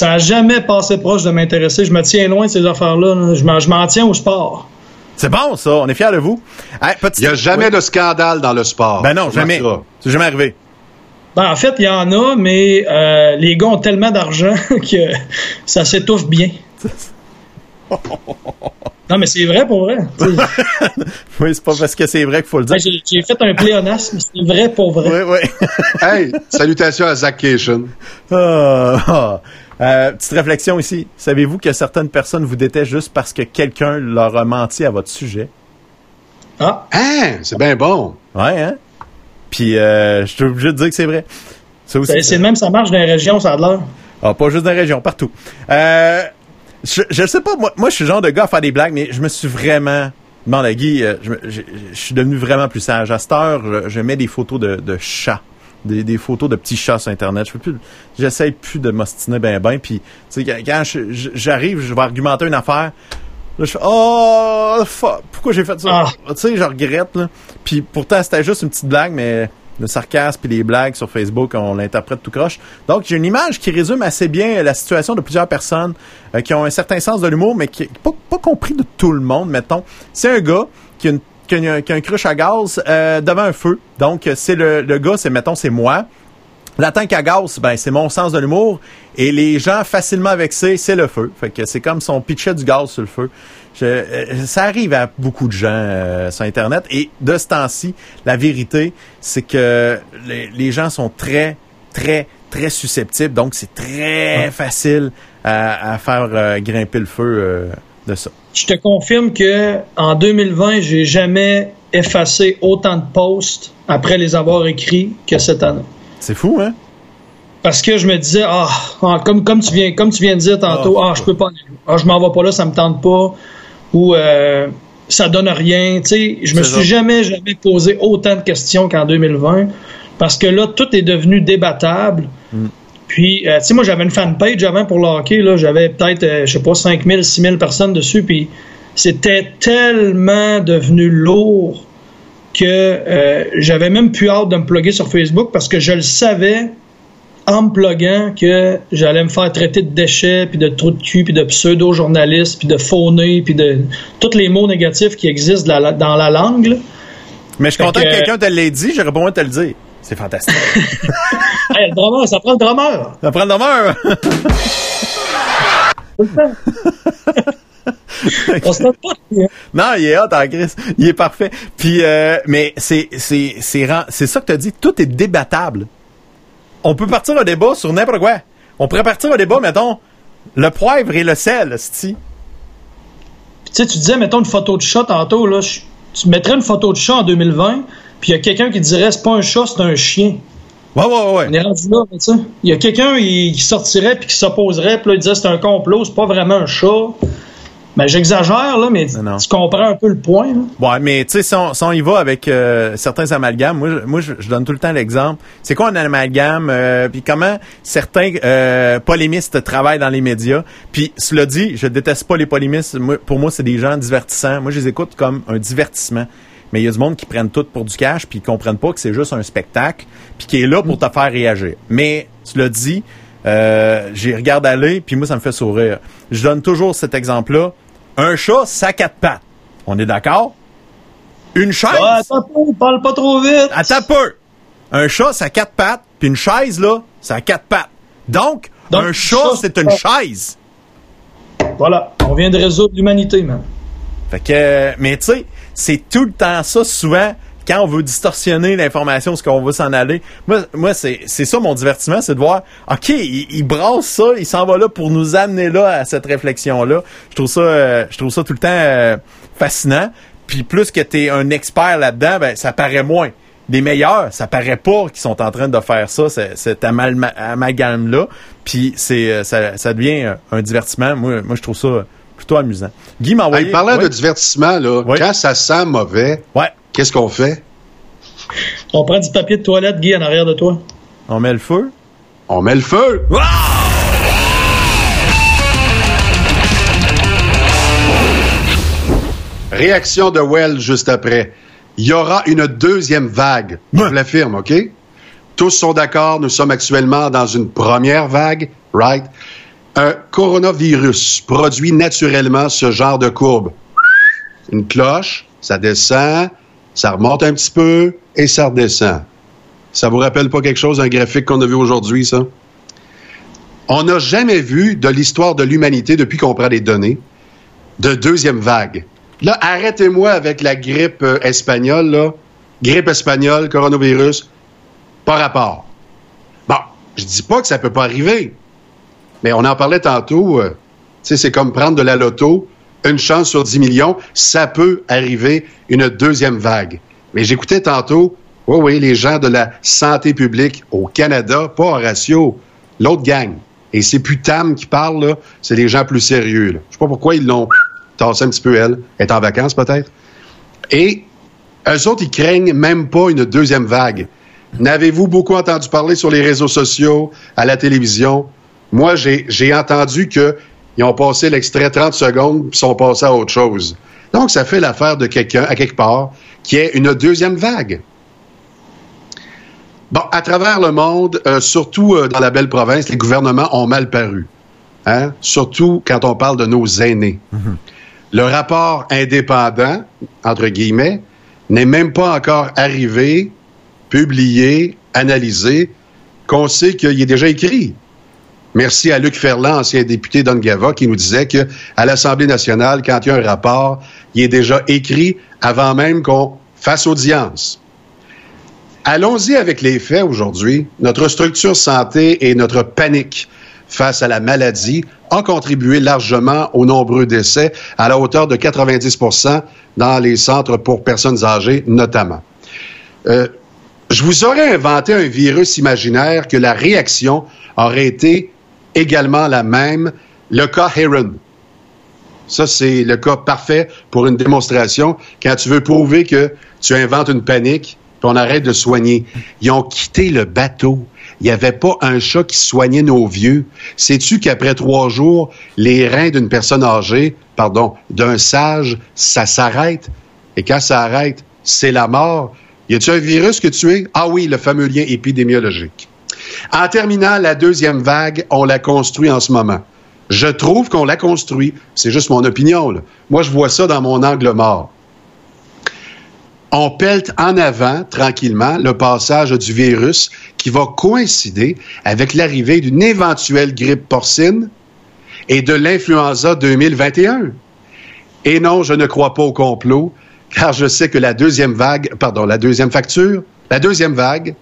a jamais passé proche de m'intéresser. Je me tiens loin de ces affaires-là. là. Je m'en- tiens au sport. C'est bon, ça. On est fiers de vous. Hey, petit- Il n'y a jamais Oui. de scandale dans le sport. Ben non, jamais. ça? C'est jamais arrivé. Ben, en fait, il y en a, mais euh, les gars ont tellement d'argent que ça s'étouffe bien. Non, mais c'est vrai pour vrai. Oui, c'est pas parce que c'est vrai qu'il faut le dire. ben, J'ai fait un pléonasme, c'est vrai pour vrai. Oui, oui. Hey, salutations à Zach Cation. Ah, ah. Euh, petite réflexion ici. Savez-vous que certaines personnes vous détestent juste parce que quelqu'un leur a menti à votre sujet? Ah, Hein, c'est bien bon. Ouais, hein? Puis, euh, je suis obligé de dire que c'est vrai. C'est le même, ça marche dans les régions, ça a de l'air. Ah, pas juste dans la région, partout. Euh, je, je sais pas, moi, moi, je suis le genre de gars à faire des blagues, mais je me suis vraiment... Demande à Guy, je, me- je- je suis devenu vraiment plus sage. À cette heure, je, je mets des photos de, de chats. Des, des photos de petits chats sur Internet. Je peux plus... J'essaye plus de m'ostiner ben ben. Puis, tu sais, quand- j'arrive, je vais argumenter une affaire. Là, je fais Oh, fuck, pourquoi j'ai fait ça? Ah. Tu sais, je regrette, là. Puis pourtant, c'était juste une petite blague, mais le sarcasme et les blagues sur Facebook, on l'interprète tout croche. Donc, j'ai une image qui résume assez bien la situation de plusieurs personnes euh, qui ont un certain sens de l'humour, mais qui n'est pas, pas compris de tout le monde, mettons. C'est un gars qui a, une, qui a une- qui a un crush à gaz euh, devant un feu. Donc, c'est le, le gars, c'est, mettons, c'est moi. La tank à gaz, ben, c'est mon sens de l'humour. Et les gens facilement vexés, c'est le feu. Fait que c'est comme si on pitchait du gaz sur le feu. Je- euh, ça arrive à beaucoup de gens euh, sur Internet. Et de ce temps-ci, la vérité, c'est que les, les gens sont très, très, très susceptibles. Donc, c'est très facile à, à faire euh, grimper le feu euh, de ça. Je te confirme que en 2020, j'ai jamais effacé autant de posts après les avoir écrits que cette année. C'est fou, hein? Parce que je me disais, ah, ah, comme, comme, tu viens, comme tu viens de dire tantôt, Ah, ah, je peux pas, ah, je m'en vais pas là, ça me tente pas, ou euh, ça donne rien. Tu sais, je me suis ça. jamais, jamais posé autant de questions qu'en 2020, parce que là, tout est devenu débattable. Mm. Puis, euh, tu sais, moi, j'avais une fanpage avant pour le hockey. Là, j'avais peut-être, euh, je sais pas, 5000, 6000 personnes dessus. Puis, c'était tellement devenu lourd que euh, j'avais même plus hâte de me plugger sur Facebook parce que je le savais en me pluguant que j'allais me faire traiter de déchets, puis de trous de cul, puis de pseudo-journalistes, puis de faunés, puis de tous les mots négatifs qui existent dans la, dans la langue. là. Mais je suis content que- que quelqu'un te l'ait dit, j'aurais pas besoin de te le dire. C'est fantastique. Hey, le drummer, ça prend le drummer. Ça prend le demeure. On se pas. hein. Non, il est hot en Chris. Il est parfait. Puis, euh, mais c'est, c'est, c'est, c'est ça que tu as dit. Tout est débattable. On peut partir un débat sur n'importe quoi. On pourrait partir un débat, mettons, le poivre et le sel. Puis, tu sais, tu disais, mettons une photo de chat tantôt, là. Tu mettrais une photo de chat en 2020, puis il y a quelqu'un qui dirait, c'est pas un chat, c'est un chien. Ouais, ouais, ouais. On est rendu là, tu sais. Il y a quelqu'un qui sortirait puis qui s'opposerait, puis là, il disait c'est un complot, c'est pas vraiment un chat. Ben, j'exagère, là, mais Non, tu comprends un peu le point, là. Ouais, mais tu sais, si on, si on y va avec euh, certains amalgames, moi, je- moi je, je donne tout le temps l'exemple. C'est quoi un amalgame? euh, Puis comment certains euh, polémistes travaillent dans les médias? Puis cela dit, je déteste pas les polémistes. Moi, pour moi, c'est des gens divertissants. Moi, je les écoute comme un divertissement. Mais il y a du monde qui prennent tout pour du cash, puis qui comprennent pas que c'est juste un spectacle, puis qui est là pour te faire réagir. Mais cela dit, euh, j'y regarde aller, puis moi, ça me fait sourire. Je donne toujours cet exemple-là. Un chat, ça a quatre pattes. On est d'accord? Une chaise? Ah, attends, peu, parle pas trop vite. Attends peu. Un chat, ça a quatre pattes, puis une chaise, là, ça a quatre pattes. Donc, Donc, un chat, c'est une chaise. Voilà, on vient de résoudre l'humanité, man. Fait que, mais tu sais, c'est tout le temps ça, souvent, quand on veut distorsionner l'information, ce qu'on veut s'en aller. Moi, moi c'est, c'est ça mon divertissement, c'est de voir, OK, il, il ça, il s'en va là pour nous amener là à cette réflexion-là. Je trouve ça, euh, je trouve ça tout le temps euh, fascinant. Puis plus que t'es un expert là-dedans, ben, ça paraît moins. Des meilleurs, ça paraît pas qu'ils sont en train de faire ça, ce- cet amalgame-là. Puis c'est, euh, ça, ça devient un divertissement. Moi, moi, je trouve ça plutôt amusant. Guy m'a envoyé... Hey, parlant Ouais. de divertissement, là, Oui. quand ça sent mauvais, Ouais. qu'est-ce qu'on fait? On prend du papier de toilette, Guy, en arrière de toi. On met le feu? On met le feu! Réaction de Well juste après. Il y aura une deuxième vague. Je Ouais. l'affirme, OK? Tous sont d'accord, nous sommes actuellement dans une première vague, right? Un coronavirus produit naturellement ce genre de courbe. Une cloche, ça descend, ça remonte un petit peu et ça redescend. Ça vous rappelle pas quelque chose, un graphique qu'on a vu aujourd'hui, ça? On n'a jamais vu de l'histoire de l'humanité depuis qu'on prend les données de deuxième vague. Là, arrêtez-moi avec la grippe euh, espagnole, là. Grippe espagnole, coronavirus, pas rapport. Bon, je dis pas que ça peut pas arriver, mais on en parlait tantôt. euh, c'est comme prendre de la loto, une chance sur 10 millions, ça peut arriver une deuxième vague. Mais j'écoutais tantôt, oui, oui, les gens de la santé publique au Canada, pas Horatio, l'autre gang. Et c'est plus Tam qui parle, c'est les gens plus sérieux. Je sais pas pourquoi ils l'ont tassé un petit peu. Elle est en vacances, peut-être. Et eux autres, ils craignent même pas une deuxième vague. N'avez-vous beaucoup entendu parler sur les réseaux sociaux, à la télévision? Moi, j'ai entendu qu'ils ont passé l'extrait 30 secondes puis sont passés à autre chose. Donc, ça fait l'affaire de quelqu'un, à quelque part, qui est une deuxième vague. Bon, à travers le monde, euh, surtout euh, dans la belle province, les gouvernements ont mal paru. Hein? Surtout quand on parle de nos aînés. Le rapport indépendant, entre guillemets, n'est même pas encore arrivé, publié, analysé, qu'on sait qu'il est déjà écrit. Merci à Luc Ferland, ancien député d'Ongava, qui nous disait que à l'Assemblée nationale, quand il y a un rapport, il est déjà écrit avant même qu'on fasse audience. Allons-y avec les faits aujourd'hui. Notre structure santé et notre panique face à la maladie ont contribué largement aux nombreux décès à la hauteur de 90% dans les centres pour personnes âgées notamment. Euh, je vous aurais inventé un virus imaginaire que la réaction aurait été également la même, le cas Heron. Ça, c'est le cas parfait pour une démonstration quand tu veux prouver que tu inventes une panique puis on arrête de soigner. Ils ont quitté le bateau. il n'y avait pas un chat qui soignait nos vieux. Sais-tu qu'après trois jours, les reins d'une personne âgée, pardon, d'un sage, ça s'arrête? Et quand ça arrête, c'est la mort. Y a-tu un virus que tu es? Ah oui, le fameux lien épidémiologique. En terminant, la deuxième vague, on la construit en ce moment. Je trouve qu'on l'a construit. C'est juste mon opinion. Moi, je vois ça dans mon angle mort. On pelte en avant, tranquillement, le passage du virus qui va coïncider avec l'arrivée d'une éventuelle grippe porcine et de l'influenza 2021. Et non, je ne crois pas au complot, car je sais que la deuxième vague, pardon, la deuxième facture, la deuxième vague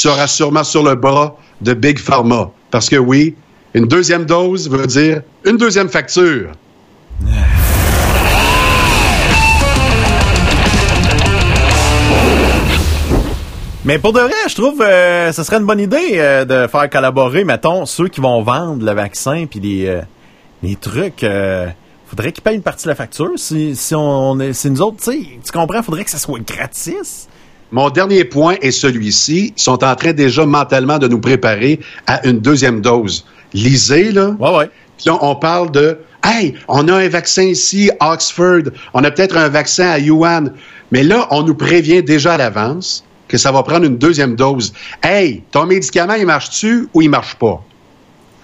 sera sûrement sur le bras de Big Pharma. Parce que oui, une deuxième dose veut dire une deuxième facture. Mais pour de vrai, je trouve euh, ce serait une bonne idée euh, de faire collaborer, mettons, ceux qui vont vendre le vaccin puis les, euh, les trucs. Euh, faudrait qu'ils payent une partie de la facture. Si, si on est, si nous autres, tu comprends, faudrait que ça soit gratis. Mon dernier point est celui-ci. Ils sont en train déjà mentalement de nous préparer à une deuxième dose. Lisez, là. Ouais, ouais. Puis là, on parle de Hey, on a un vaccin ici, Oxford. On a peut-être un vaccin à Yuan. Mais là, on nous prévient déjà à l'avance que ça va prendre une deuxième dose. Hey, ton médicament, il marche-tu ou il marche pas?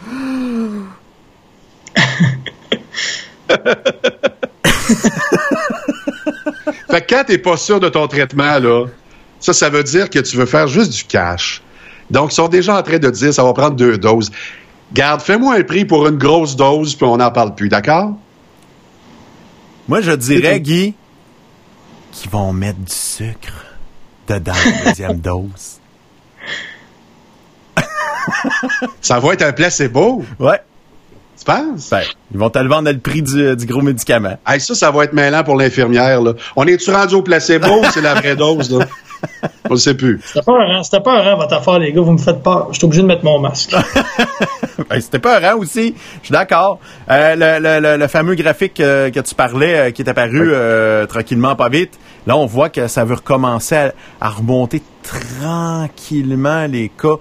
fait que quand t'es pas sûr de ton traitement, là, ça, ça veut dire que tu veux faire juste du cash. Donc, ils sont déjà en train de dire ça va prendre deux doses. Garde, fais-moi un prix pour une grosse dose, puis on n'en parle plus, d'accord? Moi, je dirais, Guy, qu'ils vont mettre du sucre dedans la deuxième dose. Ça va être un placebo, Ouais. Tu penses? Ben, ils vont te le vendre à le prix du, du gros médicament. Hey, ça, ça va être mêlant pour l'infirmière. là. On est-tu rendu au placebo ou c'est la vraie dose? Là? On le sait plus. C'était pas un C'était pas un votre affaire, les gars. Vous me faites peur. Je suis obligé de mettre mon masque. Ben, C'était pas rare aussi. Je suis d'accord. Euh, le, le- le- le fameux graphique euh, que tu parlais, euh, qui est apparu euh, tranquillement, pas vite, là, on voit que ça veut recommencer à, à remonter tranquillement les cas.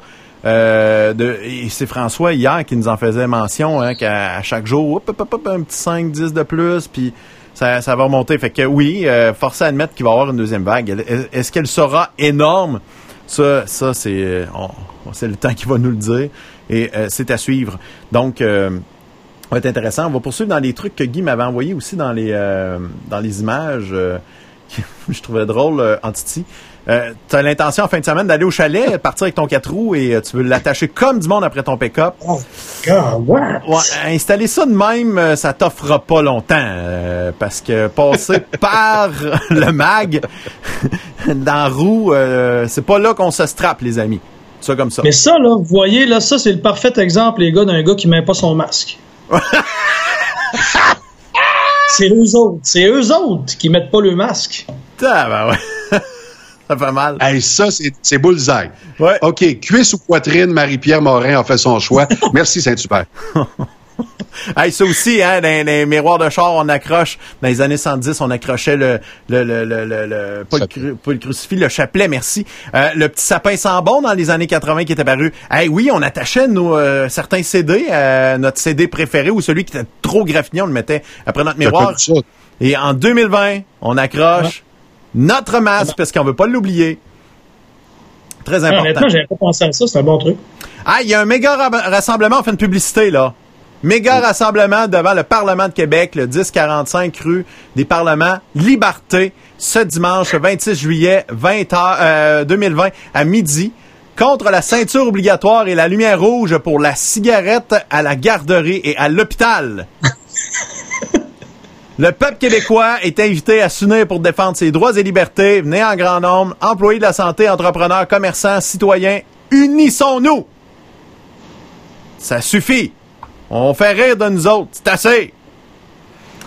Euh, de, et c'est François hier qui nous en faisait mention, hein, qu'à chaque jour, hop, hop, hop, un petit 5, 10 de plus, puis ça, ça va remonter. Fait que oui, euh, force à admettre qu'il va y avoir une deuxième vague. Est-ce qu'elle sera énorme? Ça, ça c'est euh, on- c'est le temps qui va nous le dire. Et euh, c'est à suivre. Donc, euh, va être intéressant. On va poursuivre dans les trucs que Guy m'avait envoyés aussi dans les euh, dans les images. euh, que je trouvais drôle, Antiti. Euh, tu as l'intention en fin de semaine d'aller au chalet, partir avec ton 4 roues et euh, tu veux l'attacher comme du monde après ton pick-up? oh, God, what? Ouais, installer ça de même, euh, ça t'offrera pas longtemps. euh, parce que passer par le mag dans roue, c'est pas là qu'on se strappe, les amis. Ça comme ça. Mais ça, là, vous voyez, là, ça, c'est le parfait exemple, les gars, d'un gars qui met pas son masque. c'est eux autres. C'est eux autres qui mettent pas le masque. Ah, ben ouais. Ça fait mal. Hey, ça, c'est c'est bullseye. Ouais. OK, cuisse ou poitrine, Marie-Pierre Morin a fait son choix. Merci, Saint-Hubert. Hey, ça aussi, hein, dans les miroirs de char, on accroche, dans les années 110, on accrochait le, le, le, le, le, le- pas, le cru- pas le crucifix, le chapelet, merci. Euh, le petit sapin sans bon dans les années 80 qui est apparu. Hey, oui, on attachait nos, euh, certains CD, euh, notre CD préféré ou celui qui était trop graffiné, on le mettait après notre miroir. Et en 2020, on accroche notre masque parce qu'on veut pas l'oublier. Très Ah, important. honnêtement, j'avais pas pensé à ça. C'est un bon truc. Ah, il y a un méga ra- rassemblement, on fait une publicité, là. Méga rassemblement devant le Parlement de Québec, le 1045 rue des Parlements, Liberté, ce dimanche 26 juillet 20 heures, euh, 2020 à midi, contre la ceinture obligatoire et la lumière rouge pour la cigarette à la garderie et à l'hôpital. Le peuple québécois est invité à s'unir pour défendre ses droits et libertés. Venez en grand nombre, employés de la santé, entrepreneurs, commerçants, citoyens, unissons-nous! Ça suffit! On fait rire de nous autres, c'est assez!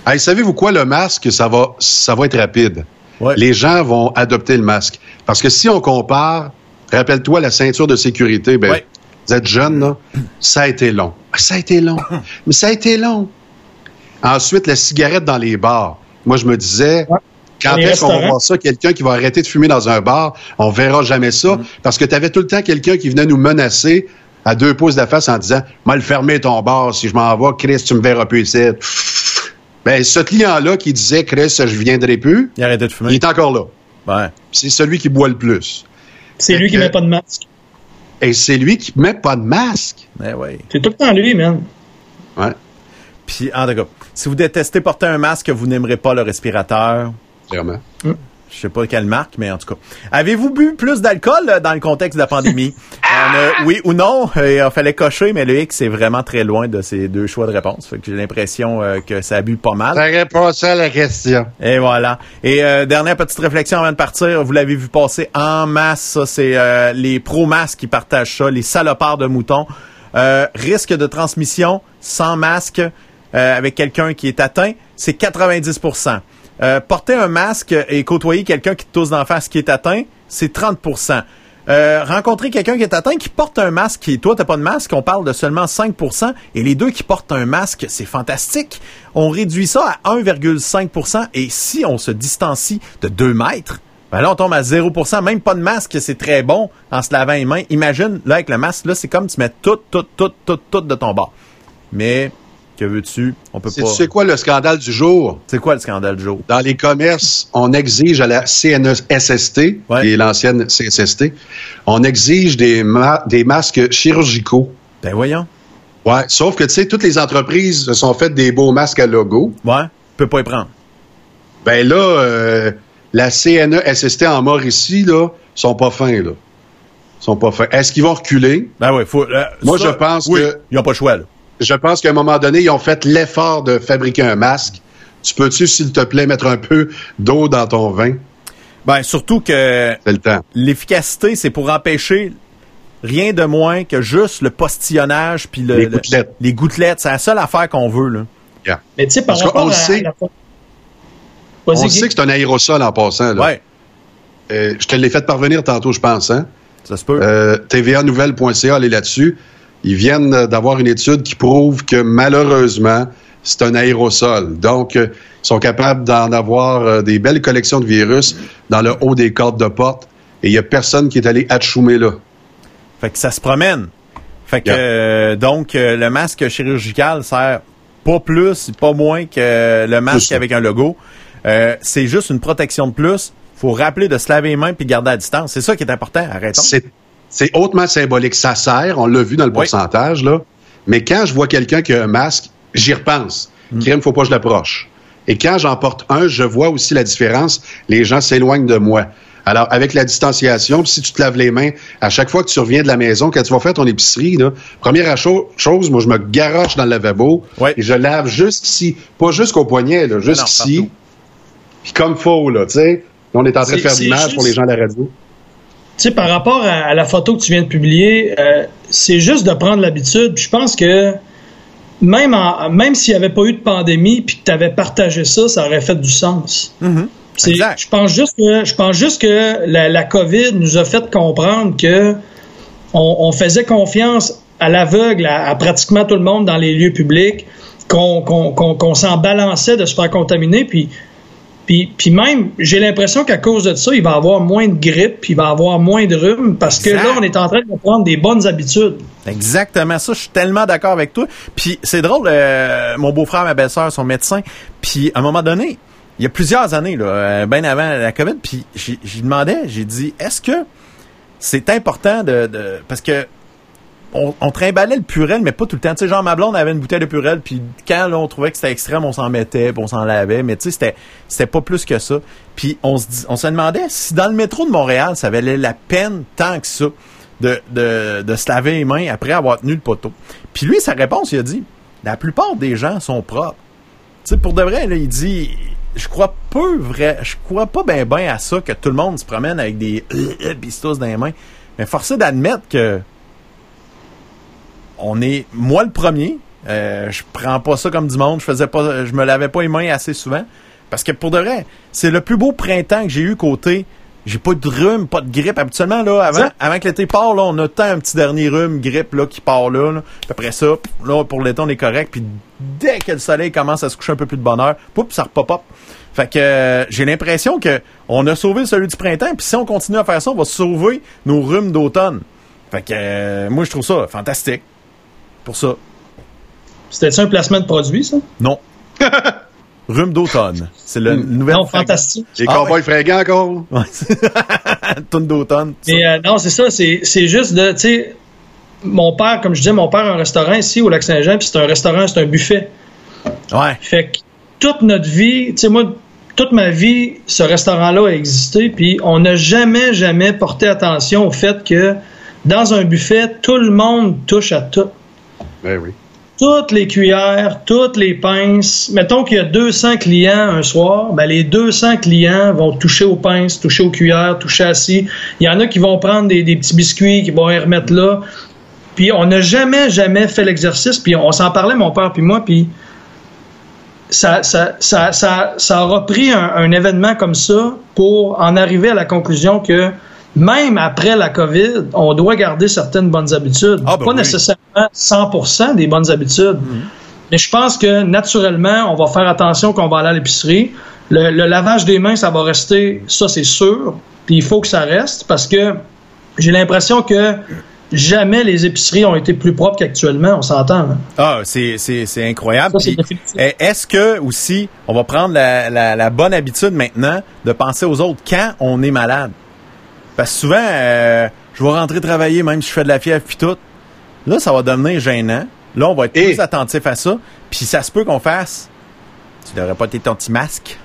Hey, savez-vous quoi, le masque, ça va, ça va être rapide. Ouais. Les gens vont adopter le masque. Parce que si on compare, rappelle-toi la ceinture de sécurité, ben, Ouais. vous êtes jeune, là, ça a été long. Ah, Ça a été long. Mais ça a été long. Ensuite, la cigarette dans les bars. Moi, je me disais, Ouais. Quand est-ce qu'on va voir ça? Quelqu'un qui va arrêter de fumer dans un bar, on verra jamais ça. Mm. Parce que tu avais tout le temps quelqu'un qui venait nous menacer à deux pouces de la face en disant Mal fermer ton bar, si je m'en vais, Chris, tu me verras plus ici. Ben, ce client-là qui disait Chris, je viendrai plus, Il il est encore là. Ouais. C'est celui qui boit le plus. C'est lui qui que- met pas de masque. Et c'est lui qui met pas de masque. Eh ouais. C'est tout le temps lui, man. Ouais, Puis, en tout cas, si vous détestez porter un masque, vous n'aimerez pas le respirateur. clairement. Je sais pas quelle marque, mais en tout cas. Avez-vous bu plus d'alcool euh, dans le contexte de la pandémie? On a- oui ou non? Euh, Il fallait cocher, mais le X est vraiment très loin de ces deux choix de réponse. Fait que j'ai l'impression euh, que ça a bu pas mal. Ça répond ça à la question. Et voilà. Et euh, dernière petite réflexion avant de partir, vous l'avez vu passer en masse, ça c'est euh, les pro-masques qui partagent ça, les salopards de moutons. Euh, risque de transmission sans masque euh, avec quelqu'un qui est atteint, c'est 90% Euh, Porter un masque et côtoyer quelqu'un qui te tousse d'en face qui est atteint, c'est 30% euh, rencontrer quelqu'un qui est atteint qui porte un masque et toi t'as pas de masque, on parle de seulement 5% et les deux qui portent un masque, c'est fantastique. On réduit ça à 1,5% et si on se distancie de 2 mètres, ben là on tombe à 0%, même pas de masque, c'est très bon en se lavant les mains. Imagine là avec le masque là, c'est comme tu mets tout tout tout tout tout de ton bord. Mais que veux-tu? On peut C'est pas. sais quoi le scandale du jour? C'est quoi le scandale du jour? Dans les commerces, on exige à la CNSST, Ouais. qui est l'ancienne CSST, on exige des, ma- des masques chirurgicaux. Ben voyons. Ouais, sauf que, tu sais, toutes les entreprises se sont faites des beaux masques à logo. Ouais, peut pas y prendre. Ben là, euh, la CNESST en Mauricie, là, sont pas fins, là. Sont pas fins. Est-ce qu'ils vont reculer? Ben ouais, faut. euh, Moi, ça, je pense oui, que- ils ont pas le choix là. Je pense qu'à un moment donné, ils ont fait l'effort de fabriquer un masque. Tu peux-tu, s'il te plaît, mettre un peu d'eau dans ton vin? Ben surtout que le l'efficacité, c'est pour empêcher rien de moins que juste le postillonnage puis le, Les le- gouttelettes. les gouttelettes. C'est la seule affaire qu'on veut là. Mais tu sais, par Parce rapport qu'on le à, sait. à la... On sait que c'est un aérosol en passant. Là. Ouais, Euh, je te l'ai fait parvenir tantôt, je pense. Hein? ça se peut. Euh, TVAnouvelle.ca, allez là-dessus. Ils viennent d'avoir une étude qui prouve que malheureusement, c'est un aérosol. Donc, euh, ils sont capables d'en avoir euh, des belles collections de virus dans le haut des cordes de porte. Et il n'y a personne qui est allé atchoumer là. Fait que ça se promène. Fait que Yeah. euh, donc le masque chirurgical sert pas plus, pas moins que le masque avec un logo. Euh, c'est juste une protection de plus. Faut rappeler de se laver les mains puis de garder à distance. C'est ça qui est important. Arrêtons. C'est, c'est hautement symbolique. Ça sert, on l'a vu dans le Oui. pourcentage, là. Mais quand je vois quelqu'un qui a un masque, j'y repense. Mm. Crème, faut pas que je l'approche. Et quand j'en porte un, je vois aussi la différence. Les gens s'éloignent de moi. Alors, avec la distanciation, si tu te laves les mains, à chaque fois que tu reviens de la maison, quand tu vas faire ton épicerie, là, première cho- chose, moi, je me garoche dans le lavabo Ouais. et je lave jusqu'ici. Pas jusqu'au poignet, jusqu'ici. Puis comme faut, là, tu sais. On est en train de faire l'image pour les gens à la radio. Tu sais, par rapport à, à la photo que tu viens de publier, euh, c'est juste de prendre l'habitude. Je pense que même, en- même s'il n'y avait pas eu de pandémie puis que tu avais partagé ça, ça aurait fait du sens. Exact. Je pense juste que je pense juste que la, la COVID nous a fait comprendre que on, on faisait confiance à l'aveugle à, à pratiquement tout le monde dans les lieux publics, qu'on qu'on- qu'on- qu'on s'en balançait de se faire contaminer, puis puis, puis même, j'ai l'impression qu'à cause de ça, il va avoir moins de grippe, puis il va avoir moins de rhume, parce que Exact. là, on est en train de prendre des bonnes habitudes. Exactement ça, je suis tellement d'accord avec toi. Puis c'est drôle, euh, mon beau-frère, ma belle-sœur sont médecins. Puis à un moment donné, il y a plusieurs années, là, euh, bien avant la COVID, puis j'ai j'ai demandé, j'ai dit, est-ce que c'est important de, de- parce que on, on trimballait le purel, mais pas tout le temps. Tu sais, genre, ma blonde avait une bouteille de purel, puis quand là, on trouvait que c'était extrême, on s'en mettait, puis on s'en lavait, mais tu sais, c'était, c'était pas plus que ça. Puis on se, on se demandait si dans le métro de Montréal, ça valait la peine tant que ça de, de, de se laver les mains après avoir tenu le poteau. Puis lui, sa réponse, il a dit, la plupart des gens sont propres. Tu sais, pour de vrai, là, il dit, je crois peu vrai, je crois pas ben ben à ça que tout le monde se promène avec des pistos dans les mains. Mais forcé d'admettre que on est, moi le premier, euh, je prends pas ça comme du monde, je faisais pas, je me lavais pas les mains assez souvent. Parce que pour de vrai, c'est le plus beau printemps que j'ai eu côté. J'ai pas de rhume, pas de grippe. Habituellement, là, avant, avant que l'été part, là, on a tant un petit dernier rhume, grippe, là, qui part là, là. Puis après ça, là, pour l'été, on est correct. Puis dès que le soleil commence à se coucher un peu plus de bonheur, poup, ça repop. Fait que euh, j'ai l'impression que on a sauvé celui du printemps, puis si on continue à faire ça, on va sauver nos rhumes d'automne. Fait que euh, moi je trouve ça fantastique. Pour ça. C'était un placement de produit, ça? Non. Rhume d'automne. C'est le nouvel. Non, fantastique. Les Ah, cowboys fringants encore? Ouais. Tonne d'automne. Mais euh, non, c'est ça, c'est c'est juste de, tu sais, mon père, comme je disais, mon père a un restaurant ici au Lac-Saint-Jean, puis c'est un restaurant, c'est un buffet. Ouais. Fait que toute notre vie, tu sais, moi, toute ma vie, ce restaurant-là a existé, puis on n'a jamais, jamais porté attention au fait que dans un buffet, tout le monde touche à tout. Ben. Toutes les cuillères, toutes les pinces. Mettons qu'il y a 200 clients un soir, ben les 200 clients vont toucher aux pinces, toucher aux cuillères, toucher à. Il y en a qui vont prendre des, petits biscuits, qui vont les remettre là. Puis on n'a jamais, jamais fait l'exercice. Puis on s'en parlait, mon père puis moi, puis ça, ça, ça, ça, un événement comme ça pour en arriver à la conclusion que même après la COVID, on doit garder certaines bonnes habitudes. Ah, ben Pas oui. nécessairement 100% des bonnes habitudes. Mais je pense que naturellement, on va faire attention qu'on va aller à l'épicerie. Le, le lavage des mains, ça va rester, ça c'est sûr. Puis il faut que ça reste parce que j'ai l'impression que jamais les épiceries ont été plus propres qu'actuellement, on s'entend. Ah, c'est, c'est, c'est incroyable. Eh, est-ce que aussi, on va prendre la, la, la bonne habitude maintenant de penser aux autres quand on est malade? Parce que souvent, euh, je vais rentrer travailler même si je fais de la fièvre puis tout. Là, ça va devenir gênant. Là, on va être Et- plus attentif à ça. Puis ça se peut qu'on fasse. Tu devrais pas être ton petit masque.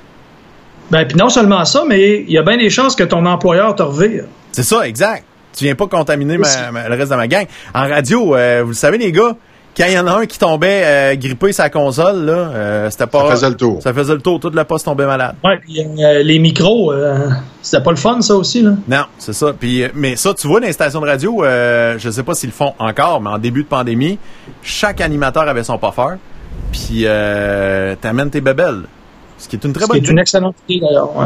Ben, puis non seulement ça, mais il y a bien des chances que ton employeur te revire. C'est ça, exact. Tu viens pas contaminer ma- Aussi. ma- le reste de ma gang. En radio, euh, vous le savez, les gars, quand il y en a un qui tombait euh, grippé sa console, là, euh, c'était pas. Ça faisait le tour. Ça faisait le tour. Toute la poste tombait malade. Ouais, puis euh, les micros, euh, c'était pas le fun, ça aussi, là. Non, c'est ça. Puis, euh, mais ça, tu vois, dans les stations de radio, euh, je sais pas s'ils le font encore, mais en début de pandémie, chaque animateur avait son puffer. Puis, euh, t'amènes tes bébelles. Ce qui est une très Ce qui bonne est idée. une excellente idée, d'ailleurs. ouais.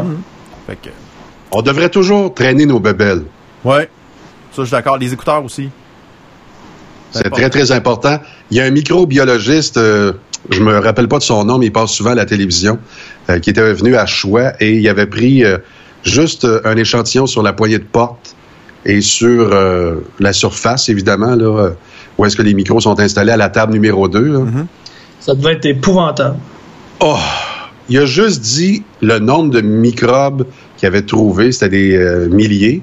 Fait que, On devrait toujours traîner nos bébelles. ouais. Ça, je suis d'accord. Les écouteurs aussi. C'est très, très important. Il y a un microbiologiste, euh, je me rappelle pas de son nom, mais il passe souvent à la télévision, euh, qui était venu à Choix et il avait pris euh, juste euh, un échantillon sur la poignée de porte et sur euh, la surface, évidemment, là, où est-ce que les micros sont installés à la table numéro 2. là. Ça devait être épouvantable. Oh! Il a juste dit le nombre de microbes qu'il avait trouvé, c'était des euh, milliers,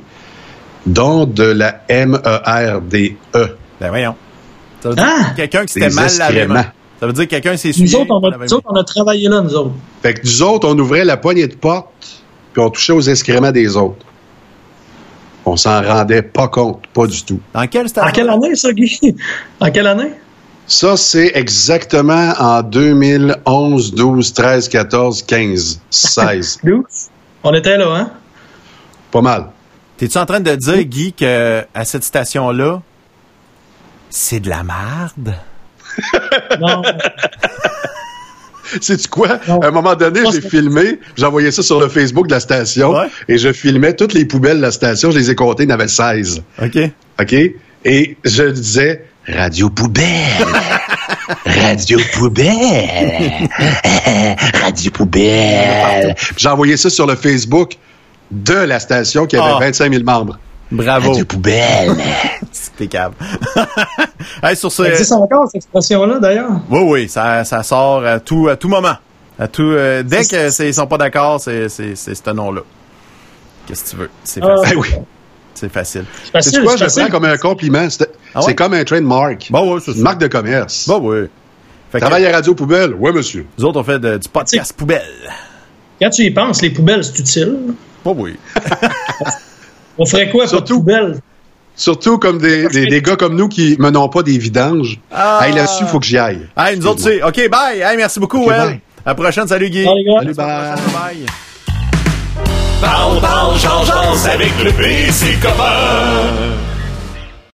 dont de la E M-E-R-D-E. Ben voyons. Ça veut dire Ah! quelqu'un qui s'était mal lavé. Ça veut dire que quelqu'un s'est Nous essuyé. autres, on a, lavé nous autres, on a travaillé là, nous autres. Fait que nous autres, on ouvrait la poignée de porte, puis on touchait aux excréments des autres. On s'en rendait pas compte, pas du tout. Dans quelle station? En quelle année, ça, Guy? En quelle année? Ça, c'est exactement en 2011, 12, 13, 14, 15, 16. 12? On était là, hein? pas mal. T'es-tu en train de dire, Guy, que à cette station-là, c'est de la merde? Non. Sais-tu quoi? Non. À un moment donné, j'ai filmé, j'envoyais ça sur le Facebook de la station, Ouais. et je filmais toutes les poubelles de la station, je les ai comptées, il y en avait 16. OK. OK? Et je disais, Radio Poubelle! Radio Poubelle! Radio Poubelle! J'ai envoyé ça sur le Facebook de la station qui avait Ah. 25 000 membres. Bravo. Radio Poubelle! T'es cave. hey, sur ce... Ça existe encore, cette expression-là, d'ailleurs? Oui, oui, ça, ça sort à tout, à tout moment. À tout, euh, dès que c'est- ils sont pas d'accord, c'est, c'est, c'est ce nom-là. Qu'est-ce que tu veux? C'est Ah. facile. Ben oui. C'est facile. C'est facile, C'est quoi? Je le facile. prends comme un compliment. C'est Ah ouais? comme un trademark. Bon, ouais, c'est Une ça. marque de commerce. Bon, oui. Fait que, Travaille à Radio Poubelle? Oui, monsieur. nous autres, on fait de- du podcast poubelle. Quand tu y penses, les poubelles, c'est utile. Bon, oui. On ferait quoi, Surtout- poubelles? Surtout comme des, des, des gars comme nous qui menons pas des vidanges. Ah. Hey, là-dessus, il faut que j'y aille. Hey, nous autres, c'est... OK, bye. Hey, merci beaucoup, Ok, Well. À la prochaine. Salut, Guy. Salut. Salut, bye. prochaine. Bye. Parle, parle, change avec le PC copain.